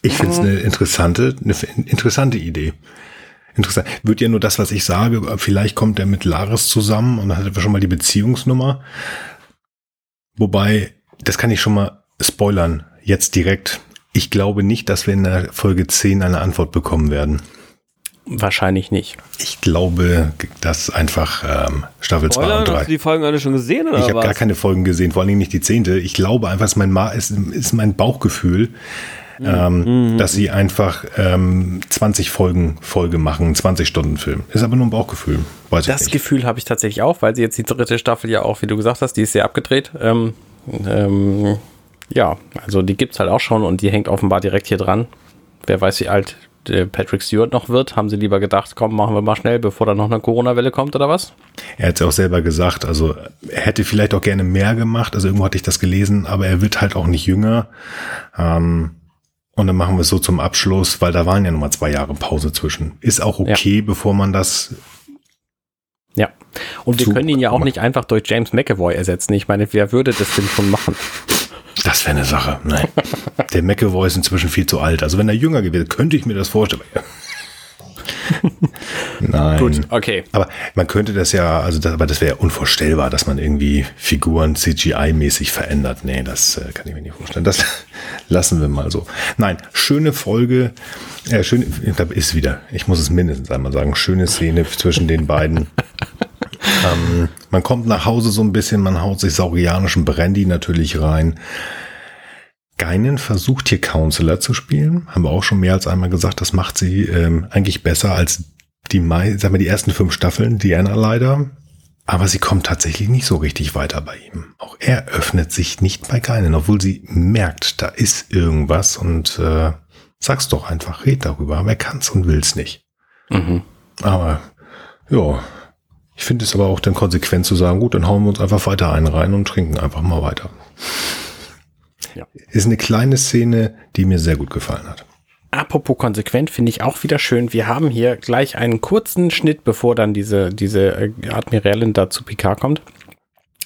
Ich finde es eine interessante, eine interessante Idee. Interessant. Wird ja nur das, was ich sage, vielleicht kommt er mit Laris zusammen und dann hat er schon mal die Beziehungsnummer. Wobei, das kann ich schon mal spoilern, jetzt direkt. Ich glaube nicht, dass wir in der Folge 10 eine Antwort bekommen werden. Wahrscheinlich nicht. Ich glaube, dass einfach ähm, Staffel 2 Spoiler, und 3. hast du die Folgen alle schon gesehen oder Ich habe gar keine Folgen gesehen, vor allen Dingen nicht die zehnte. Ich glaube einfach, es ist mein, Ma ist, ist mein Bauchgefühl, ähm, dass sie einfach ähm, 20 Folgen Folge machen, 20 Stunden Film. Ist aber nur ein Bauchgefühl, weiß Das ich nicht. Gefühl habe ich tatsächlich auch, weil sie jetzt die dritte Staffel ja auch, wie du gesagt hast, die ist sehr abgedreht. Ähm, ähm, ja, also die gibt's halt auch schon und die hängt offenbar direkt hier dran. Wer weiß, wie alt Patrick Stewart noch wird. Haben sie lieber gedacht, komm, machen wir mal schnell, bevor da noch eine Corona-Welle kommt oder was? Er hat es ja auch selber gesagt, also er hätte vielleicht auch gerne mehr gemacht, also irgendwo hatte ich das gelesen, aber er wird halt auch nicht jünger. Ähm, und dann machen wir es so zum Abschluss, weil da waren ja nochmal zwei Jahre Pause zwischen. Ist auch okay, bevor man das Ja. Und wir können ihn ja auch nicht einfach durch James McAvoy ersetzen. Ich meine, wer würde das denn schon machen? Das wäre eine Sache. Nein. Der McAvoy ist inzwischen viel zu alt. Also wenn er jünger gewesen wäre, könnte ich mir das vorstellen. Nein. okay. Aber man könnte das ja, also das, aber das wäre unvorstellbar, dass man irgendwie Figuren CGI-mäßig verändert. Nee, das äh, kann ich mir nicht vorstellen. Das lassen wir mal so. Nein, schöne Folge. Äh, schön, da ist wieder, ich muss es mindestens einmal sagen, schöne Szene zwischen den beiden. Ähm, man kommt nach Hause so ein bisschen, man haut sich saurianischen Brandy natürlich rein. Geinen versucht hier Counselor zu spielen. Haben wir auch schon mehr als einmal gesagt, das macht sie ähm, eigentlich besser als die, sagen wir, die ersten fünf Staffeln, Diana leider. Aber sie kommt tatsächlich nicht so richtig weiter bei ihm. Auch er öffnet sich nicht bei keinen, obwohl sie merkt, da ist irgendwas und äh, sag's doch einfach, red darüber. Aber er kann's und will's nicht. Mhm. Aber ja, ich finde es aber auch dann konsequent zu sagen, gut, dann hauen wir uns einfach weiter einen rein und trinken einfach mal weiter. Ja. Ist eine kleine Szene, die mir sehr gut gefallen hat. Apropos konsequent, finde ich auch wieder schön. Wir haben hier gleich einen kurzen Schnitt, bevor dann diese, diese äh, Admiralin da zu Picard kommt,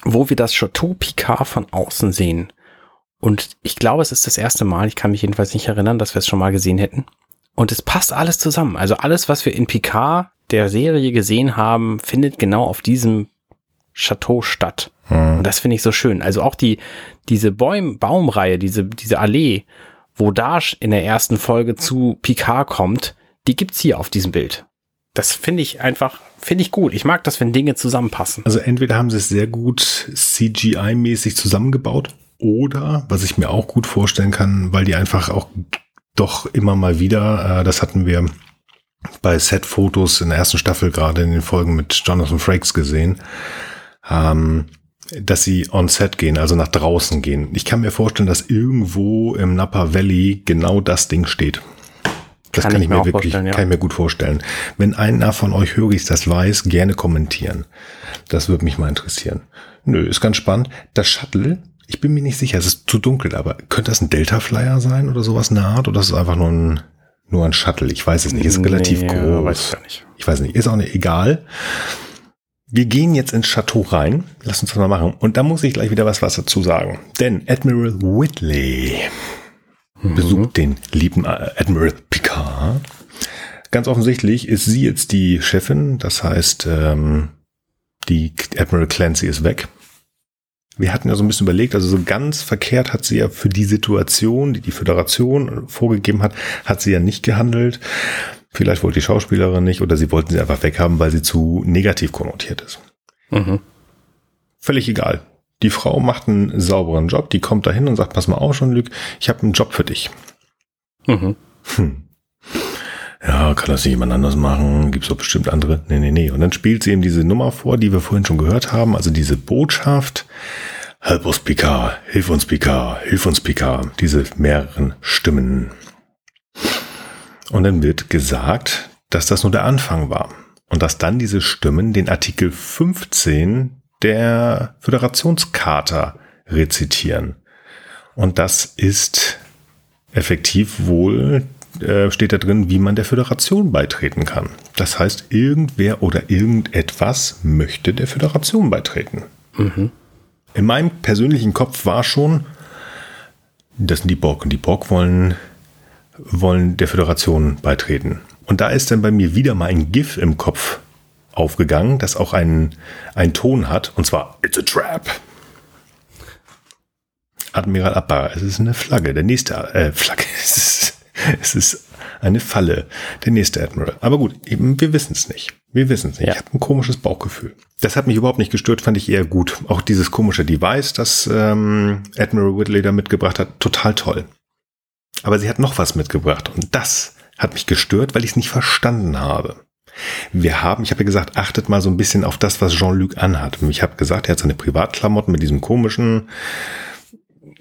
wo wir das Chateau Picard von außen sehen. Und ich glaube, es ist das erste Mal, ich kann mich jedenfalls nicht erinnern, dass wir es schon mal gesehen hätten. Und es passt alles zusammen. Also alles, was wir in Picard der Serie gesehen haben, findet genau auf diesem Chateau statt. Und das finde ich so schön. Also auch die, diese Bäum, Baumreihe, diese, diese Allee, wo Dash in der ersten Folge zu Picard kommt, die gibt's hier auf diesem Bild. Das finde ich einfach, finde ich gut. Ich mag das, wenn Dinge zusammenpassen. Also entweder haben sie es sehr gut CGI-mäßig zusammengebaut oder, was ich mir auch gut vorstellen kann, weil die einfach auch doch immer mal wieder, äh, das hatten wir bei Set-Fotos in der ersten Staffel gerade in den Folgen mit Jonathan Frakes gesehen, ähm, dass sie on set gehen, also nach draußen gehen. Ich kann mir vorstellen, dass irgendwo im Napa Valley genau das Ding steht. Das kann, Kann ich ich mir, mir wirklich, ja. kann ich mir gut vorstellen. Wenn einer von euch Höris das weiß, gerne kommentieren. Das würde mich mal interessieren. Nö, ist ganz spannend. Das Shuttle, ich bin mir nicht sicher, es ist zu dunkel, aber könnte das ein Delta Flyer sein oder sowas in der Art? Oder ist es einfach nur ein, nur ein Shuttle? Ich weiß es nicht. Ist relativ Nee, groß. Weiß ich gar nicht. Ich weiß nicht, ist auch nicht egal. Wir gehen jetzt ins Chateau rein. Lass uns das mal machen. Und da muss ich gleich wieder was, was dazu sagen. Denn Admiral Whitley besucht den lieben äh, Admiral Picard. Ganz offensichtlich ist sie jetzt die Chefin. Das heißt, ähm, die Admiral Clancy ist weg. Wir hatten ja so ein bisschen überlegt, also so ganz verkehrt hat sie ja für die Situation, die die Föderation vorgegeben hat, hat sie ja nicht gehandelt. Vielleicht wollte die Schauspielerin nicht oder sie wollten sie einfach weghaben, weil sie zu negativ konnotiert ist. Mhm. Völlig egal. Die Frau macht einen sauberen Job, die kommt dahin und sagt, pass mal auf, Jean-Luc, ich habe einen Job für dich. Mhm. Hm. Ja, kann das nicht jemand anders machen? Gibt's doch bestimmt andere? Nee, nee, nee. Und dann spielt sie ihm diese Nummer vor, die wir vorhin schon gehört haben, also diese Botschaft. Help us, Picard. Hilf uns, Picard. Hilf uns, Picard. Diese mehreren Stimmen. Und dann wird gesagt, dass das nur der Anfang war. Und dass dann diese Stimmen den Artikel 15 der Föderationscharta rezitieren. Und das ist effektiv wohl, äh, steht da drin, wie man der Föderation beitreten kann. Das heißt, irgendwer oder irgendetwas möchte der Föderation beitreten. In meinem persönlichen Kopf war schon, das sind die Borg und die Borg wollen, wollen der Föderation beitreten. Und da ist dann bei mir wieder mal ein GIF im Kopf aufgegangen, das auch einen, einen Ton hat, und zwar It's a Trap. Admiral Abba, es ist eine Flagge, der nächste, äh, Flagge, es ist, es ist eine Falle, der nächste Admiral. Aber gut, eben, wir wissen es nicht. Wir wissen es nicht. Ja. Ich habe ein komisches Bauchgefühl. Das hat mich überhaupt nicht gestört, fand ich eher gut. Auch dieses komische Device, das ähm, Admiral Whitley da mitgebracht hat, total toll. Aber sie hat noch was mitgebracht und das hat mich gestört, weil ich es nicht verstanden habe. Wir haben, ich habe ja gesagt, achtet mal so ein bisschen auf das, was Jean-Luc anhat. Ich habe gesagt, er hat seine Privatklamotten mit diesem komischen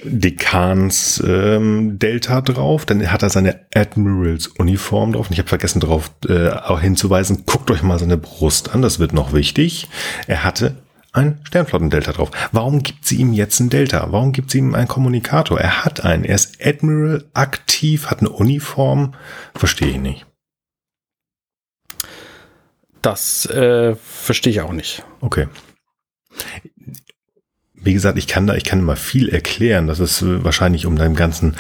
Dekans ähm, Delta drauf, dann hat er seine Admirals Uniform drauf und ich habe vergessen darauf äh, auch hinzuweisen, guckt euch mal seine Brust an, das wird noch wichtig. Er hatte ein Sternflotten-Delta drauf. Warum gibt sie ihm jetzt ein Delta? Warum gibt sie ihm einen Kommunikator? Er hat einen, er ist Admiral aktiv, hat eine Uniform, verstehe ich nicht. Das äh, verstehe ich auch nicht. Okay. Wie gesagt, ich kann da, ich kann immer viel erklären. Das ist äh, wahrscheinlich um deinem ganzen,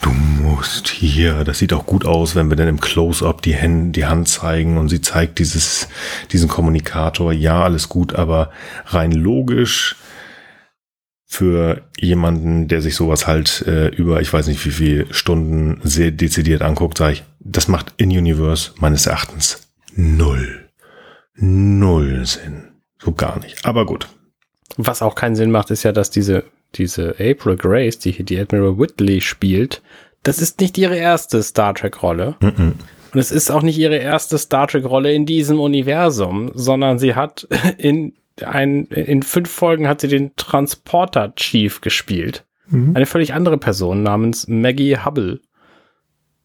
du musst hier, das sieht auch gut aus, wenn wir dann im Close-up die, Hand, die Hand zeigen und sie zeigt dieses, diesen Kommunikator. Ja, alles gut, aber rein logisch für jemanden, der sich sowas halt äh, über, ich weiß nicht wie viele Stunden sehr dezidiert anguckt, sage ich, das macht in Universe meines Erachtens null. Null Sinn. So gar nicht. Aber gut. Was auch keinen Sinn macht, ist ja, dass diese, diese April Grace, die hier die Admiral Whitley spielt, das ist nicht ihre erste Star Trek-Rolle. Mhm. Und es ist auch nicht ihre erste Star Trek-Rolle in diesem Universum, sondern sie hat in ein, in fünf Folgen hat sie den Transporter Chief gespielt. Mhm. Eine völlig andere Person namens Maggie Hubble.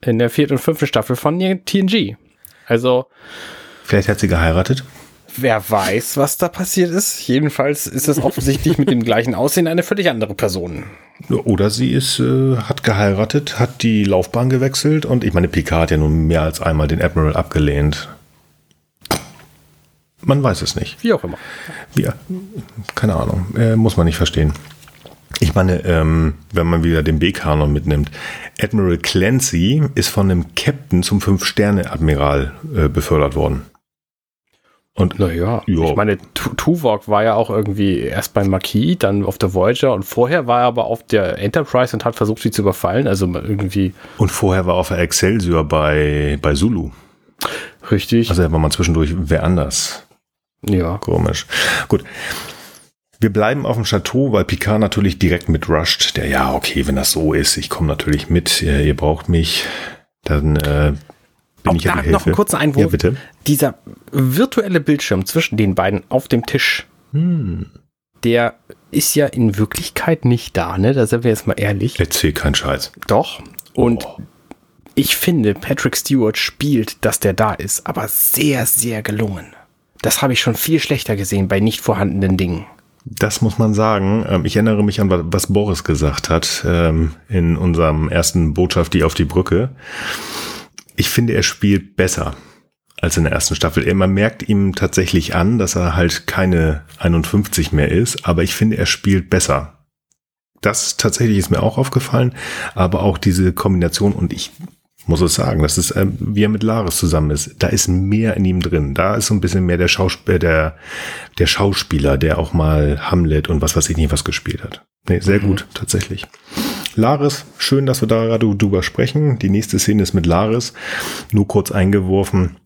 In der vierten und fünften Staffel von TNG. Also. Vielleicht hat sie geheiratet. Wer weiß, was da passiert ist. Jedenfalls ist es offensichtlich mit dem gleichen Aussehen eine völlig andere Person. Oder sie ist, äh, hat geheiratet, hat die Laufbahn gewechselt und ich meine, Picard hat ja nun mehr als einmal den Admiral abgelehnt. Man weiß es nicht. Wie auch immer. Ja, keine Ahnung. Äh, muss man nicht verstehen. Ich meine, ähm, wenn man wieder den B-Kanon mitnimmt, Admiral Clancy ist von einem Captain zum Fünf-Sterne-Admiral äh, befördert worden. Und naja, ich meine, Tuvok war ja auch irgendwie erst beim Marquis, dann auf der Voyager und vorher war er aber auf der Enterprise und hat versucht, sie zu überfallen. Also irgendwie. Und vorher war er auf der Excelsior bei, bei Zulu. Richtig. Also er war mal zwischendurch wer anders. Ja. Komisch. Gut. Wir bleiben auf dem Chateau, weil Picard natürlich direkt mit rusht. Der, ja, okay, wenn das so ist, ich komme natürlich mit, ihr, ihr, braucht mich, dann äh, bin Auch da noch einen kurzen Einwurf. Ja, bitte. Dieser virtuelle Bildschirm zwischen den beiden auf dem Tisch, hm. der ist ja in Wirklichkeit nicht da, ne? Da sind wir jetzt mal ehrlich. Erzähl keinen Scheiß. Doch. Und oh. ich finde, Patrick Stewart spielt, dass der da ist, aber sehr, sehr gelungen. Das habe ich schon viel schlechter gesehen bei nicht vorhandenen Dingen. Das muss man sagen. Ähm, ich erinnere mich an, was Boris gesagt hat ähm, in unserem ersten Botschaft, die auf die Brücke. Ich finde, er spielt besser als in der ersten Staffel. Man merkt ihm tatsächlich an, dass er halt keine 51 mehr ist, aber ich finde, er spielt besser. Das tatsächlich ist mir auch aufgefallen, aber auch diese Kombination und ich muss es sagen. Das ist, ähm, wie er mit Laris zusammen ist. Da ist mehr in ihm drin. Da ist so ein bisschen mehr der Schauspieler, äh, der, der Schauspieler, der auch mal Hamlet und was weiß ich nicht was gespielt hat. Nee, sehr mhm. gut, tatsächlich. Laris, schön, dass wir da gerade drüber sprechen. Die nächste Szene ist mit Laris. Nur kurz eingeworfen.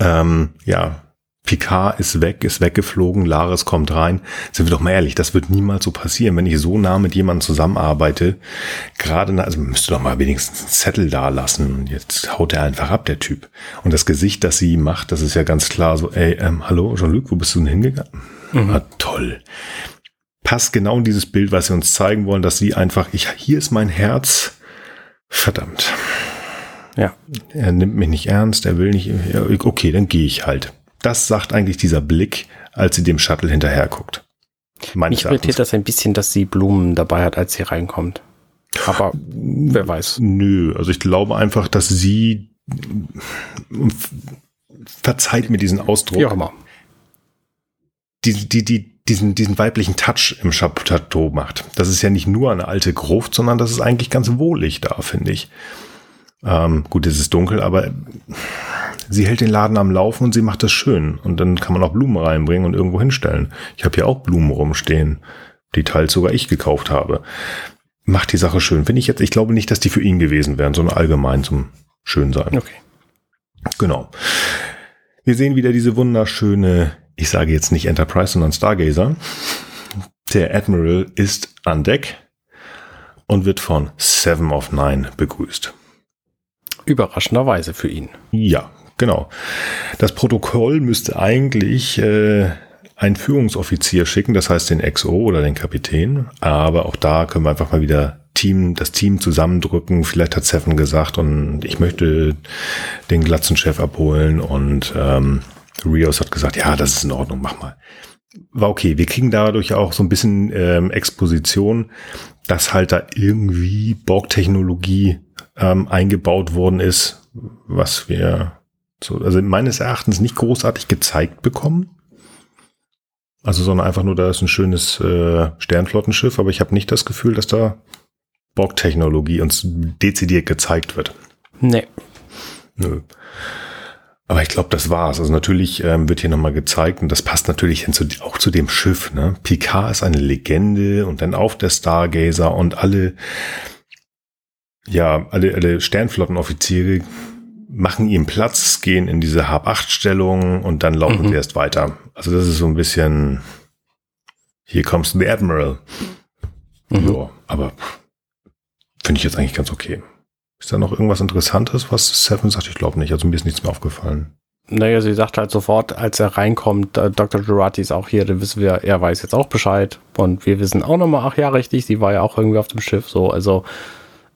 Ähm, ja, Picard ist weg, ist weggeflogen, Laris kommt rein. Sind wir doch mal ehrlich, das wird niemals so passieren, wenn ich so nah mit jemandem zusammenarbeite. Gerade, also müsste doch mal wenigstens einen Zettel da lassen. Und jetzt haut er einfach ab, der Typ. Und das Gesicht, das sie macht, das ist ja ganz klar so, ey, ähm, hallo, Jean-Luc, wo bist du denn hingegangen? Mhm. Ah, toll. Passt genau in dieses Bild, was sie uns zeigen wollen, dass sie einfach, ich, hier ist mein Herz. Verdammt. Ja. Er nimmt mich nicht ernst, er will nicht, okay, dann gehe ich halt. Das sagt eigentlich dieser Blick, als sie dem Shuttle hinterher guckt. Mich irritiert das ein bisschen, dass sie Blumen dabei hat, als sie reinkommt. Aber wer weiß. Nö, also ich glaube einfach, dass sie verzeiht mir diesen Ausdruck. Wie auch immer. Die, die, die, diesen, diesen weiblichen Touch im Chateau macht. Das ist ja nicht nur eine alte Gruft, sondern das ist eigentlich ganz wohlig da, finde ich. Ähm, gut, es ist dunkel, aber sie hält den Laden am Laufen und sie macht das schön. Und dann kann man auch Blumen reinbringen und irgendwo hinstellen. Ich habe hier auch Blumen rumstehen, die teils sogar ich gekauft habe. Macht die Sache schön. Finde ich jetzt, ich glaube nicht, dass die für ihn gewesen wären, sondern allgemein zum Schönsein. Okay. Genau. Wir sehen wieder diese wunderschöne, ich sage jetzt nicht Enterprise, sondern Stargazer. Der Admiral ist an Deck und wird von Seven of Nine begrüßt. Überraschenderweise für ihn. Ja, genau. Das Protokoll müsste eigentlich äh, einen Führungsoffizier schicken, das heißt den XO oder den Kapitän. Aber auch da können wir einfach mal wieder Team, das Team zusammendrücken. Vielleicht hat Seven gesagt und ich möchte den Glatzenchef abholen und ähm, Rios hat gesagt, ja, das ist in Ordnung, mach mal. War okay. Wir kriegen dadurch auch so ein bisschen ähm, Exposition, dass halt da irgendwie Borg-Technologie ähm, eingebaut worden ist, was wir so, also meines Erachtens nicht großartig gezeigt bekommen. Also, sondern einfach nur, da ist ein schönes äh, Sternflottenschiff, aber ich habe nicht das Gefühl, dass da Borg-Technologie uns dezidiert gezeigt wird. Nee. Nö. Aber ich glaube, das war's. Also natürlich ähm, wird hier nochmal gezeigt und das passt natürlich zu, auch zu dem Schiff. Ne? Picard ist eine Legende und dann auf der Stargazer und alle ja, alle, alle Sternflottenoffiziere machen ihm Platz, gehen in diese Hab-8-Stellung und dann laufen mhm. sie erst weiter. Also das ist so ein bisschen, hier kommst the Admiral. Mhm. Ja, aber finde ich jetzt eigentlich ganz okay. Ist da noch irgendwas Interessantes, was Seven sagt? Ich glaube nicht. Also mir ist nichts mehr aufgefallen. Naja, sie sagt halt sofort, als er reinkommt, äh, Dr. Girardi ist auch hier, dann wissen wir, er weiß jetzt auch Bescheid. Und wir wissen auch nochmal, ach ja, richtig, sie war ja auch irgendwie auf dem Schiff, so. Also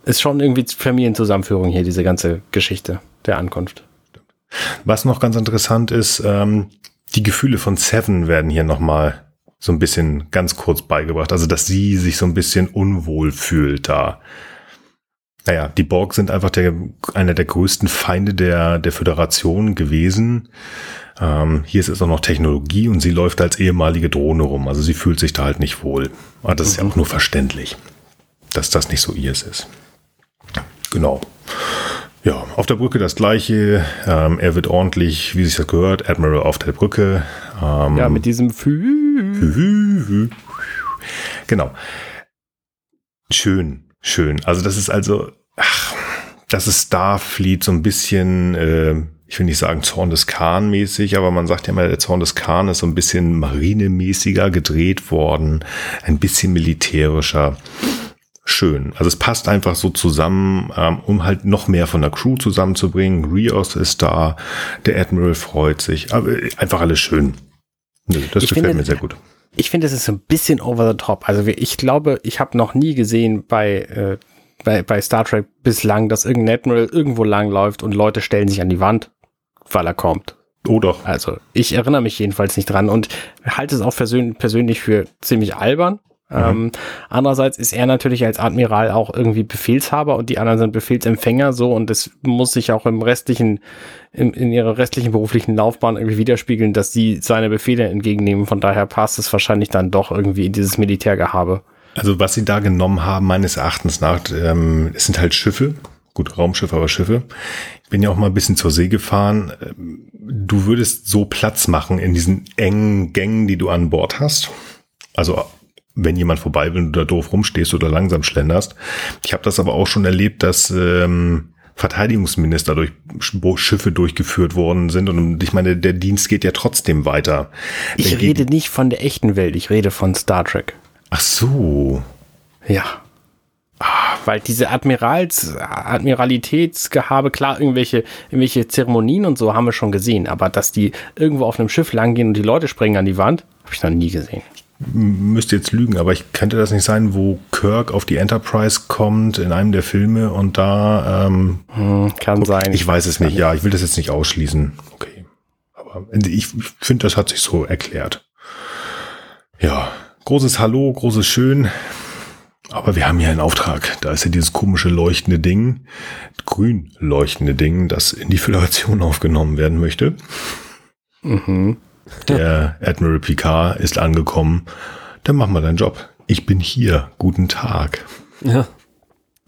ist schon irgendwie Familienzusammenführung hier, diese ganze Geschichte der Ankunft. Was noch ganz interessant ist, ähm, die Gefühle von Seven werden hier nochmal so ein bisschen ganz kurz beigebracht. Also, dass sie sich so ein bisschen unwohl fühlt da. Naja, die Borg sind einfach der, einer der größten Feinde der, der Föderation gewesen. Ähm, hier ist es auch noch Technologie und sie läuft als ehemalige Drohne rum. Also sie fühlt sich da halt nicht wohl. Aber das ist ja auch nur verständlich, dass das nicht so ihrs ist. Genau. Ja, auf der Brücke das gleiche. Ähm, er wird ordentlich, wie sich das gehört, Admiral auf der Brücke. Ähm, ja, mit diesem Fü. Genau. Schön, schön. Also das ist also, ach, das ist Starfleet so ein bisschen, äh, ich will nicht sagen Zorn des Khan mäßig, aber man sagt ja immer, der Zorn des Khan ist so ein bisschen marinemäßiger gedreht worden, ein bisschen militärischer schön. Also es passt einfach so zusammen, ähm, um halt noch mehr von der Crew zusammenzubringen. Rios ist da, der Admiral freut sich, aber einfach alles schön. Nö, das ich gefällt finde, mir sehr gut. Ich finde, es ist ein bisschen over the top. Also ich glaube, ich habe noch nie gesehen bei, äh, bei, bei Star Trek bislang, dass irgendein Admiral irgendwo langläuft und Leute stellen sich an die Wand, weil er kommt. Oh doch. Also ich erinnere mich jedenfalls nicht dran und halte es auch persönlich für ziemlich albern. Mhm. Ähm, andererseits ist er natürlich als Admiral auch irgendwie Befehlshaber und die anderen sind Befehlsempfänger so und es muss sich auch im restlichen, in, in ihrer restlichen beruflichen Laufbahn irgendwie widerspiegeln, dass sie seine Befehle entgegennehmen. Von daher passt es wahrscheinlich dann doch irgendwie in dieses Militärgehabe. Also was sie da genommen haben, meines Erachtens nach, ähm, es sind halt Schiffe, gut, Raumschiffe, aber Schiffe. Ich bin ja auch mal ein bisschen zur See gefahren. Du würdest so Platz machen in diesen engen Gängen, die du an Bord hast. Also wenn jemand vorbei will und du da doof rumstehst oder langsam schlenderst. Ich habe das aber auch schon erlebt, dass ähm, Verteidigungsminister durch Schiffe durchgeführt worden sind und ich meine, der Dienst geht ja trotzdem weiter. Ich der rede nicht von der echten Welt, ich rede von Star Trek. Ach so. Ja. Ah, weil diese Admirals, Admiralitätsgehabe, klar, irgendwelche, irgendwelche Zeremonien und so haben wir schon gesehen, aber dass die irgendwo auf einem Schiff langgehen und die Leute springen an die Wand, habe ich noch nie gesehen müsste jetzt lügen, aber ich könnte das nicht sein, wo Kirk auf die Enterprise kommt in einem der Filme und da ähm, hm, kann okay, sein. Ich weiß es nicht. Ja, ich will das jetzt nicht ausschließen. Okay, aber ich finde, das hat sich so erklärt. Ja, großes Hallo, großes Schön. Aber wir haben hier einen Auftrag. Da ist ja dieses komische leuchtende Ding, grün leuchtende Ding, das in die Föderation aufgenommen werden möchte. Mhm. Der Admiral Picard ist angekommen. Dann mach mal deinen Job. Ich bin hier. Guten Tag. Ja.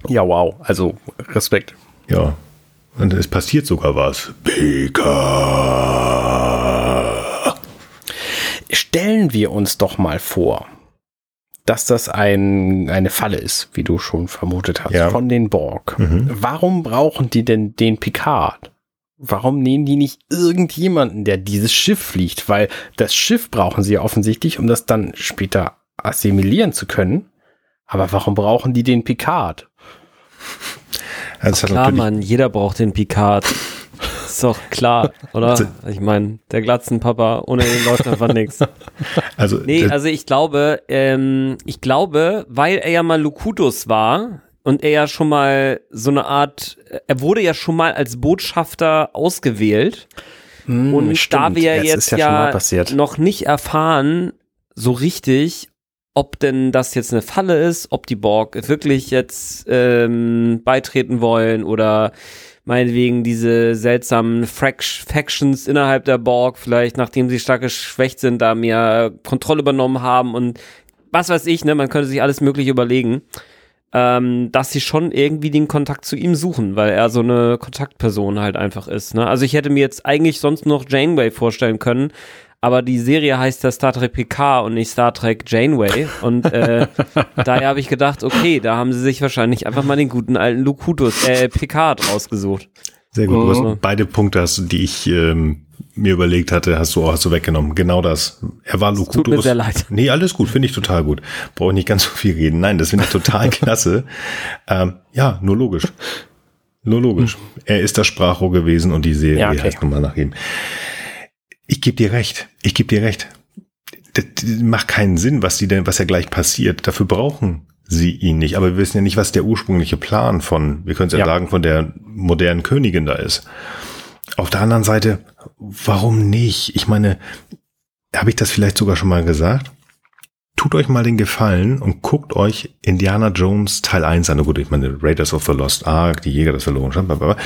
Ja, wow. Also Respekt. Ja. Und es passiert sogar was. Picard. Stellen wir uns doch mal vor, dass das ein, eine Falle ist, wie du schon vermutet hast, ja. von den Borg. Mhm. Warum brauchen die denn den Picard? Warum nehmen die nicht irgendjemanden, der dieses Schiff fliegt? Weil das Schiff brauchen sie ja offensichtlich, um das dann später assimilieren zu können. Aber warum brauchen die den Picard? Also klar, Mann, jeder braucht den Picard. ist doch klar, oder? Also ich meine, der Glatzenpapa, ohne den läuft einfach nichts. Also, nee, also ich glaube, ähm, ich glaube, weil er ja mal Lukutus war, und er ja schon mal so eine Art, er wurde ja schon mal als Botschafter ausgewählt. Hm, und stimmt. da wir jetzt, jetzt ja, ja noch nicht erfahren, so richtig, ob denn das jetzt eine Falle ist, ob die Borg wirklich jetzt ähm, beitreten wollen oder meinetwegen diese seltsamen Factions innerhalb der Borg, vielleicht nachdem sie stark geschwächt sind, da mehr Kontrolle übernommen haben und was weiß ich, ne, man könnte sich alles mögliche überlegen ähm, dass sie schon irgendwie den Kontakt zu ihm suchen, weil er so eine Kontaktperson halt einfach ist. Ne? Also ich hätte mir jetzt eigentlich sonst noch Janeway vorstellen können, aber die Serie heißt ja Star Trek PK und nicht Star Trek Janeway. Und äh, daher habe ich gedacht, okay, da haben sie sich wahrscheinlich einfach mal den guten alten Lukutus, äh, Picard rausgesucht. Sehr gut. Du hast mhm. beide Punkte, hast, die ich ähm, mir überlegt hatte, hast du, hast du weggenommen. Genau das. Er war Lukutus. Tut mir sehr leid. Nee, alles gut, finde ich total gut. Brauche ich nicht ganz so viel reden. Nein, das finde ich total klasse. Ähm, ja, nur logisch. nur logisch. Er ist das Sprachrohr gewesen und die Serie Ja, okay. heißt nun mal nach ihm. Ich gebe dir recht. Ich gebe dir recht. Das, das macht keinen Sinn, was die denn, was ja gleich passiert. Dafür brauchen sie ihn nicht. Aber wir wissen ja nicht, was der ursprüngliche Plan von, wir können es ja, Ja. sagen, von der modernen Königin da ist. Auf der anderen Seite, warum nicht? Ich meine, habe ich das vielleicht sogar schon mal gesagt? Tut euch mal den Gefallen und guckt euch Indiana Jones Teil 1 an. Na Gut, ich meine Raiders of the Lost Ark, die Jäger des verlorenen Schatzes,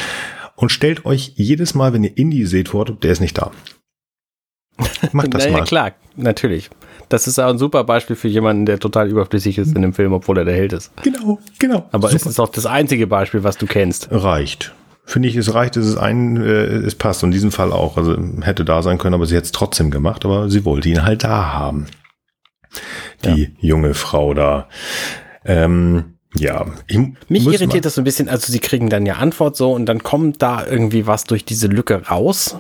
und stellt euch jedes Mal, wenn ihr Indy seht, vor, der ist nicht da. Macht das naja, mal. klar, natürlich. Das ist auch ein super Beispiel für jemanden, der total überflüssig ist in dem Film, obwohl er der Held ist. Genau, genau. Aber es Super. ist auch das einzige Beispiel, was du kennst. reicht. Finde ich, es reicht, es ist ein, äh, es passt. Und in diesem Fall auch. Also hätte da sein können, aber sie hätte es trotzdem gemacht, aber sie wollte ihn halt da haben. Die junge Frau da. Ähm, ja. Ich Mich irritiert mal- das so ein bisschen, also sie kriegen dann ja Antwort so und dann kommt da irgendwie was durch diese Lücke raus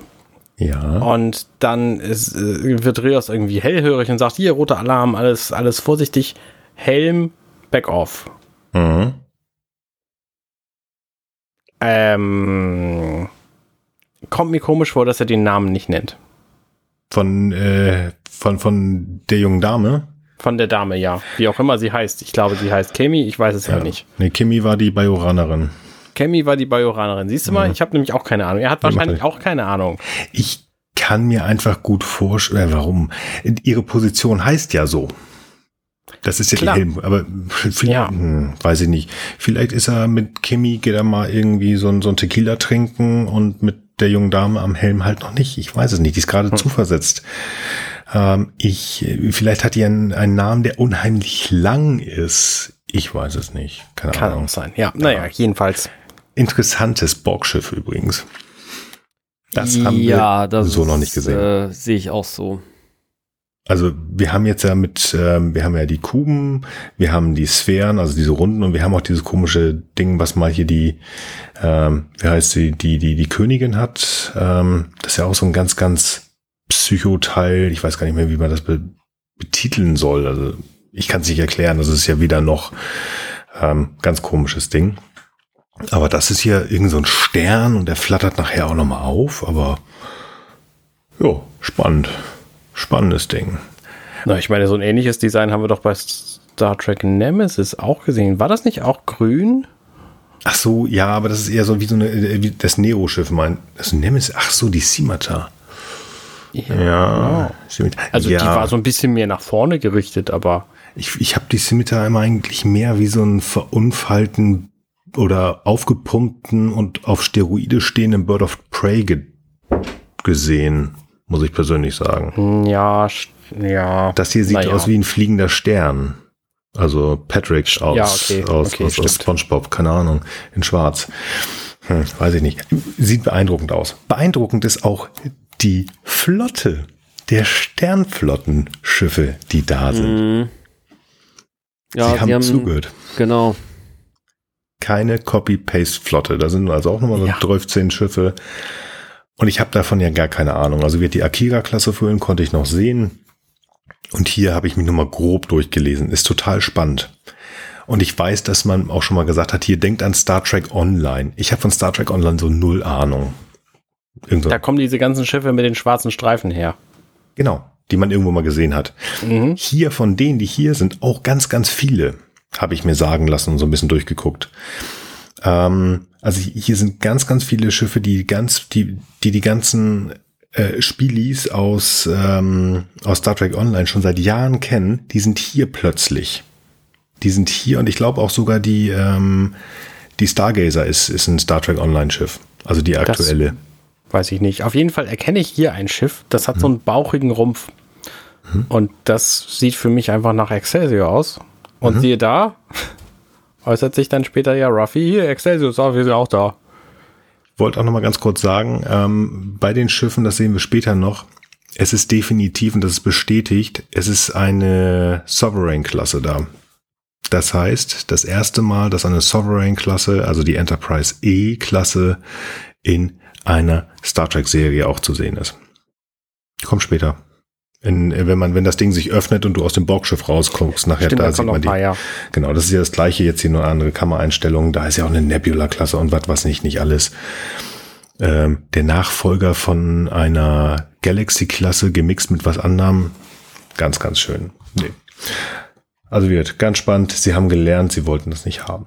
Ja. und dann ist, äh, wird Rios irgendwie hellhörig und sagt, hier, roter Alarm, alles, alles vorsichtig, Helm, back off. Mhm. Ähm, kommt mir komisch vor, dass er den Namen nicht nennt. Von, äh, von, von der jungen Dame. Von der Dame, ja. Wie auch immer sie heißt. Ich glaube, sie heißt Kemi, ich weiß es ja, nicht. Nee, Kimi war die Bajoranerin. Kemi war die Bajoranerin. Siehst du mal, ich habe nämlich auch keine Ahnung. Er hat wahrscheinlich auch keine Ahnung. Ich kann mir einfach gut vorstellen, äh, warum? Ihre Position heißt ja so. Das ist ja Klar. die Helm, aber vielleicht, Ja. hm, weiß ich nicht. Vielleicht ist er mit Kimi, geht er mal irgendwie so ein, so ein Tequila trinken und mit der jungen Dame am Helm halt noch nicht. Ich weiß es nicht. Die ist gerade Hm. zuversetzt. Ähm, ich, vielleicht hat die einen, einen Namen, der unheimlich lang ist. Ich weiß es nicht. Keine Kann Ahnung. auch sein. Ja, naja, jedenfalls. Interessantes Borgschiff übrigens. Das haben ja, wir so noch nicht gesehen. Äh, Sehe ich auch so. Also wir haben jetzt ja mit, ähm, wir haben ja die Kuben, wir haben die Sphären, also diese Runden und wir haben auch dieses komische Ding, was mal hier die, ähm, wie heißt sie, die, die, die Königin hat. Ähm, das ist ja auch so ein ganz, ganz Psychoteil. Ich weiß gar nicht mehr, wie man das be betiteln soll. Also ich kann es nicht erklären. Das ist ja wieder noch ähm, ganz komisches Ding. Aber das ist hier irgend so ein Stern und der flattert nachher auch nochmal auf. Aber jo, spannend. Spannendes Ding. Na, ich meine, so ein ähnliches Design haben wir doch bei Star Trek Nemesis auch gesehen. War das nicht auch grün? Ach so, ja, aber das ist eher so wie so eine, äh, wie das Neo-Schiff, mein. Das Nemesis, ach so, die Scimitar. Ja. Scimitar. Also ja, die war so ein bisschen mehr nach vorne gerichtet, aber ich, ich habe die Scimitar immer eigentlich mehr wie so einen verunfallten oder aufgepumpten und auf Steroide stehenden Bird of Prey ge gesehen, muss ich persönlich sagen. hm, ja, ja. Das hier sieht Naja. aus wie ein fliegender Stern. Also Patrick aus, Ja, okay, aus, okay, aus, aus. SpongeBob, keine Ahnung, in Schwarz. Hm, weiß ich nicht. Sieht beeindruckend aus. Beeindruckend ist auch die Flotte der Sternflottenschiffe, die da sind. Mhm. Ja, sie haben zugehört. Genau. Keine Copy-Paste-Flotte. Da sind also auch nochmal so Ja. 12 Schiffe. Und ich habe davon ja gar keine Ahnung. Also wird die Akira-Klasse füllen, konnte ich noch sehen. Und hier habe ich mich nochmal grob durchgelesen. Ist total spannend. Und ich weiß, dass man auch schon mal gesagt hat, hier denkt an Star Trek Online. Ich habe von Star Trek Online so null Ahnung. Irgend so, Da kommen diese ganzen Schiffe mit den schwarzen Streifen her. genau, die man irgendwo mal gesehen hat. Mhm. Hier von denen, die hier sind, auch ganz, ganz viele, habe ich mir sagen lassen und so ein bisschen durchgeguckt. Ähm, also hier sind ganz, ganz viele Schiffe, die ganz, die, die die ganzen äh, Spielis aus, ähm, aus Star Trek Online schon seit Jahren kennen, die sind hier plötzlich. Die sind hier und ich glaube auch sogar die, ähm, die Stargazer ist, ist ein Star Trek Online Schiff. Also die aktuelle. Weiß ich nicht. Auf jeden Fall erkenne ich hier ein Schiff, das hat so einen bauchigen Rumpf. Und das sieht für mich einfach nach Excelsior aus. Und siehe da, äußert sich dann später ja Ruffy, hier, Excelsior auch, wir sind auch da. wollte auch noch mal ganz kurz sagen, ähm, bei den Schiffen, das sehen wir später noch, es ist definitiv, und das ist bestätigt, es ist eine Sovereign-Klasse da. Das heißt, das erste Mal, dass eine Sovereign-Klasse, also die Enterprise E-Klasse, in einer Star Trek-Serie auch zu sehen ist. Kommt später. In, wenn man, wenn das Ding sich öffnet und du aus dem Borgschiff rauskommst, nachher Stimmt, da sieht man die. paar, ja. Genau, das ist ja das gleiche jetzt hier nur eine andere Kammereinstellung. Da ist ja auch eine Nebula-Klasse und was was nicht, nicht alles. Ähm, der Nachfolger von einer Galaxy-Klasse gemixt mit was anderem. Ganz, ganz schön. Nee. Also wird ganz spannend. Sie haben gelernt, sie wollten das nicht haben.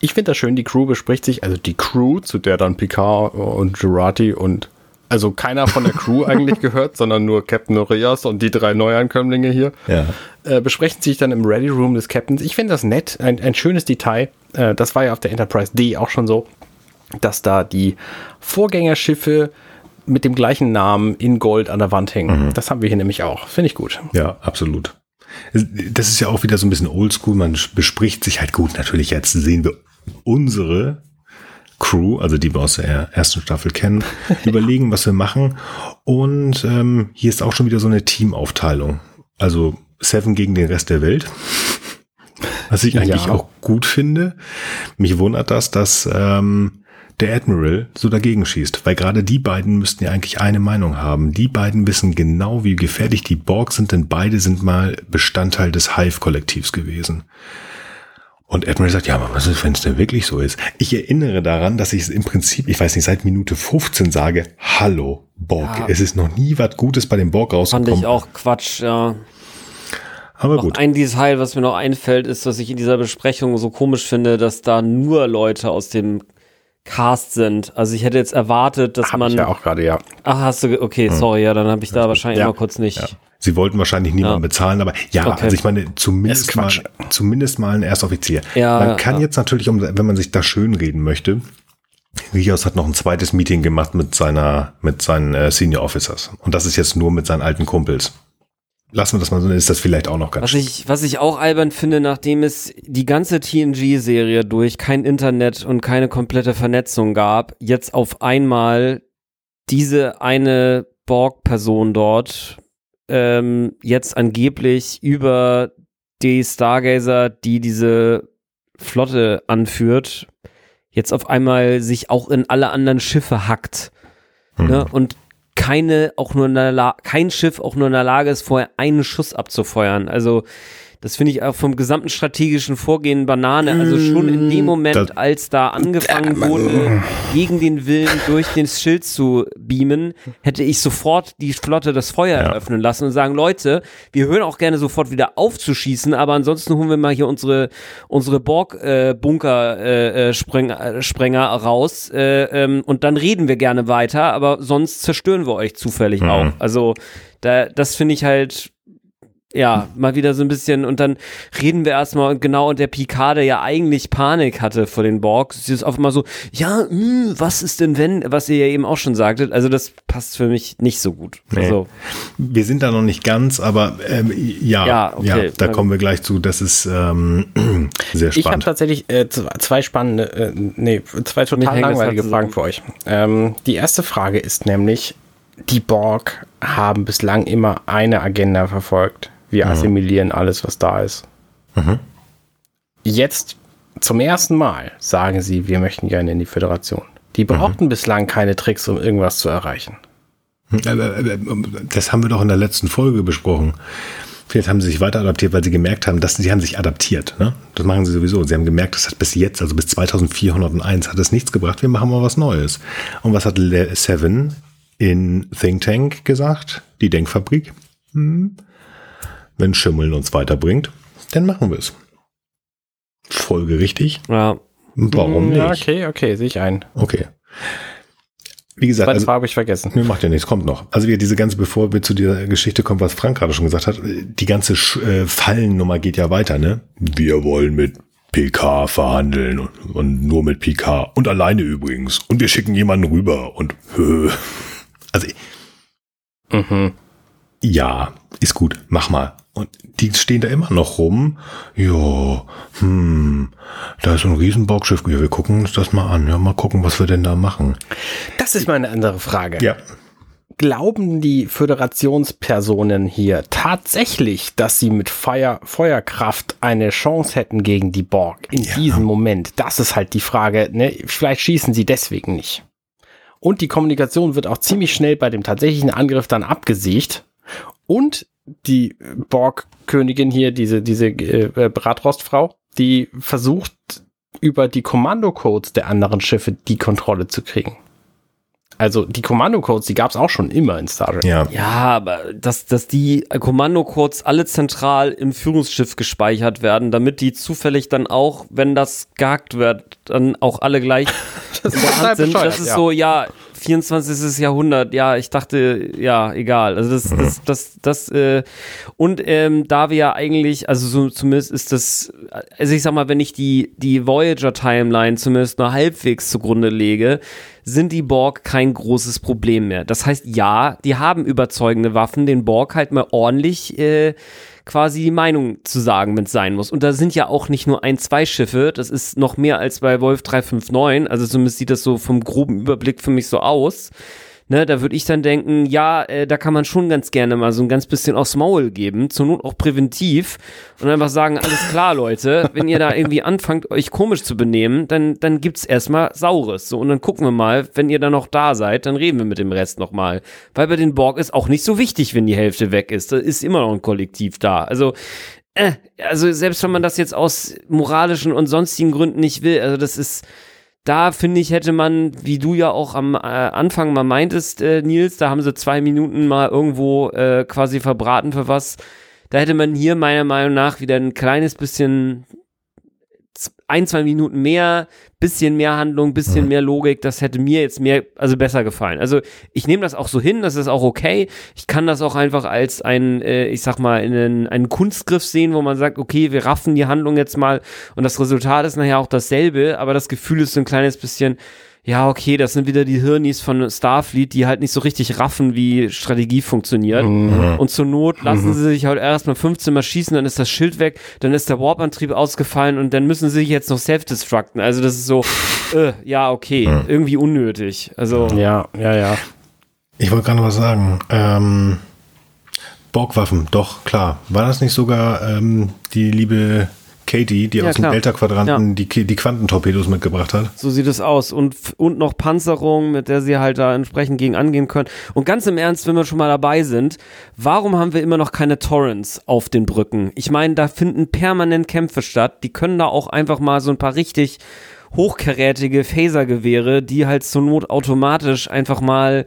Ich finde das schön, die Crew bespricht sich, also die Crew, zu der dann Picard und Jurati und also keiner von der Crew eigentlich gehört, sondern nur Captain Orias und die drei Neuankömmlinge hier, Ja. äh, besprechen sich dann im Ready Room des Captains. Ich finde das nett, ein, ein schönes Detail. Äh, das war ja auf der Enterprise D auch schon so, dass da die Vorgängerschiffe mit dem gleichen Namen in Gold an der Wand hängen. Das haben wir hier nämlich auch. Finde ich gut. Ja, absolut. Das ist ja auch wieder so ein bisschen oldschool. Man bespricht sich halt gut. Natürlich jetzt sehen wir unsere Crew, also die wir aus der ersten Staffel kennen, überlegen, was wir machen. Und ähm, hier ist auch schon wieder so eine Teamaufteilung. Also Seven gegen den Rest der Welt. Was ich eigentlich Ja. auch gut finde. Mich wundert das, dass ähm, der Admiral so dagegen schießt, weil gerade die beiden müssten ja eigentlich eine Meinung haben. Die beiden wissen genau, wie gefährlich die Borg sind, denn beide sind mal Bestandteil des Hive-Kollektivs gewesen. Und Admiral sagt, ja, aber was ist, wenn es denn wirklich so ist? Ich erinnere daran, dass ich es im Prinzip, ich weiß nicht, seit Minute 15 sage, hallo, Borg. Ja. Es ist noch nie was Gutes bei dem Borg Fand rausgekommen. ich auch Quatsch, ja. aber Noch gut. ein Detail, was mir noch einfällt, ist, was ich in dieser Besprechung so komisch finde, dass da nur Leute aus dem Cast sind. Also ich hätte jetzt erwartet, dass Hab man. ich ja auch gerade, ja. Ach, hast du. Okay, sorry, ja, dann habe ich da wahrscheinlich Ja. mal kurz nicht. Ja. Sie wollten wahrscheinlich niemanden Ja. bezahlen, aber ja, Okay. also ich meine, zumindest mal, zumindest mal ein Erstoffizier. Ja, man kann ja. jetzt natürlich, um, wenn man sich da schönreden möchte, Rios hat noch ein zweites Meeting gemacht mit seiner, mit seinen äh, Senior Officers. Und das ist jetzt nur mit seinen alten Kumpels. Lassen wir das mal so, dann ist das vielleicht auch noch ganz Was ich, was ich auch albern finde, nachdem es die ganze TNG-Serie durch kein Internet und keine komplette Vernetzung gab, jetzt auf einmal diese eine Borg-Person dort ähm, jetzt angeblich über die Stargazer, die diese Flotte anführt, jetzt auf einmal sich auch in alle anderen Schiffe hackt. Ne? Und keine auch nur in der La kein Schiff auch nur in der Lage ist, vorher einen Schuss abzufeuern. Also das finde ich auch vom gesamten strategischen Vorgehen Banane. Also schon in dem Moment, als da angefangen wurde, gegen den Willen durch den Schild zu beamen, hätte ich sofort die Flotte das Feuer Ja. eröffnen lassen und sagen, Leute, wir hören auch gerne sofort wieder auf zu schießen, aber ansonsten holen wir mal hier unsere, unsere Borg-Bunker-Sprenger äh, äh, Sprenger raus äh, ähm, und dann reden wir gerne weiter, aber sonst zerstören wir euch zufällig Mhm. auch. Also da, das finde ich halt ja, mal wieder so ein bisschen und dann reden wir erstmal genau und der Picard, der ja eigentlich Panik hatte vor den Borg, ist jetzt auf einmal so, ja, mh, was ist denn wenn, was ihr ja eben auch schon sagtet, also das passt für mich nicht so gut. Nee. Also, Wir sind da noch nicht ganz, aber ähm, ja, Ja, okay. da Na kommen wir gleich zu. Das ist ähm, sehr Ich habe spannend. tatsächlich äh, zwei spannende, äh, nee, zwei total langweilige Fragen für euch. Ähm, die erste Frage ist nämlich, die Borg haben bislang immer eine Agenda verfolgt. Wir assimilieren alles, was da ist. Jetzt zum ersten Mal sagen sie, wir möchten gerne in die Föderation. Die brauchten bislang keine Tricks, um irgendwas zu erreichen. Äh, äh, äh, Das haben wir doch in der letzten Folge besprochen. Vielleicht haben sie sich weiter adaptiert, weil sie gemerkt haben, dass sie haben sich adaptiert. Ne? Das machen sie sowieso. Sie haben gemerkt, das hat bis jetzt, also bis 2401, hat es nichts gebracht. Wir machen mal was Neues. Und was hat Le Seven in Think Tank gesagt? Die Denkfabrik. Hm. Wenn Schimmeln uns weiterbringt, dann machen wir es. Folgerichtig. ja, Warum Ja, nicht? okay, okay, sehe ich ein. Okay. Wie gesagt, Zweite also, Frage habe ich vergessen. Nö, macht ja nichts, kommt noch. Also wir diese ganze, bevor wir zu dieser Geschichte kommen, was Frank gerade schon gesagt hat, die ganze Sch äh, Fallennummer geht ja weiter, ne? Wir wollen mit PK verhandeln und, und nur mit PK und alleine übrigens. Und wir schicken jemanden rüber und also Mhm. ja, ist gut, mach mal. Und die stehen da immer noch rum. Ja, hm, da ist ein Riesenborgschiff. Ja, wir gucken uns das mal an. Ja, mal gucken, was wir denn da machen. Das ist mal eine andere Frage. Ja, Glauben die Föderationspersonen hier tatsächlich, dass sie mit Feuer, Feuerkraft eine Chance hätten gegen die Borg in Ja. diesem Moment? Das ist halt die Frage. Ne? Vielleicht schießen sie deswegen nicht. Und die Kommunikation wird auch ziemlich schnell bei dem tatsächlichen Angriff dann abgesiegt. Und die Borg-Königin hier, diese, diese äh, Bratrostfrau, die versucht über die Kommandocodes der anderen Schiffe die Kontrolle zu kriegen. Also die Kommandocodes, die gab es auch schon immer in Star Trek. Ja. Ja, aber dass, dass die Kommandocodes alle zentral im Führungsschiff gespeichert werden, damit die zufällig dann auch, wenn das gehackt wird, dann auch alle gleich Das in der Hand sind. Das ist ja. so, ja, 24. Jahrhundert, ja, ich dachte, ja, egal. Also das, das, das, das, äh, und ähm, da wir ja eigentlich, also so, zumindest ist das, also ich sag mal, wenn ich die, die Voyager-Timeline zumindest nur halbwegs zugrunde lege, sind die Borg kein großes Problem mehr. Das heißt, ja, die haben überzeugende Waffen, den Borg halt mal ordentlich äh, quasi die Meinung zu sagen, wenn es sein muss. Und da sind ja auch nicht nur ein, zwei Schiffe, das ist noch mehr als bei Wolf 359, also zumindest sieht das so vom groben Überblick für mich so aus. Ne, da würde ich dann denken, ja, äh, da kann man schon ganz gerne mal so ein ganz bisschen aufs Maul geben, zur Not auch präventiv und einfach sagen, alles klar, Leute, wenn ihr da irgendwie anfangt, euch komisch zu benehmen, dann, dann gibt's erstmal Saures. So, und dann gucken wir mal, wenn ihr dann noch da seid, dann reden wir mit dem Rest nochmal. Weil bei den Borg ist auch nicht so wichtig, wenn die Hälfte weg ist. Da ist immer noch ein Kollektiv da. Also, äh, also selbst wenn man das jetzt aus moralischen und sonstigen Gründen nicht will, also das ist, da finde ich, hätte man, wie du ja auch am äh, Anfang mal meintest, äh, Nils, da haben sie zwei Minuten mal irgendwo äh, quasi verbraten für was. Da hätte man hier meiner Meinung nach wieder ein kleines bisschen, ein, zwei Minuten mehr, bisschen mehr Handlung, bisschen mehr Logik, das hätte mir jetzt mehr, also besser gefallen. Also ich nehme das auch so hin, das ist auch okay. Ich kann das auch einfach als ein, äh, ich sag mal, einen, einen Kunstgriff sehen, wo man sagt, okay, wir raffen die Handlung jetzt mal und das Resultat ist nachher auch dasselbe, aber das Gefühl ist so ein kleines bisschen, ja, okay, das sind wieder die Hirnis von Starfleet, die halt nicht so richtig raffen, wie Strategie funktioniert. Und zur Not lassen sie sich halt erstmal 15 Mal schießen, dann ist das Schild weg, dann ist der Warp-Antrieb ausgefallen und dann müssen sie sich jetzt noch self-destructen. Also das ist so, äh, ja, okay, irgendwie unnötig. Also, Ja, ja, ja. Ich wollte gerade noch was sagen. Ähm, Borgwaffen, doch, klar. War das nicht sogar ähm, die liebe Katie, die Ja, aus dem klar. Delta-Quadranten die, die Quantentorpedos mitgebracht hat? So sieht es aus. Und, und noch Panzerung, mit der sie halt da entsprechend gegen angehen können. Und ganz im Ernst, wenn wir schon mal dabei sind, warum haben wir immer noch keine Torrents auf den Brücken? Ich meine, da finden permanent Kämpfe statt. Die können da auch einfach mal so ein paar richtig hochkarätige Phasergewehre, die halt zur Not automatisch einfach mal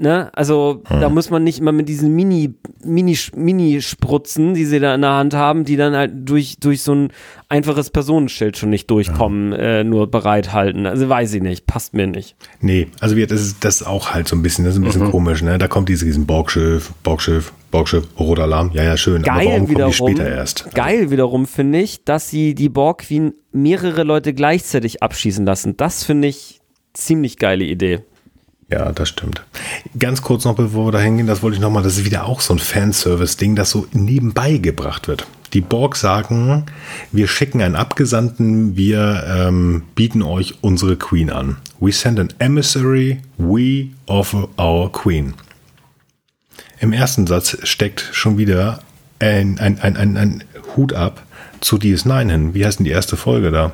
Ne? Also da muss man nicht immer mit diesen Mini, Mini, Mini-Spritzen, die sie da in der Hand haben, die dann halt durch, durch so ein einfaches Personenschild schon nicht durchkommen, äh, nur bereithalten. Also weiß ich nicht, passt mir nicht. Nee, also wir, das ist das ist auch halt so ein bisschen, das ist ein bisschen komisch, ne? Da kommt dieses riesen Borgschiff, Borgschiff, Borgschiff, roter Alarm, ja, ja, schön. aber Geil warum kommen die wiederum, später erst? geil wiederum finde ich, dass sie die Borg Queen mehrere Leute gleichzeitig abschießen lassen. Das finde ich ziemlich geile Idee. Ja, das stimmt. Ganz kurz noch, bevor wir da hingehen, das wollte ich nochmal, das ist wieder auch so ein Fanservice-Ding, das so nebenbei gebracht wird. Die Borg sagen, wir schicken einen Abgesandten, wir ähm, bieten euch unsere Queen an. We send an emissary, we offer our queen. Im ersten Satz steckt schon wieder ein, ein, ein, ein, ein Hut ab zu DS9 hin. Wie heißt denn die erste Folge da?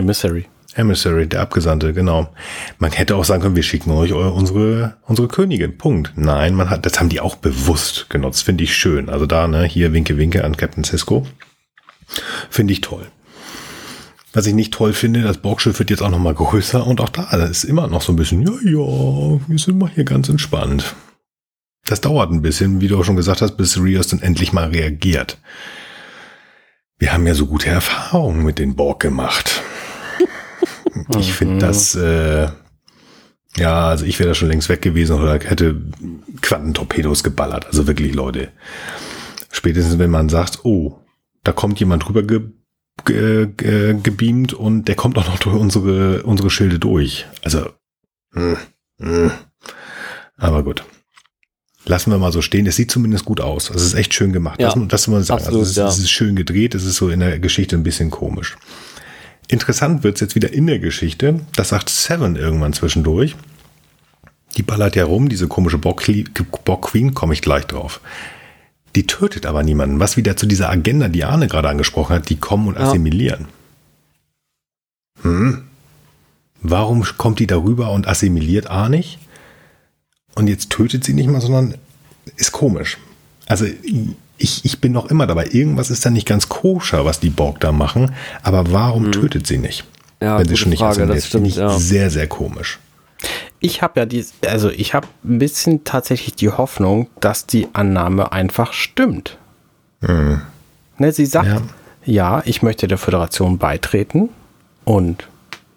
Mystery. Emissary, der Abgesandte, genau. Man hätte auch sagen können, wir schicken euch eu- unsere, unsere Königin. Punkt. Nein, man hat, das haben die auch bewusst genutzt. Finde ich schön. Also da, ne, hier Winke, Winke an Captain Cisco. Finde ich toll. Was ich nicht toll finde, das Borgschiff wird jetzt auch noch mal größer und auch da ist immer noch so ein bisschen, ja, ja, wir sind mal hier ganz entspannt. Das dauert ein bisschen, wie du auch schon gesagt hast, bis Rios dann endlich mal reagiert. Wir haben ja so gute Erfahrungen mit den Borg gemacht. Ich finde das, äh, ja, also ich wäre da schon längst weg gewesen oder hätte Quantentorpedos geballert. Also wirklich, Leute. Spätestens, wenn man sagt, oh, da kommt jemand drüber ge, ge, ge, gebeamt und der kommt auch noch durch unsere, unsere Schilde durch. Also, mh, mh. aber gut. Lassen wir mal so stehen. Es sieht zumindest gut aus. Also es ist echt schön gemacht. Ja, das, das muss man sagen. absolut, also es, ja. es ist schön gedreht. Es ist so in der Geschichte ein bisschen komisch. Interessant wird's jetzt wieder in der Geschichte. Das sagt Seven irgendwann zwischendurch. Die ballert ja rum, diese komische Borg Borg Queen, komme ich gleich drauf. Die tötet aber niemanden. Was wieder zu dieser Agenda, die Arne gerade angesprochen hat, die kommen und Ja. assimilieren. Hm? Warum kommt die darüber und assimiliert A nicht? Und jetzt tötet sie nicht mal, sondern ist komisch. Also ich, ich bin noch immer dabei. Irgendwas ist da nicht ganz koscher, was die Borg da machen. Aber warum Mhm. tötet sie nicht? Ja, wenn sie schon nicht Frage, das stimmt, Finde ich ja. Sehr, sehr komisch. Ich habe ja die, also ich habe ein bisschen tatsächlich die Hoffnung, dass die Annahme einfach stimmt. Ne, sie sagt, Ja. ja. ich möchte der Föderation beitreten und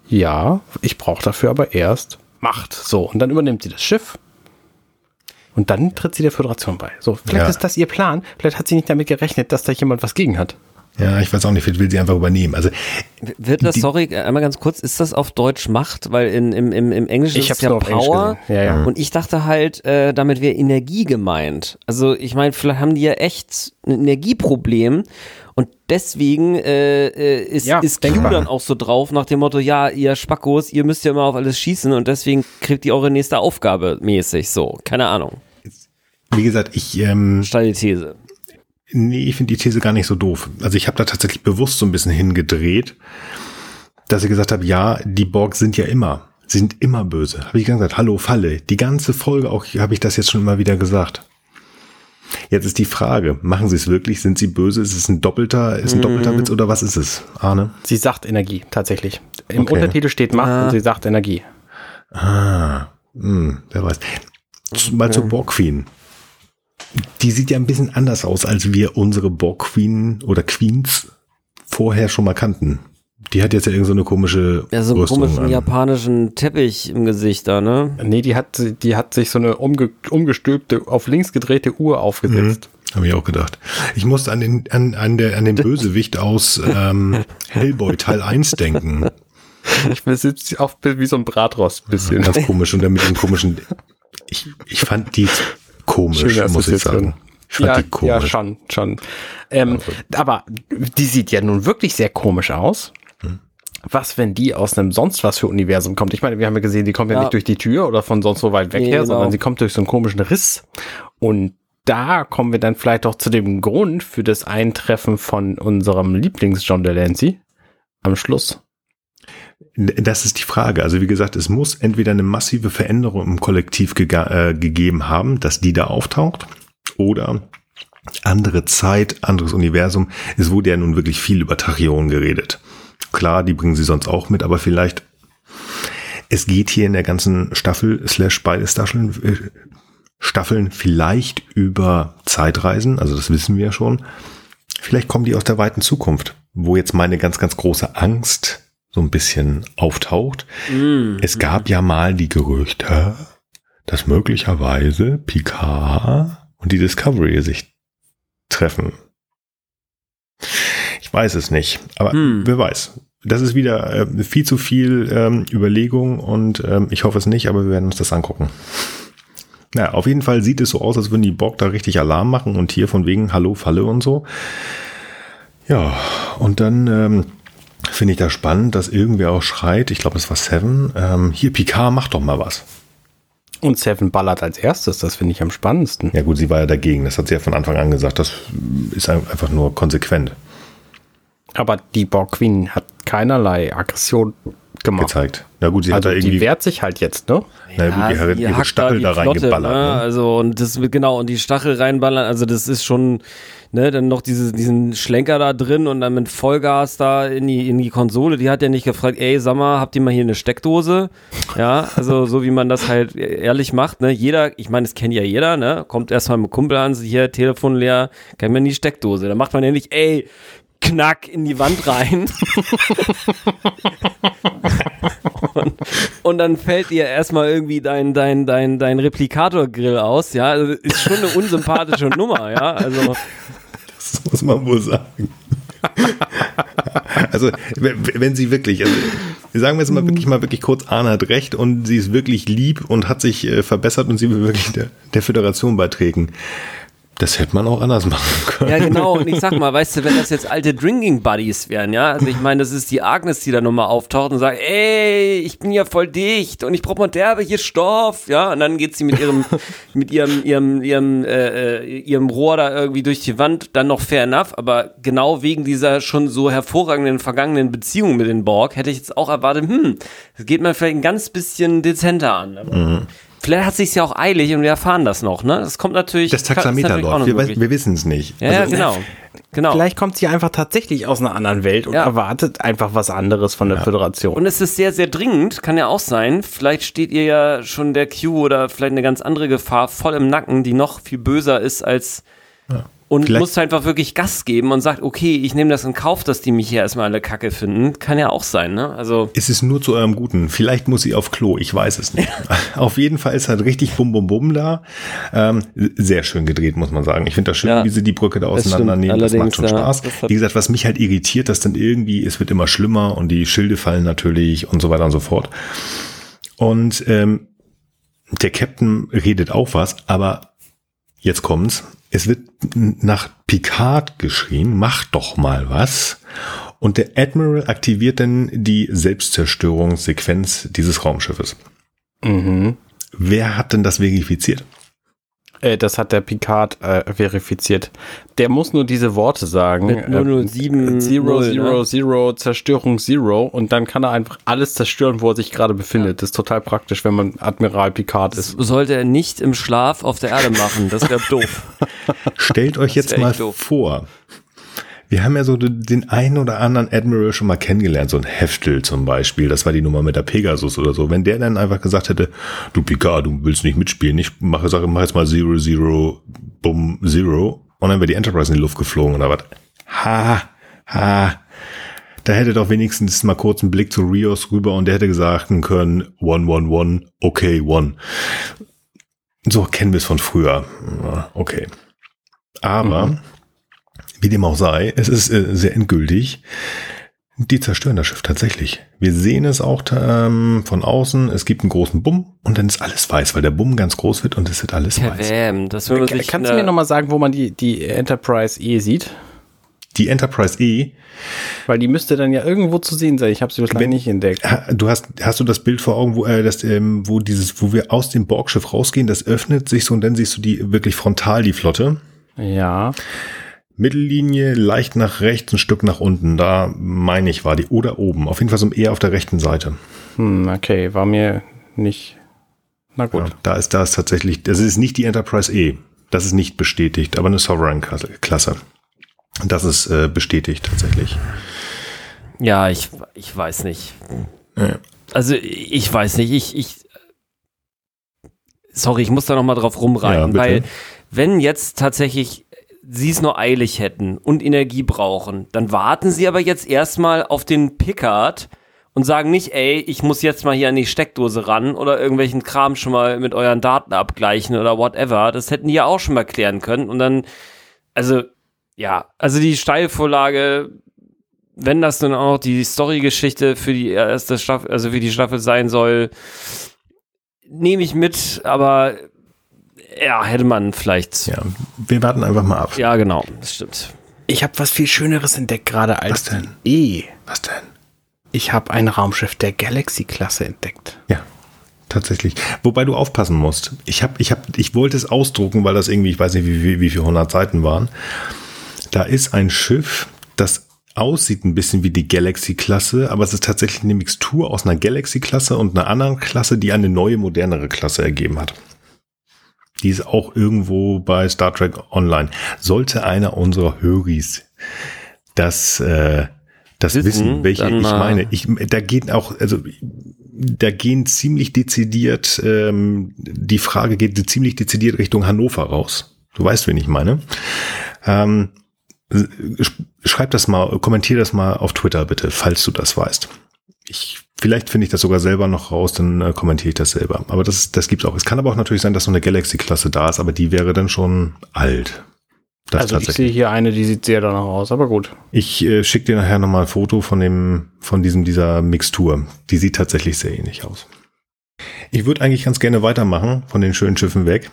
ja, ich brauche dafür aber erst Macht. So, und dann übernimmt sie das Schiff und dann tritt sie der Föderation bei. So, vielleicht Ja. ist das ihr Plan. Vielleicht hat sie nicht damit gerechnet, dass da jemand was gegen hat. Ja, ich weiß auch nicht, vielleicht will sie einfach übernehmen. Also Wird das, Die- sorry, einmal ganz kurz, ist das auf Deutsch Macht? Weil in, im, im, im Englischen Ich ist es ja Power. Ja, ja. Und ich dachte halt, äh, damit wäre Energie gemeint. Also ich meine, vielleicht haben die ja echt ein Energieproblem und deswegen äh, äh, ist, Ja, ist Q denkbar. dann auch so drauf nach dem Motto, ja, ihr Spackos, ihr müsst ja immer auf alles schießen und deswegen kriegt ihr eure nächste Aufgabe mäßig so. Keine Ahnung. Wie gesagt, ich ähm, Steile These. Nee, ich finde die These gar nicht so doof. Also ich habe da tatsächlich bewusst so ein bisschen hingedreht, dass ich gesagt habe, ja, die Borg sind ja immer, sie sind immer böse. Habe ich gesagt, hallo Falle. Die ganze Folge auch habe ich das jetzt schon immer wieder gesagt. Jetzt ist die Frage, machen sie es wirklich? Sind sie böse? Ist es ein doppelter, ist ein doppelter Witz oder was ist es? Arne? Sie sagt Energie, tatsächlich. Im Okay. Untertitel steht Macht Ah. und sie sagt Energie. Ah, hm, wer weiß. Mal zur Borg Queen. Die sieht ja ein bisschen anders aus, als wir unsere Borg Queen oder Queens vorher schon mal kannten. Die hat jetzt ja irgend so eine komische Ja, so einen Rüstung komischen an. japanischen Teppich im Gesicht da, ne? Nee, die hat, die hat sich so eine umge umgestülpte, auf links gedrehte Uhr aufgesetzt. Habe ich auch gedacht. Ich musste an den, an, an, der, an den Bösewicht aus ähm, Hellboy Teil 1 denken. Ich besitze auch wie so ein Bratrost ein bisschen. Ganz komisch und dann mit dem komischen. Ich, ich fand die komisch, Schöne muss ich sagen. Fand ja, ja, schon, schon. Ähm, aber die sieht ja nun wirklich sehr komisch aus. Hm. Was, wenn die aus einem sonst was für Universum kommt? Ich meine, wir haben ja gesehen, die kommt ja, Ja. nicht durch die Tür oder von sonst so weit weg Nee, her, genau. sondern sie kommt durch so einen komischen Riss. Und da kommen wir dann vielleicht auch zu dem Grund für das Eintreffen von unserem Lieblings-John Delancey am Schluss. Das ist die Frage. Also wie gesagt, es muss entweder eine massive Veränderung im Kollektiv gega- äh, gegeben haben, dass die da auftaucht, oder andere Zeit, anderes Universum. Es wurde ja nun wirklich viel über Tachyon geredet. Klar, die bringen sie sonst auch mit, aber vielleicht es geht hier in der ganzen Staffel slash beide Staffeln, äh, Staffeln vielleicht über Zeitreisen, also das wissen wir ja schon. Vielleicht kommen die aus der weiten Zukunft, wo jetzt meine ganz, ganz große Angst so ein bisschen auftaucht. Es gab ja mal die Gerüchte, dass möglicherweise Picard und die Discovery sich treffen. Ich weiß es nicht, aber Hm. wer weiß. Das ist wieder äh, viel zu viel ähm, Überlegung und ähm, ich hoffe es nicht, aber wir werden uns das angucken. Na, auf jeden Fall sieht es so aus, als würden die Borg da richtig Alarm machen und hier von wegen Hallo, Falle und so. Ja, und dann ähm, finde ich das spannend, dass irgendwer auch schreit, ich glaube, es war Seven, ähm, hier Picard, mach doch mal was. Und Seven ballert als erstes, das finde ich am spannendsten. Ja gut, sie war ja dagegen, das hat sie ja von Anfang an gesagt, das ist ein- einfach nur konsequent Aber die Borg Queen hat keinerlei Aggression gemacht. gezeigt. Na gut, sie hat Also da die irgendwie, wehrt sich halt jetzt, ne? na gut, die hat ihre Stachel die da Flotte, reingeballert. Ne? Ne? Also und das genau und die Stachel reinballern, also das ist schon ne, dann noch diese, diesen Schlenker da drin und dann mit Vollgas da in die in die Konsole. Die hat ja nicht gefragt, ey, sag mal, habt ihr mal hier eine Steckdose? Ja, also so wie man das halt ehrlich macht, ne? Jeder, ich meine, das kennt ja jeder, ne? Kommt erstmal mit Kumpel an, hier Telefon leer, kann man die Steckdose. Da macht man ja nicht, ey, Knack in die Wand rein. und, und dann fällt dir erstmal irgendwie dein, dein, dein, dein Replikator-Grill aus, ja. Also ist schon eine unsympathische Nummer, ja. Also, Das muss man wohl sagen. also, wenn sie wirklich, also, sagen wir jetzt mal wirklich mal wirklich kurz, Arne hat recht und sie ist wirklich lieb und hat sich äh, verbessert und sie will wirklich der, der Föderation beitreten. Das hätte man auch anders machen können. ja, genau. Und ich sag mal, weißt du, wenn das jetzt alte Drinking Buddies wären, ja, also ich meine, das ist die Agnes, die da nochmal auftaucht und sagt, ey, ich bin ja voll dicht und ich brauche mal derbe hier Stoff, ja, und dann geht sie mit ihrem, mit ihrem, ihrem, ihrem, äh, äh, ihrem Rohr da irgendwie durch die Wand, dann noch fair enough, aber genau wegen dieser schon so hervorragenden vergangenen Beziehung mit den Borg hätte ich jetzt auch erwartet, hm, das geht mir vielleicht ein ganz bisschen dezenter an. Aber Vielleicht hat sich's ja auch eilig und wir erfahren das noch, ne? Das kommt natürlich. Das Taxameter läuft. Wir, wir wissen es nicht. Ja, ja, genau. genau. Vielleicht kommt sie einfach tatsächlich aus einer anderen Welt und Ja. erwartet einfach was anderes von der Föderation. Und es ist sehr, sehr dringend, kann ja auch sein. Vielleicht steht ihr ja schon der Q oder vielleicht eine ganz andere Gefahr voll im Nacken, die noch viel böser ist als. Und Vielleicht- muss einfach wirklich Gas geben und sagt, okay, ich nehme das in Kauf, dass die mich hier erstmal alle Kacke finden. Kann ja auch sein, ne? Also. Es ist nur zu eurem Guten. Vielleicht muss sie auf Klo, ich weiß es nicht. auf jeden Fall ist halt richtig Bum Bum Bum da. Ähm, sehr schön gedreht, muss man sagen. Ich finde das schön, Ja, wie sie die Brücke da das auseinandernehmen. Das, macht Allerdings, schon ja, Spaß. das Wie gesagt, was mich halt irritiert, dass dann irgendwie, es wird immer schlimmer und die Schilde fallen natürlich und so weiter und so fort. Und ähm, der Captain redet auch was, aber jetzt kommt's. Es wird nach Picard geschrien, mach doch mal was. Und der Admiral aktiviert dann die Selbstzerstörungssequenz dieses Raumschiffes. Mhm. Wer hat denn das verifiziert? Äh, das hat der Picard äh, verifiziert. Der muss nur diese Worte sagen. Mit 007 Zero, ne? Zero, Zero, Zerstörung Zero. Und dann kann er einfach alles zerstören, wo er sich gerade befindet. Das ist total praktisch, wenn man Admiral Picard ist. Sollte er nicht im Schlaf auf der Erde machen, das wäre doof. Stellt euch jetzt mal doof. vor. Wir haben ja so den einen oder anderen Admiral schon mal kennengelernt, so ein Heftel zum Beispiel, das war die Nummer mit der Pegasus oder so. Wenn der dann einfach gesagt hätte, du Picard, du willst nicht mitspielen, ich mache, sage, mach jetzt mal Zero, Zero, Boom, Zero und dann wäre die Enterprise in die Luft geflogen oder was. Ha, ha. Da hätte doch wenigstens mal kurz einen Blick zu Rios rüber und der hätte gesagt können, one, one, one, okay, one. So kennen wir es von früher. Okay. Aber, wie dem auch sei, es ist äh, sehr endgültig. Die zerstören das Schiff tatsächlich. Wir sehen es auch ähm, von außen. Es gibt einen großen Bumm und dann ist alles weiß, weil der Bumm ganz groß wird und es wird alles weiß. Bam, das will man sich Kannst du mir nochmal sagen, wo man die, die Enterprise E sieht? Die Enterprise E, Weil die müsste dann ja irgendwo zu sehen sein. Ich habe sie bislang Wenn- nicht entdeckt. du hast, hast du das Bild vor Augen, wo, äh, das, ähm, wo dieses, wo wir aus dem Borgschiff rausgehen, das öffnet sich so und dann siehst du die wirklich frontal die Flotte. Ja. Mittellinie leicht nach rechts, ein Stück nach unten. Da meine ich war die oder oben. Auf jeden Fall so eher auf der rechten Seite. Hm, okay, war mir nicht. Na gut. Ja, da ist das tatsächlich, das ist nicht die Enterprise E. Das ist nicht bestätigt, aber eine Sovereign-Klasse. Das ist äh, bestätigt tatsächlich. Ja, ich, ich weiß nicht. Ja. Also ich weiß nicht, ich, ich sorry, ich muss da noch mal drauf rumreiten, Ja, weil wenn jetzt tatsächlich sie es nur eilig hätten und Energie brauchen, dann warten sie aber jetzt erstmal auf den Pickard und sagen nicht, ey, ich muss jetzt mal hier an die Steckdose ran oder irgendwelchen Kram schon mal mit euren Daten abgleichen oder whatever. Das hätten die ja auch schon mal klären können. Und dann, also, ja, also die Steilvorlage, wenn das dann auch die Story-Geschichte für die erste Staffel, also für die Staffel sein soll, nehme ich mit, aber ja, hätte man vielleicht. Ja, wir warten einfach mal ab. Ja, genau, das stimmt. Ich habe was viel Schöneres entdeckt gerade als Was denn? E. Was denn? Ich habe ein Raumschiff der Galaxy-Klasse entdeckt. Ja, tatsächlich. Wobei du aufpassen musst. Ich habe, ich habe, ich wollte es ausdrucken, weil das irgendwie, ich weiß nicht, wie, wie, wie viele hundert Seiten waren. Da ist ein Schiff, das aussieht ein bisschen wie die Galaxy-Klasse, aber es ist tatsächlich eine Mixtur aus einer Galaxy-Klasse und einer anderen Klasse, die eine neue, modernere Klasse ergeben hat. Die ist auch irgendwo bei Star Trek Online. Sollte einer unserer Höris das, äh, das Wissen, wissen, welche ich meine. Ich, da geht auch, also da gehen ziemlich dezidiert, ähm, die Frage geht ziemlich dezidiert Richtung Hannover raus. Du weißt, wen ich meine. Ähm, sch- schreib das mal, kommentier das mal auf Twitter bitte, falls du das weißt. Ich, vielleicht finde ich das sogar selber noch raus, dann äh, kommentiere ich das selber. Aber das, das gibt's auch. Es kann aber auch natürlich sein, dass so eine Galaxy-Klasse da ist, aber die wäre dann schon alt. Das also ich sehe hier eine, die sieht sehr danach aus, aber gut. Ich äh, schicke dir nachher nochmal ein Foto von dem, von diesem, dieser Mixtur. Die sieht tatsächlich sehr ähnlich aus. Ich würde eigentlich ganz gerne weitermachen, von den schönen Schiffen weg,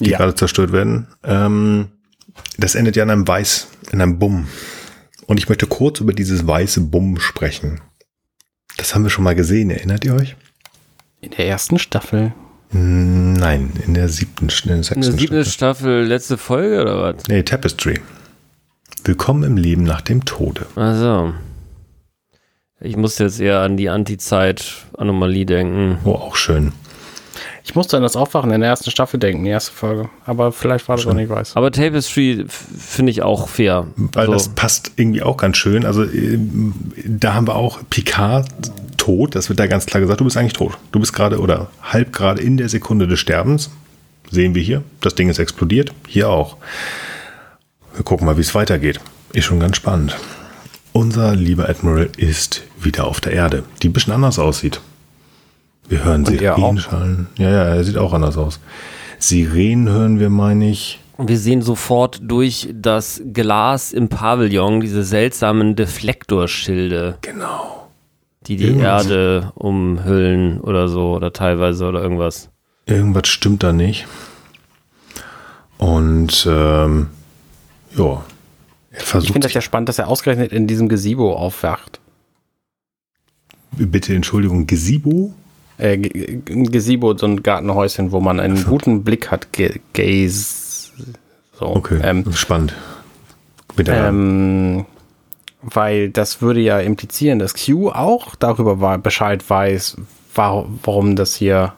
die Ja. gerade zerstört werden. Ähm, das endet ja in einem Weiß, in einem Bumm. Und ich möchte kurz über dieses weiße Bumm sprechen. Das haben wir schon mal gesehen, erinnert ihr euch? In der ersten Staffel. Hm, Nein, in der siebten, in der sechsten siebte Staffel. Staffel, letzte Folge oder was? Nee, Tapestry. Willkommen im Leben nach dem Tode. Also. Ich muss jetzt eher an die Anti-Zeit-Anomalie denken. Oh, auch schön. Ich musste an das Aufwachen in der ersten Staffel denken, die erste Folge. Aber vielleicht war das auch nicht weiß. Aber Tapestry finde ich auch fair. Weil so. das passt irgendwie auch ganz schön. Also ähm, da haben wir auch Picard tot. Das wird da ganz klar gesagt, du bist eigentlich tot. Du bist gerade oder halb gerade in der Sekunde des Sterbens. Sehen wir hier. Das Ding ist explodiert. Hier auch. Wir gucken mal, wie es weitergeht. Ist schon ganz spannend. Unser lieber Admiral ist wieder auf der Erde, die ein bisschen anders aussieht. Wir hören Und auch. Sirenen schallen. Ja, ja, er sieht auch anders aus. Sirenen hören wir, meine ich. Und wir sehen sofort durch das Glas im Pavillon diese seltsamen Deflektorschilde, Genau. die die Irgendwas. Erde umhüllen oder so oder teilweise oder irgendwas. Irgendwas stimmt da nicht. Und ähm, ja, er Ich versucht finde das ja spannend, dass er ausgerechnet in diesem Gesibo aufwacht. bitte Entschuldigung, Gesibo? Äh, G- ein Gesibo, so ein Gartenhäuschen, wo man einen guten Blick hat. Ge Gaze. So. Okay, Ähm, spannend. Ähm, weil das würde ja implizieren, dass Q auch darüber war, Bescheid weiß, wa warum das hier.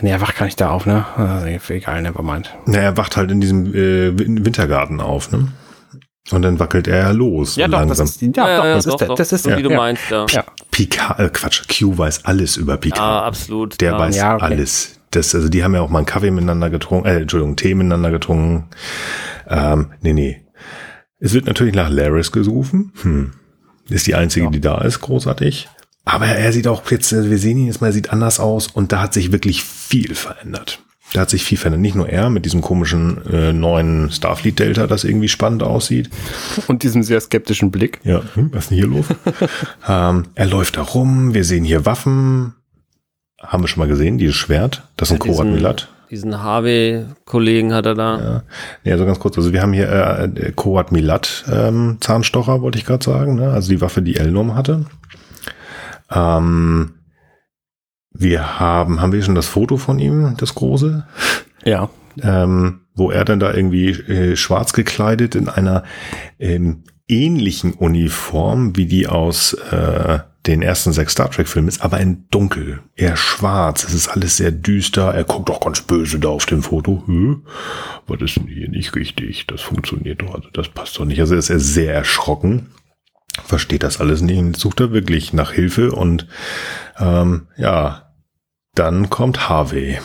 Nee, er wacht gar nicht da auf, ne? Also, egal, nevermind. Na, er wacht halt in diesem äh, Win- Wintergarten auf, ne? Und dann wackelt er ja los. Ja, doch, das langsam. ist, ja, doch, das ist, der, das ist so der, wie du ja. meinst, ja. Ja. Picard, äh, Quatsch, Q weiß alles über Picard. Ja, absolut. Der ja. weiß Ja, okay. alles. Das, also die haben ja auch mal einen Kaffee miteinander getrunken, äh, Entschuldigung, Tee miteinander getrunken. Ähm, nee, nee. Es wird natürlich nach Laris gerufen. Hm. Ist die einzige, die da ist, großartig. Aber er sieht auch jetzt, also wir sehen ihn jetzt mal, er sieht anders aus und da hat sich wirklich viel verändert. Da hat sich viel verändert. Nicht nur er mit diesem komischen äh, neuen Starfleet Delta, das irgendwie spannend aussieht. Und diesem sehr skeptischen Blick. Ja, hm, was ist denn hier los? ähm, er läuft da rum, wir sehen hier Waffen. Haben wir schon mal gesehen, dieses Schwert. Das ist ein Diesen- Korat Milat. Diesen HW-Kollegen hat er da. Ja. Nee, also ganz kurz, also wir haben hier äh, äh, Korat Milat ähm, Zahnstocher, wollte ich gerade sagen, ne? also die Waffe, die Elnum hatte. Ähm, wir haben, haben wir schon das Foto von ihm, das große, Ja. ähm, wo er dann da irgendwie äh, schwarz gekleidet in einer ähm, ähnlichen Uniform wie die aus äh, den ersten sechs Star Trek Filmen ist, aber in dunkel, eher schwarz. Es ist alles sehr düster. Er guckt auch ganz böse da auf dem Foto. Hä? Was ist denn hier nicht richtig? Das funktioniert doch, also das passt doch nicht. Also ist er sehr erschrocken, versteht das alles nicht und sucht er wirklich nach Hilfe und ähm, ja, dann kommt Harvey.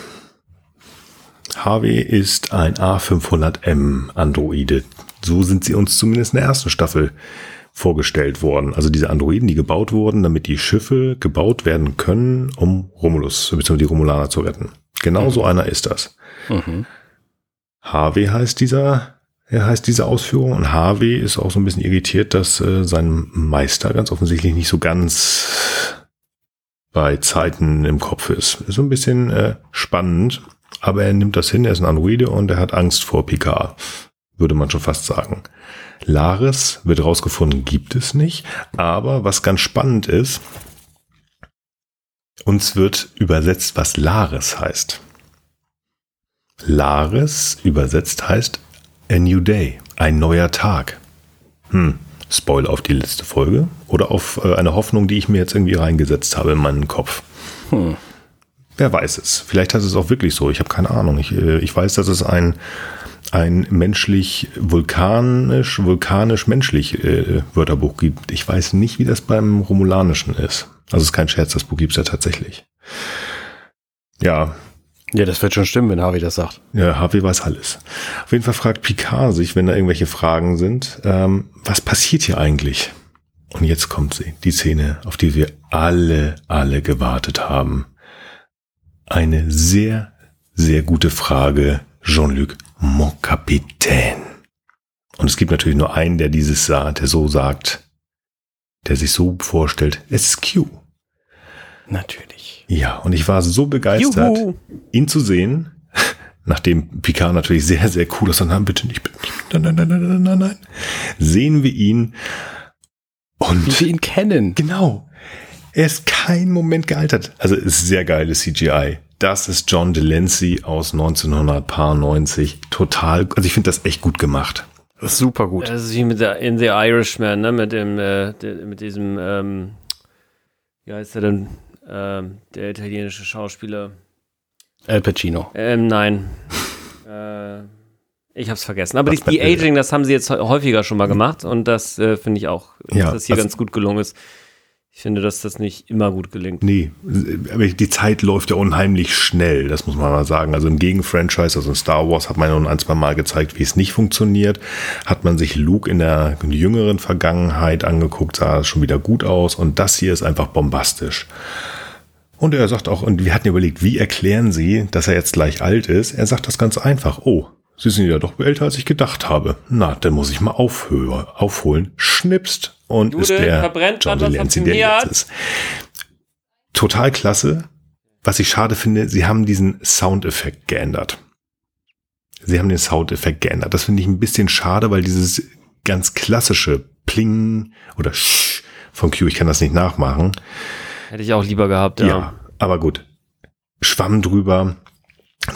Harvey ist ein A500M Androide. So sind sie uns zumindest in der ersten Staffel vorgestellt worden. Also diese Androiden, die gebaut wurden, damit die Schiffe gebaut werden können, um Romulus, bzw. die Romulaner zu retten. Genau so einer ist das. Mhm. Harvey heißt dieser, er heißt diese Ausführung und Harvey ist auch so ein bisschen irritiert, dass äh, sein Meister ganz offensichtlich nicht so ganz bei Zeiten im Kopf ist. Ist so ein bisschen äh, spannend, aber er nimmt das hin, er ist ein Androide und er hat Angst vor Picard, würde man schon fast sagen. Laris wird rausgefunden, gibt es nicht, aber was ganz spannend ist, uns wird übersetzt, was Laris heißt. Laris übersetzt heißt A New Day, ein neuer Tag. Hm, Spoiler auf die letzte Folge oder auf äh, eine Hoffnung, die ich mir jetzt irgendwie reingesetzt habe in meinen Kopf. Hm. Wer weiß es. Vielleicht heißt es auch wirklich so. Ich habe keine Ahnung. Ich, äh, ich weiß, dass es ein, ein menschlich vulkanisch, vulkanisch menschlich äh, Wörterbuch gibt. Ich weiß nicht, wie das beim Romulanischen ist. Also es ist kein Scherz, das Buch gibt's ja tatsächlich. Ja, Ja, das wird schon stimmen, wenn Harvey das sagt. ja, Harvey weiß alles. Auf jeden Fall fragt Picard sich, wenn da irgendwelche Fragen sind, ähm, was passiert hier eigentlich? Und jetzt kommt sie, die Szene, auf die wir alle, alle gewartet haben. Eine sehr, sehr gute Frage, Jean-Luc, mon Capitaine. Und es gibt natürlich nur einen, der dieses sah, der so sagt, der sich so vorstellt, es ist Q. Natürlich. Ja, und ich war so begeistert, Juhu. ihn zu sehen, nachdem Picard natürlich sehr, sehr cool ist, und nein, bitte nicht, bitte nicht, nein, nein, nein, nein, nein, nein, nein, sehen wir ihn Wie und wir ihn kennen. genau, er ist kein Moment gealtert. Also ist sehr geiles CGI. Das ist John Delancey aus 1990. Total, also ich finde das echt gut gemacht. Super gut. Das ist wie mit der In the Irishman, ne? Mit dem, äh, mit diesem, ähm, wie heißt der denn? Ähm, der italienische Schauspieler. Al Pacino. Ähm, nein. äh, ich hab's vergessen. Aber die? Aging, das haben sie jetzt häufiger schon mal gemacht und das äh, finde ich auch, dass Ja, das hier also- ganz gut gelungen ist. Ich finde, dass das nicht immer gut gelingt. Nee, aber die Zeit läuft ja unheimlich schnell, das muss man mal sagen. Also im Gegenfranchise, also in Star Wars, hat man ja nun ein, zwei Mal gezeigt, wie es nicht funktioniert. Hat man sich Luke in der jüngeren Vergangenheit angeguckt, sah es schon wieder gut aus. Und das hier ist einfach bombastisch. Und er sagt auch, und wir hatten überlegt, wie erklären Sie, dass er jetzt gleich alt ist? Er sagt das ganz einfach. Oh, Sie sind ja doch älter, als ich gedacht habe. Na, dann muss ich mal aufhören, aufholen. Schnipst und Jude, ist der verbrennt John Delancey, der jetzt ist. Total klasse. Was ich schade finde, sie haben diesen Soundeffekt geändert. Sie haben den Soundeffekt geändert. Das finde ich ein bisschen schade, weil dieses ganz klassische Pling oder Sch von Q, ich kann das nicht nachmachen. Hätte ich auch lieber gehabt, ja. Ja, aber gut. Schwamm drüber.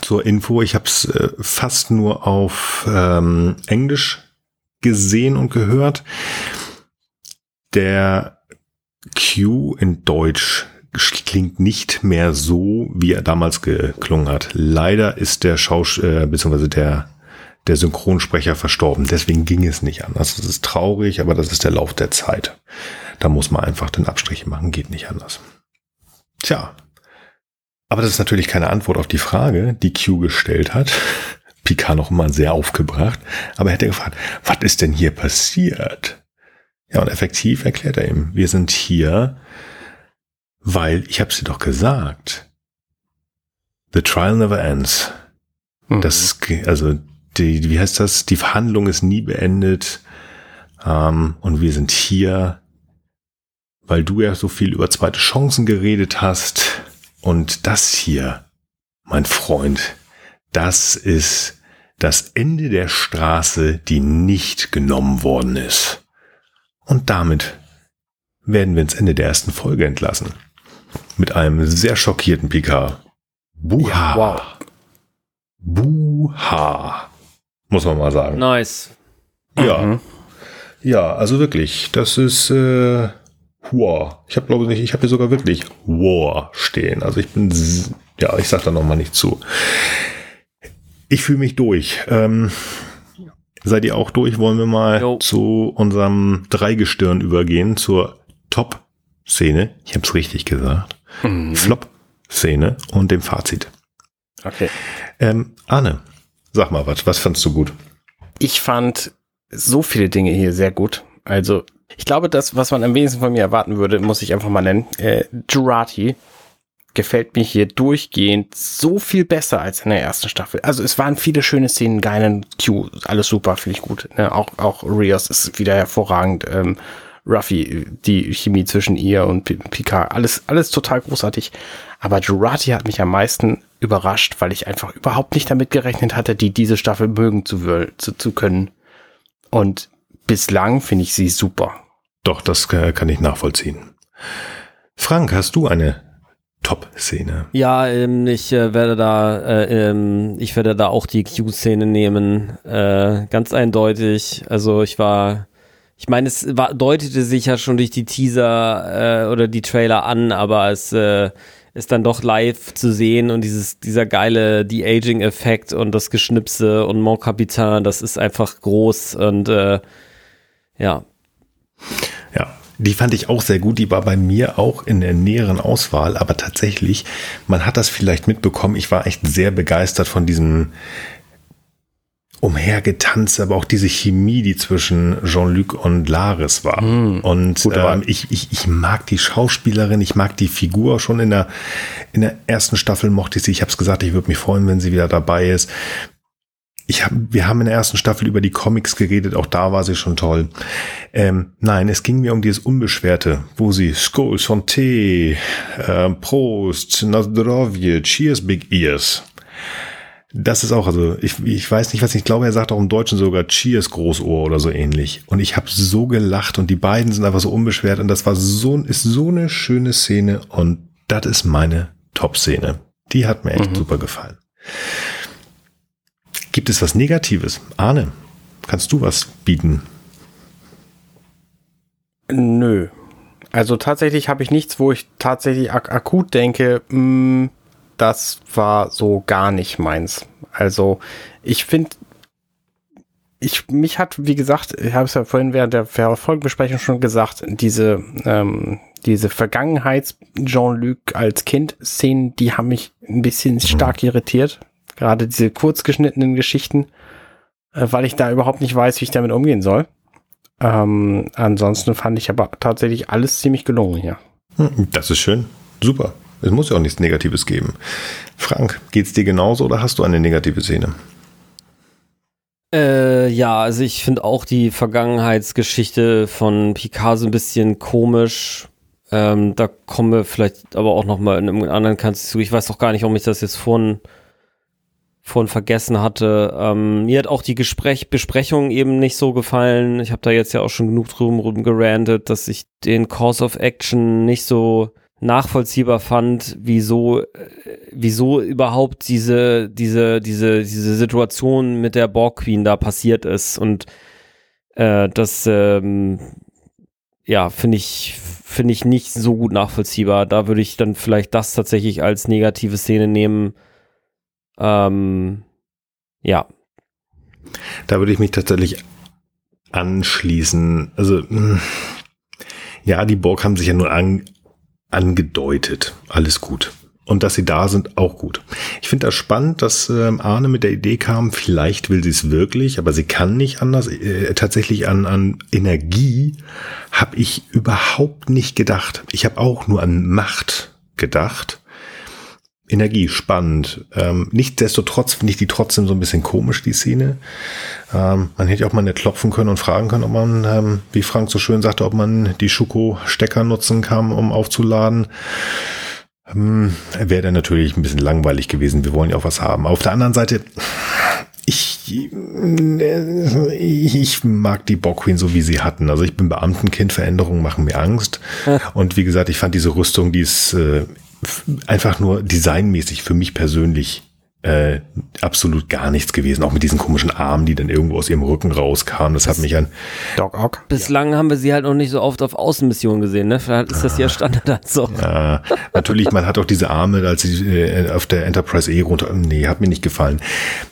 Zur Info, ich habe es äh, fast nur auf ähm, Englisch gesehen und gehört. Der Q in Deutsch klingt nicht mehr so, wie er damals geklungen hat. Leider ist der Schausch äh, beziehungsweise der der Synchronsprecher verstorben. Deswegen ging es nicht anders. Das ist traurig, aber das ist der Lauf der Zeit. Da muss man einfach den Abstrich machen, geht nicht anders. Tja. Aber das ist natürlich keine Antwort auf die Frage, die Q gestellt hat. Picard noch mal sehr aufgebracht. Aber er hätte gefragt, was ist denn hier passiert? Ja, und effektiv erklärt er ihm, wir sind hier, weil, ich habe sie doch gesagt, the trial never ends. Mhm. Das, also, die, wie heißt das? Die Verhandlung ist nie beendet. Ähm, und wir sind hier, weil du ja so viel über zweite Chancen geredet hast. Und das hier, mein Freund, das ist das Ende der Straße, die nicht genommen worden ist. Und damit werden wir ins Ende der ersten Folge entlassen. Mit einem sehr schockierten Picard. Buha. wow. Buha. Muss man mal sagen. Nice. Ja. Mhm. Ja, also wirklich, das ist äh, War. Ich habe glaube nicht, ich habe hier sogar wirklich War stehen. Also ich bin, ja, ich sag da noch mal nicht zu. Ich fühle mich durch. Ähm, seid ihr auch durch? Wollen wir mal Jo. zu unserem Dreigestirn übergehen, zur Top-Szene. Ich habe es richtig gesagt. Mhm. Flop-Szene und dem Fazit. Okay. Ähm, Arne, sag mal was. Was fandst du gut? Ich fand so viele Dinge hier sehr gut. Also, ich glaube, das, was man am wenigsten von mir erwarten würde, muss ich einfach mal nennen. Äh, Jurati gefällt mir hier durchgehend so viel besser als in der ersten Staffel. Also es waren viele schöne Szenen, Geinen, Q, alles super, finde ich gut. Ne? Auch, auch Rios ist wieder hervorragend. Ähm, Ruffy, die Chemie zwischen ihr und Picard, alles, alles total großartig. Aber Jurati hat mich am meisten überrascht, weil ich einfach überhaupt nicht damit gerechnet hatte, die diese Staffel mögen zu, zu, zu können. Und bislang finde ich sie super. Doch, das äh, kann ich nachvollziehen. Frank, hast du eine Top-Szene? Ja, ähm, ich äh, werde da, äh, ähm, ich werde da auch die Q-Szene nehmen, äh, ganz eindeutig. Also ich war, ich meine, es war, deutete sich ja schon durch die Teaser äh, oder die Trailer an, aber es äh, ist dann doch live zu sehen und dieses, dieser geile De-Aging-Effekt und das Geschnipse und Mon Capitan, das ist einfach groß und äh, ja, Ja, die fand ich auch sehr gut. Die war bei mir auch in der näheren Auswahl, aber tatsächlich, man hat das vielleicht mitbekommen. Ich war echt sehr begeistert von diesem umhergetanzt, aber auch diese Chemie, die zwischen Jean-Luc und Laris war. und gute Wahl. ähm, ich, ich, ich mag die Schauspielerin, ich mag die Figur schon in der, in der ersten Staffel mochte ich sie. Ich habe es gesagt, ich würde mich freuen, wenn sie wieder dabei ist. Ich hab, wir haben in der ersten Staffel über die Comics geredet, auch da war sie schon toll. Ähm, nein, es ging mir um dieses Unbeschwerte, wo sie Skol, Santé, äh, Prost, Nazdrovje, Cheers, Big Ears. Das ist auch, also ich, ich weiß nicht, was ich glaube, er sagt auch im Deutschen sogar Cheers Großohr oder so ähnlich. Und ich habe so gelacht und die beiden sind einfach so unbeschwert und das war so, ist so eine schöne Szene und das ist meine Top-Szene. Die hat mir echt super gefallen. Gibt es was Negatives? Arne, kannst du was bieten? Nö. Also tatsächlich habe ich nichts, wo ich tatsächlich ak akut denke, mh, das war so gar nicht meins. Also ich finde, ich mich hat, wie gesagt, ich habe es ja vorhin während der Folgenbesprechung schon gesagt, diese ähm, diese Vergangenheits Jean-Luc als Kind Szenen, die haben mich ein bisschen stark irritiert. Gerade diese kurzgeschnittenen Geschichten, äh, weil ich da überhaupt nicht weiß, wie ich damit umgehen soll. Ähm, ansonsten fand ich aber tatsächlich alles ziemlich gelungen hier. Hm, das ist schön. Super. Es muss ja auch nichts Negatives geben. Frank, geht's dir genauso oder hast du eine negative Szene? Äh, ja, also ich finde auch die Vergangenheitsgeschichte von Picard so ein bisschen komisch. Ähm, da kommen wir vielleicht aber auch noch mal in einem anderen Kanzler zu. Ich weiß auch gar nicht, warum ich das jetzt vorhin, vorhin vergessen hatte. Ähm, mir hat auch die Gespräch Besprechung eben nicht so gefallen. Ich habe da jetzt ja auch schon genug drum rumgerantet, dass ich den Course of Action nicht so nachvollziehbar fand, wieso, äh, wieso überhaupt diese, diese, diese, diese Situation mit der Borg Queen da passiert ist. Und äh, das, ähm, ja, finde ich, finde ich nicht so gut nachvollziehbar. Da würde ich dann vielleicht das tatsächlich als negative Szene nehmen. Ähm, ja. Da würde ich mich tatsächlich anschließen. Also, hm, ja, die Borg haben sich ja nur an, angedeutet. Alles gut. Und dass sie da sind, auch gut. Ich finde das spannend, dass ähm, Arne mit der Idee kam, vielleicht will sie es wirklich, aber sie kann nicht anders. Äh, tatsächlich an, an Energie habe ich überhaupt nicht gedacht. Ich habe auch nur an Macht gedacht. Energie, spannend. Ähm, Nichtsdestotrotz finde ich die trotzdem so ein bisschen komisch, die Szene. Ähm, man hätte auch mal nicht klopfen können und fragen können, ob man, ähm, wie Frank so schön sagte, ob man die Schuko-Stecker nutzen kann, um aufzuladen. Ähm, Wäre dann natürlich ein bisschen langweilig gewesen. Wir wollen ja auch was haben. Auf der anderen Seite, ich, äh, ich mag die Borg so, wie sie hatten. Also ich bin Beamtenkind, Veränderungen machen mir Angst. Und wie gesagt, ich fand diese Rüstung, die ist äh, einfach nur designmäßig für mich persönlich äh, absolut gar nichts gewesen. Auch mit diesen komischen Armen, die dann irgendwo aus ihrem Rücken rauskamen. Das, das hat mich an Doc Ock. Bislang ja. haben wir sie halt noch nicht so oft auf Außenmissionen gesehen, ne? Vielleicht ist das ja Standard so. Ja, natürlich, man hat auch diese Arme, als sie äh, auf der Enterprise E runter. Nee, hat mir nicht gefallen.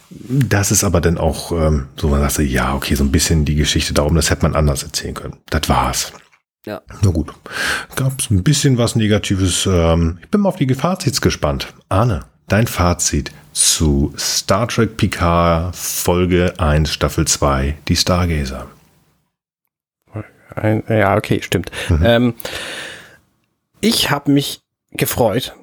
Das ist aber dann auch ähm, so, man sagt, ja, okay, so ein bisschen die Geschichte darum, das hätte man anders erzählen können. Das war's. Ja. Na gut. Gab es ein bisschen was Negatives. Ähm, ich bin mal auf die Fazits gespannt. Arne, dein Fazit zu Star Trek Picard Folge 1 Staffel 2, die Stargazer. ja, okay, stimmt. Mhm. Ähm, ich habe mich gefreut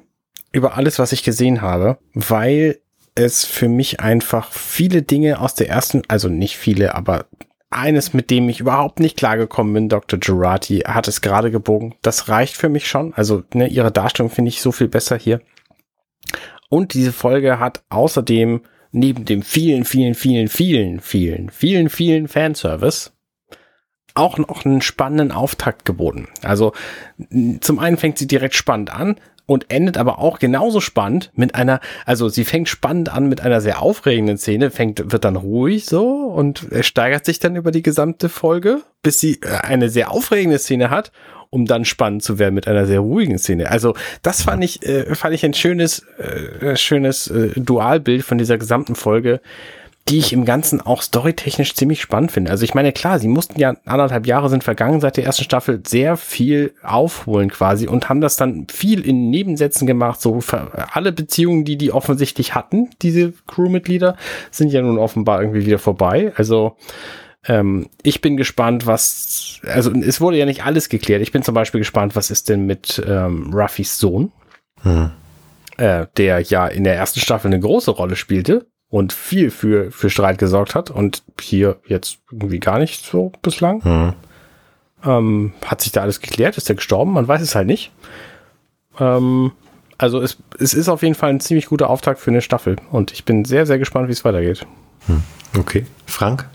über alles, was ich gesehen habe, weil es für mich einfach viele Dinge aus der ersten, also nicht viele, aber eines, mit dem ich überhaupt nicht klargekommen bin, Dr. Gerati hat es gerade gebogen. Das reicht für mich schon. Also ne, ihre Darstellung finde ich so viel besser hier. Und diese Folge hat außerdem neben dem vielen, vielen, vielen, vielen, vielen, vielen, vielen Fanservice auch noch einen spannenden Auftakt geboten. Also zum einen fängt sie direkt spannend an, und endet aber auch genauso spannend mit einer, also sie fängt spannend an mit einer sehr aufregenden Szene, fängt, wird dann ruhig so und steigert sich dann über die gesamte Folge, bis sie äh, eine sehr aufregende Szene hat, um dann spannend zu werden mit einer sehr ruhigen Szene. Also das fand ich, äh, fand ich ein schönes, äh, schönes äh, Dualbild von dieser gesamten Folge, die ich im Ganzen auch storytechnisch ziemlich spannend finde. Also ich meine, klar, sie mussten ja anderthalb Jahre sind vergangen seit der ersten Staffel sehr viel aufholen quasi und haben das dann viel in Nebensätzen gemacht. So alle Beziehungen, die die offensichtlich hatten, diese Crewmitglieder, sind ja nun offenbar irgendwie wieder vorbei. Also ähm, ich bin gespannt, was, also es wurde ja nicht alles geklärt. Ich bin zum Beispiel gespannt, was ist denn mit ähm, Ruffys Sohn, hm. äh, der ja in der ersten Staffel eine große Rolle spielte und viel für, für Streit gesorgt hat und hier jetzt irgendwie gar nicht so bislang. Mhm. Ähm, hat sich da alles geklärt? Ist er gestorben? Man weiß es halt nicht. Ähm, also es, es ist auf jeden Fall ein ziemlich guter Auftakt für eine Staffel und ich bin sehr, sehr gespannt, wie es weitergeht. Hm. Okay. Frank?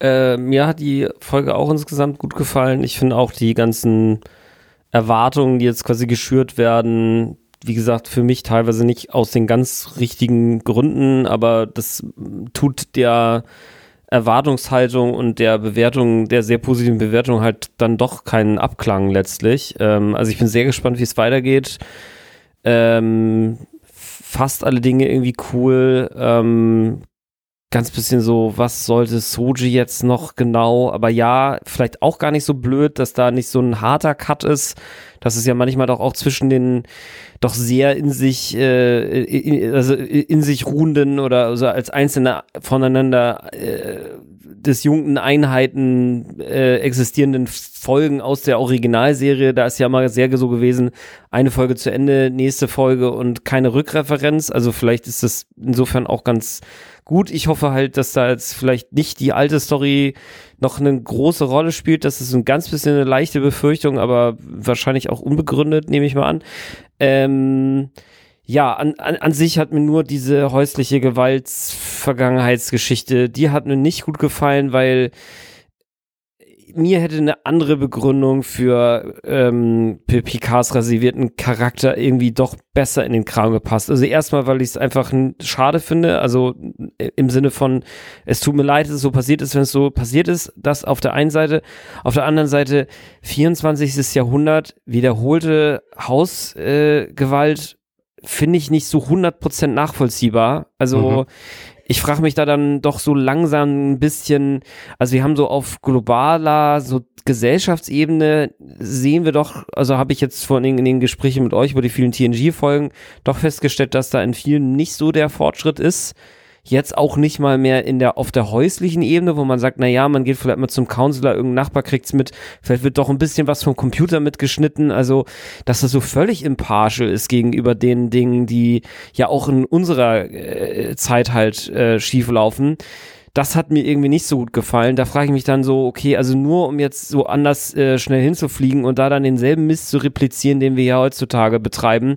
Äh, mir hat die Folge auch insgesamt gut gefallen. Ich finde auch die ganzen Erwartungen, die jetzt quasi geschürt werden, wie gesagt, für mich teilweise nicht aus den ganz richtigen Gründen, aber das tut der Erwartungshaltung und der Bewertung, der sehr positiven Bewertung halt dann doch keinen Abklang letztlich. Ähm, also ich bin sehr gespannt, wie es weitergeht. Ähm, fast alle Dinge irgendwie cool. Ähm, ganz bisschen so, was sollte Soji jetzt noch genau? Aber ja, vielleicht auch gar nicht so blöd, dass da nicht so ein harter Cut ist. Das ist ja manchmal doch auch zwischen den doch sehr in sich, äh, in, also in sich ruhenden oder also als einzelne voneinander äh, disjunkten Einheiten äh, existierenden Folgen aus der Originalserie. Da ist ja mal sehr so gewesen, eine Folge zu Ende, nächste Folge und keine Rückreferenz. Also vielleicht ist das insofern auch ganz gut. Ich hoffe halt, dass da jetzt vielleicht nicht die alte Story noch eine große Rolle spielt. Das ist ein ganz bisschen eine leichte Befürchtung, aber wahrscheinlich auch unbegründet, nehme ich mal an. Ähm, ja, an, an, an sich hat mir nur diese häusliche Gewaltsvergangenheitsgeschichte, die hat mir nicht gut gefallen, weil mir hätte eine andere Begründung für ähm, Picards reservierten Charakter irgendwie doch besser in den Kram gepasst. Also erstmal, weil ich es einfach schade finde, also im Sinne von, es tut mir leid, dass es so passiert ist, wenn es so passiert ist, das auf der einen Seite. Auf der anderen Seite, 24. Jahrhundert, wiederholte Hausgewalt, äh, finde ich nicht so 100% nachvollziehbar. Also mhm ich frage mich da dann doch so langsam ein bisschen, also wir haben so auf globaler, so Gesellschaftsebene sehen wir doch, also habe ich jetzt vor allem in den Gesprächen mit euch über die vielen TNG-Folgen doch festgestellt, dass da in vielen nicht so der Fortschritt ist jetzt auch nicht mal mehr in der, auf der häuslichen Ebene, wo man sagt, na ja, man geht vielleicht mal zum Counselor, irgendein Nachbar kriegt's mit, vielleicht wird doch ein bisschen was vom Computer mitgeschnitten, also, dass das so völlig impartial ist gegenüber den Dingen, die ja auch in unserer äh, Zeit halt äh, schief laufen das hat mir irgendwie nicht so gut gefallen. Da frage ich mich dann so, okay, also nur um jetzt so anders äh, schnell hinzufliegen und da dann denselben Mist zu replizieren, den wir ja heutzutage betreiben,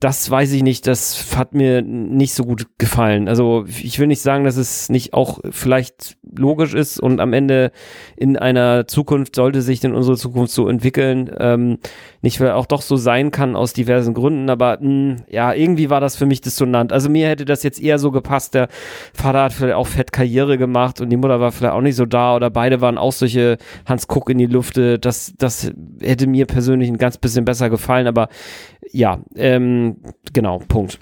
das weiß ich nicht, das hat mir nicht so gut gefallen. Also ich will nicht sagen, dass es nicht auch vielleicht logisch ist und am Ende in einer Zukunft sollte sich denn unsere Zukunft so entwickeln, ähm, nicht weil auch doch so sein kann aus diversen Gründen, aber mh, hm, ja, irgendwie war das für mich dissonant. Also mir hätte das jetzt eher so gepasst, der Vater hat vielleicht auch fett Karriere gemacht und die Mutter war vielleicht auch nicht so da oder beide waren auch solche Hans Kuck in die Lüfte, das, das hätte mir persönlich ein ganz bisschen besser gefallen, aber ja, ähm, genau, Punkt.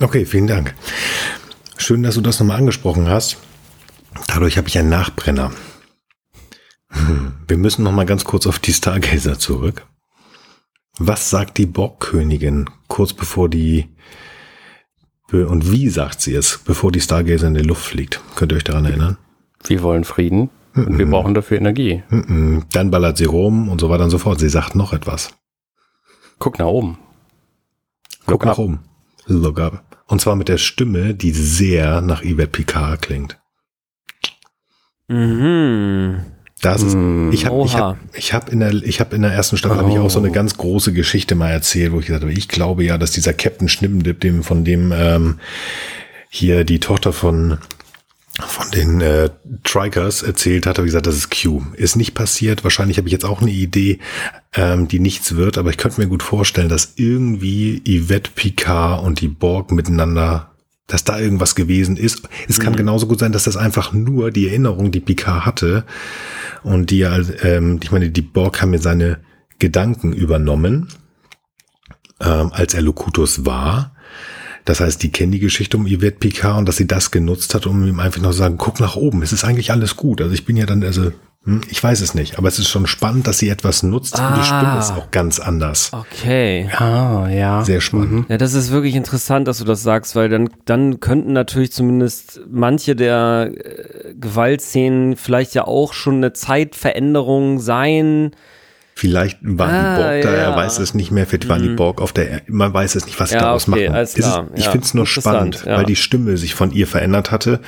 Okay, vielen Dank. Schön, dass du das nochmal angesprochen hast. Dadurch habe ich einen Nachbrenner. Hm, wir müssen nochmal ganz kurz auf die Stargazer zurück. Was sagt die Borgkönigin kurz bevor die und wie sagt sie es, bevor die Stargazer in die Luft fliegt? Könnt ihr euch daran erinnern? Wir wollen Frieden und wir brauchen dafür Energie. Dann ballert sie rum und so weiter und so fort. Sie sagt noch etwas. Guck nach oben. Guck nach oben. Look up. Und zwar mit der Stimme, die sehr nach Yvette Picard klingt. Mhm. Das ist, mm, ich habe ich hab, ich hab in der ich habe in der ersten Staffel oh. habe ich auch so eine oh. ganz große Geschichte mal erzählt, wo ich gesagt habe, ich glaube ja, dass dieser Captain Schnippendip, dem von dem ähm, hier die Tochter von von den äh, Trikers erzählt hat, habe ich gesagt, das ist Q. Ist nicht passiert. Wahrscheinlich habe ich jetzt auch eine Idee, ähm, die nichts wird, aber ich könnte mir gut vorstellen, dass irgendwie Yvette Picard und die Borg miteinander, dass da irgendwas gewesen ist. Es kann mhm. genauso gut sein, dass das einfach nur die Erinnerung, die Picard hatte und die, ähm, ich meine, die Borg haben mir seine Gedanken übernommen, ähm, als er Locutus war das heißt, die kennen die Geschichte um Yvette Picard und dass sie das genutzt hat, um ihm einfach noch zu sagen, guck nach oben, es ist eigentlich alles gut. Also ich bin ja dann, also hm, ich weiß es nicht, aber es ist schon spannend, dass sie etwas nutzt ah, und die Stimme ist auch ganz anders. Okay. Ah, ja. Sehr spannend. Mhm. Ja, das ist wirklich interessant, dass du das sagst, weil dann, dann könnten natürlich zumindest manche der äh, Gewaltszenen vielleicht ja auch schon eine Zeitveränderung sein Vielleicht waren ah, die Borg da, ja. er weiß es nicht mehr, vielleicht mhm. die Borg auf der, man weiß es nicht, was sie ja, daraus okay, machen. Ist, ich ja, finde es nur spannend, weil die Stimme sich von ihr verändert hatte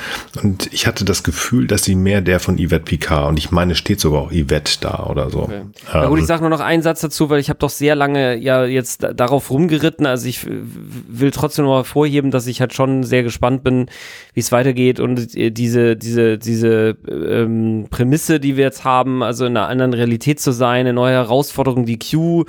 und ich hatte das Gefühl, dass sie mehr der von Yvette Picard und ich meine, steht sogar auch Yvette da oder so. Okay. Ähm, gut, ich sage nur noch einen Satz dazu, weil ich habe doch sehr lange ja jetzt darauf rumgeritten, also ich will trotzdem noch mal vorheben, dass ich halt schon sehr gespannt bin, wie es weitergeht und diese, diese, diese ähm, Prämisse, die wir jetzt haben, also in einer anderen Realität zu sein, eine neue Herausforderung, die Q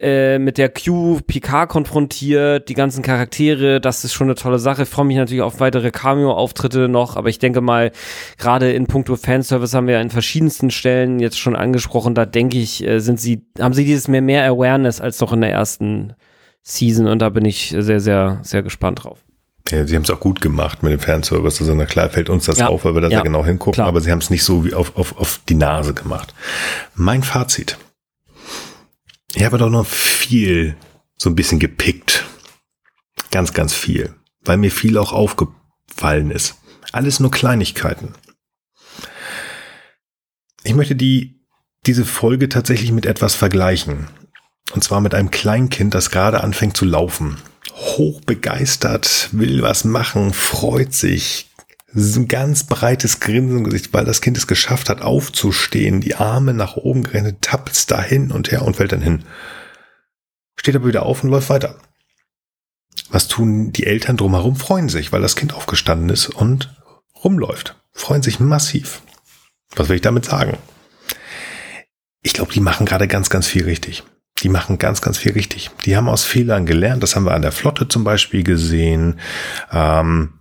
äh, mit der Q Picard konfrontiert, die ganzen Charaktere, das ist schon eine tolle Sache. Ich freue mich natürlich auf weitere Cameo-Auftritte noch, aber ich denke mal, gerade in puncto Fanservice haben wir an verschiedensten Stellen jetzt schon angesprochen, da denke ich, äh, sind sie, haben sie dieses mehr, mehr Awareness als doch in der ersten Season und da bin ich sehr, sehr, sehr gespannt drauf. Ja, sie haben es auch gut gemacht mit dem Fanservice. Also na klar fällt uns das Ja. auf, weil wir da Ja. genau hingucken, Klar. aber sie haben es nicht so wie auf, auf, auf die Nase gemacht. Mein Fazit. Ich habe doch noch viel so ein bisschen gepickt. Ganz, ganz viel. Weil mir viel auch aufgefallen ist. Alles nur Kleinigkeiten. Ich möchte die, diese Folge tatsächlich mit etwas vergleichen. Und zwar mit einem Kleinkind, das gerade anfängt zu laufen. Hochbegeistert, will was machen, freut sich. So Ein ganz breites Grinsen im Gesicht, weil das Kind es geschafft hat, aufzustehen, die Arme nach oben gerendet, tappt da hin und her und fällt dann hin. Steht aber wieder auf und läuft weiter. Was tun die Eltern drumherum? Freuen sich, weil das Kind aufgestanden ist und rumläuft. Freuen sich massiv. Was will ich damit sagen? Ich glaube, die machen gerade ganz, ganz viel richtig. Die machen ganz, ganz viel richtig. Die haben aus Fehlern gelernt. Das haben wir an der Flotte zum Beispiel gesehen. Ähm,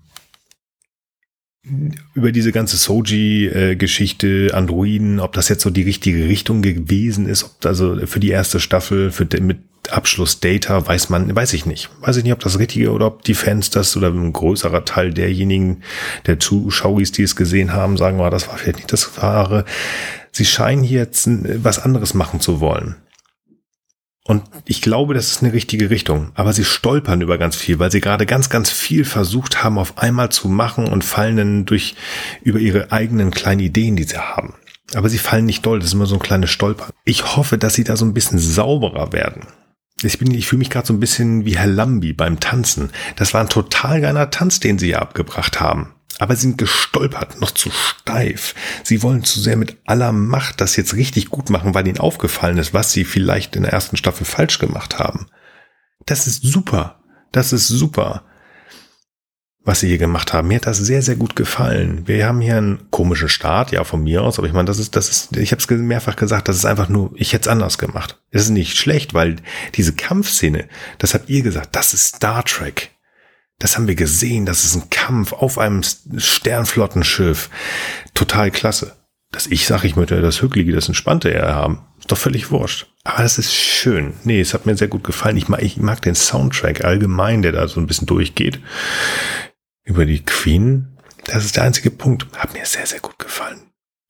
über diese ganze Soji-Geschichte, Androiden, ob das jetzt so die richtige Richtung gewesen ist, ob also für die erste Staffel, für den, mit Abschluss Data, weiß man, weiß ich nicht. Weiß ich nicht, ob das richtige oder ob die Fans das oder ein größerer Teil derjenigen, der Zuschauer, die es gesehen haben, sagen, war, das war vielleicht nicht das Wahre. Sie scheinen jetzt was anderes machen zu wollen. Und ich glaube, das ist eine richtige Richtung. Aber sie stolpern über ganz viel, weil sie gerade ganz, ganz viel versucht haben, auf einmal zu machen und fallen dann durch, über ihre eigenen kleinen Ideen, die sie haben. Aber sie fallen nicht doll. Das ist immer so ein kleines Stolpern. Ich hoffe, dass sie da so ein bisschen sauberer werden. Ich bin, ich fühle mich gerade so ein bisschen wie Herr Lambi beim Tanzen. Das war ein total geiler Tanz, den sie ja abgebracht haben. Aber sie sind gestolpert, noch zu steif. Sie wollen zu sehr mit aller Macht das jetzt richtig gut machen, weil ihnen aufgefallen ist, was sie vielleicht in der ersten Staffel falsch gemacht haben. Das ist super. Das ist super, was sie hier gemacht haben. Mir hat das sehr, sehr gut gefallen. Wir haben hier einen komischen Start, ja, von mir aus, aber ich meine, das ist, das ist, ich habe es mehrfach gesagt, das ist einfach nur, ich hätte es anders gemacht. Es ist nicht schlecht, weil diese Kampfszene, das habt ihr gesagt, das ist Star Trek. Das haben wir gesehen. Das ist ein Kampf auf einem Sternflottenschiff. Total klasse. Dass ich sage, ich möchte das Hücklige, das Entspannte eher haben. Ist doch völlig wurscht. Aber das ist schön. Nee, es hat mir sehr gut gefallen. Ich mag, ich mag den Soundtrack allgemein, der da so ein bisschen durchgeht. Über die Queen. Das ist der einzige Punkt. Hat mir sehr, sehr gut gefallen.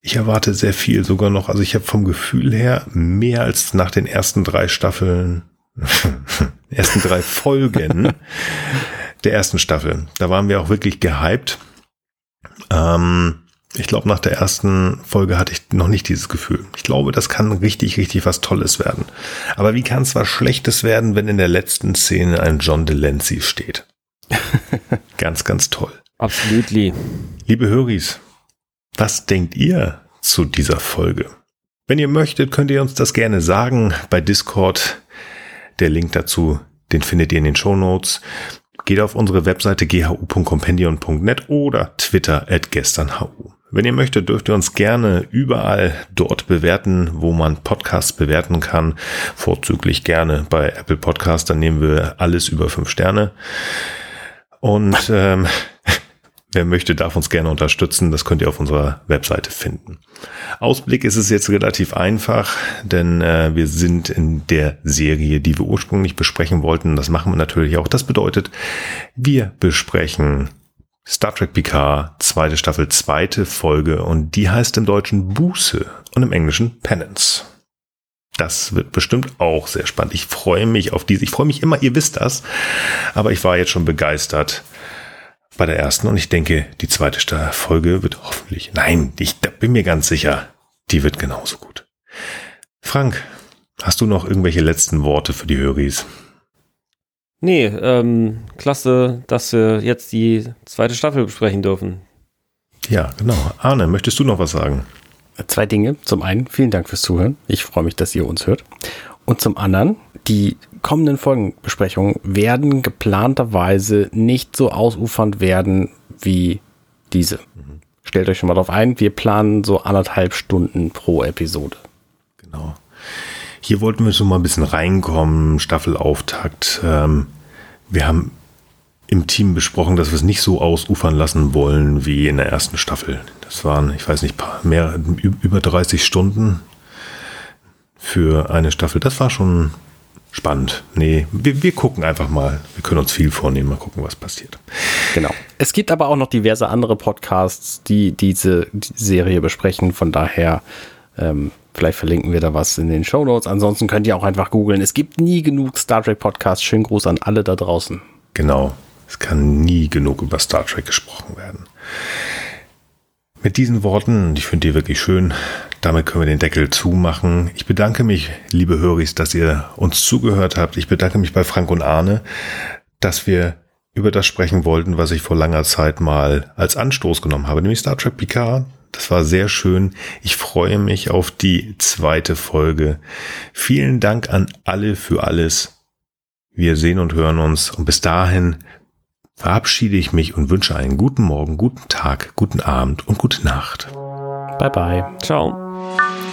Ich erwarte sehr viel sogar noch. Also ich habe vom Gefühl her mehr als nach den ersten drei Staffeln, ersten drei Folgen der ersten Staffel. Da waren wir auch wirklich gehypt. Ähm, ich glaube, nach der ersten Folge hatte ich noch nicht dieses Gefühl. Ich glaube, das kann richtig, richtig was Tolles werden. Aber wie kann es was Schlechtes werden, wenn in der letzten Szene ein John Delancey steht? ganz, ganz toll. Absolutely. Liebe Höris, was denkt ihr zu dieser Folge? Wenn ihr möchtet, könnt ihr uns das gerne sagen bei Discord. Der Link dazu, den findet ihr in den Show Notes. Geht auf unsere Webseite ghu.compendion.net oder Twitter at gesternhu. Wenn ihr möchtet, dürft ihr uns gerne überall dort bewerten, wo man Podcasts bewerten kann. Vorzüglich gerne bei Apple Podcasts, dann nehmen wir alles über fünf Sterne. Und ähm, wer möchte, darf uns gerne unterstützen. Das könnt ihr auf unserer Webseite finden. Ausblick ist es jetzt relativ einfach, denn äh, wir sind in der Serie, die wir ursprünglich besprechen wollten. Das machen wir natürlich auch. Das bedeutet, wir besprechen Star Trek Picard, zweite Staffel, zweite Folge und die heißt im Deutschen Buße und im Englischen Penance. Das wird bestimmt auch sehr spannend. Ich freue mich auf diese. Ich freue mich immer, ihr wisst das. Aber ich war jetzt schon begeistert bei der ersten und ich denke, die zweite Folge wird hoffentlich, nein, ich bin mir ganz sicher, die wird genauso gut. Frank, hast du noch irgendwelche letzten Worte für die Höris? Nee, ähm, klasse, dass wir jetzt die zweite Staffel besprechen dürfen. Ja, genau. Arne, möchtest du noch was sagen? Zwei Dinge. Zum einen, vielen Dank fürs Zuhören. Ich freue mich, dass ihr uns hört. Und zum anderen, die kommenden Folgenbesprechungen werden geplanterweise nicht so ausufernd werden wie diese. Mhm. Stellt euch schon mal drauf ein, wir planen so anderthalb Stunden pro Episode. Genau. Hier wollten wir so mal ein bisschen reinkommen, Staffelauftakt. Ähm, wir haben im Team besprochen, dass wir es nicht so ausufern lassen wollen wie in der ersten Staffel. Das waren, ich weiß nicht, mehr, über 30 Stunden für eine Staffel. Das war schon spannend. Nee, wir, wir gucken einfach mal. Wir können uns viel vornehmen, mal gucken, was passiert. Genau. Es gibt aber auch noch diverse andere Podcasts, die diese Serie besprechen. Von daher, ähm, vielleicht verlinken wir da was in den Show Notes. Ansonsten könnt ihr auch einfach googeln. Es gibt nie genug Star Trek Podcasts. Schönen Gruß an alle da draußen. Genau. Es kann nie genug über Star Trek gesprochen werden. Mit diesen Worten, ich finde die wirklich schön, damit können wir den Deckel zumachen. Ich bedanke mich, liebe Höris, dass ihr uns zugehört habt. Ich bedanke mich bei Frank und Arne, dass wir über das sprechen wollten, was ich vor langer Zeit mal als Anstoß genommen habe, nämlich Star Trek Picard. Das war sehr schön. Ich freue mich auf die zweite Folge. Vielen Dank an alle für alles. Wir sehen und hören uns und bis dahin verabschiede ich mich und wünsche einen guten Morgen, guten Tag, guten Abend und gute Nacht. Bye bye. Ciao.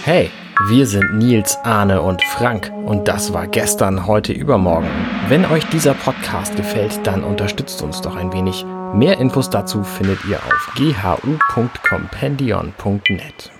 Hey, wir sind Nils, Arne und Frank und das war gestern, heute, übermorgen. Wenn euch dieser Podcast gefällt, dann unterstützt uns doch ein wenig. Mehr Infos dazu findet ihr auf ghu.compendion.net.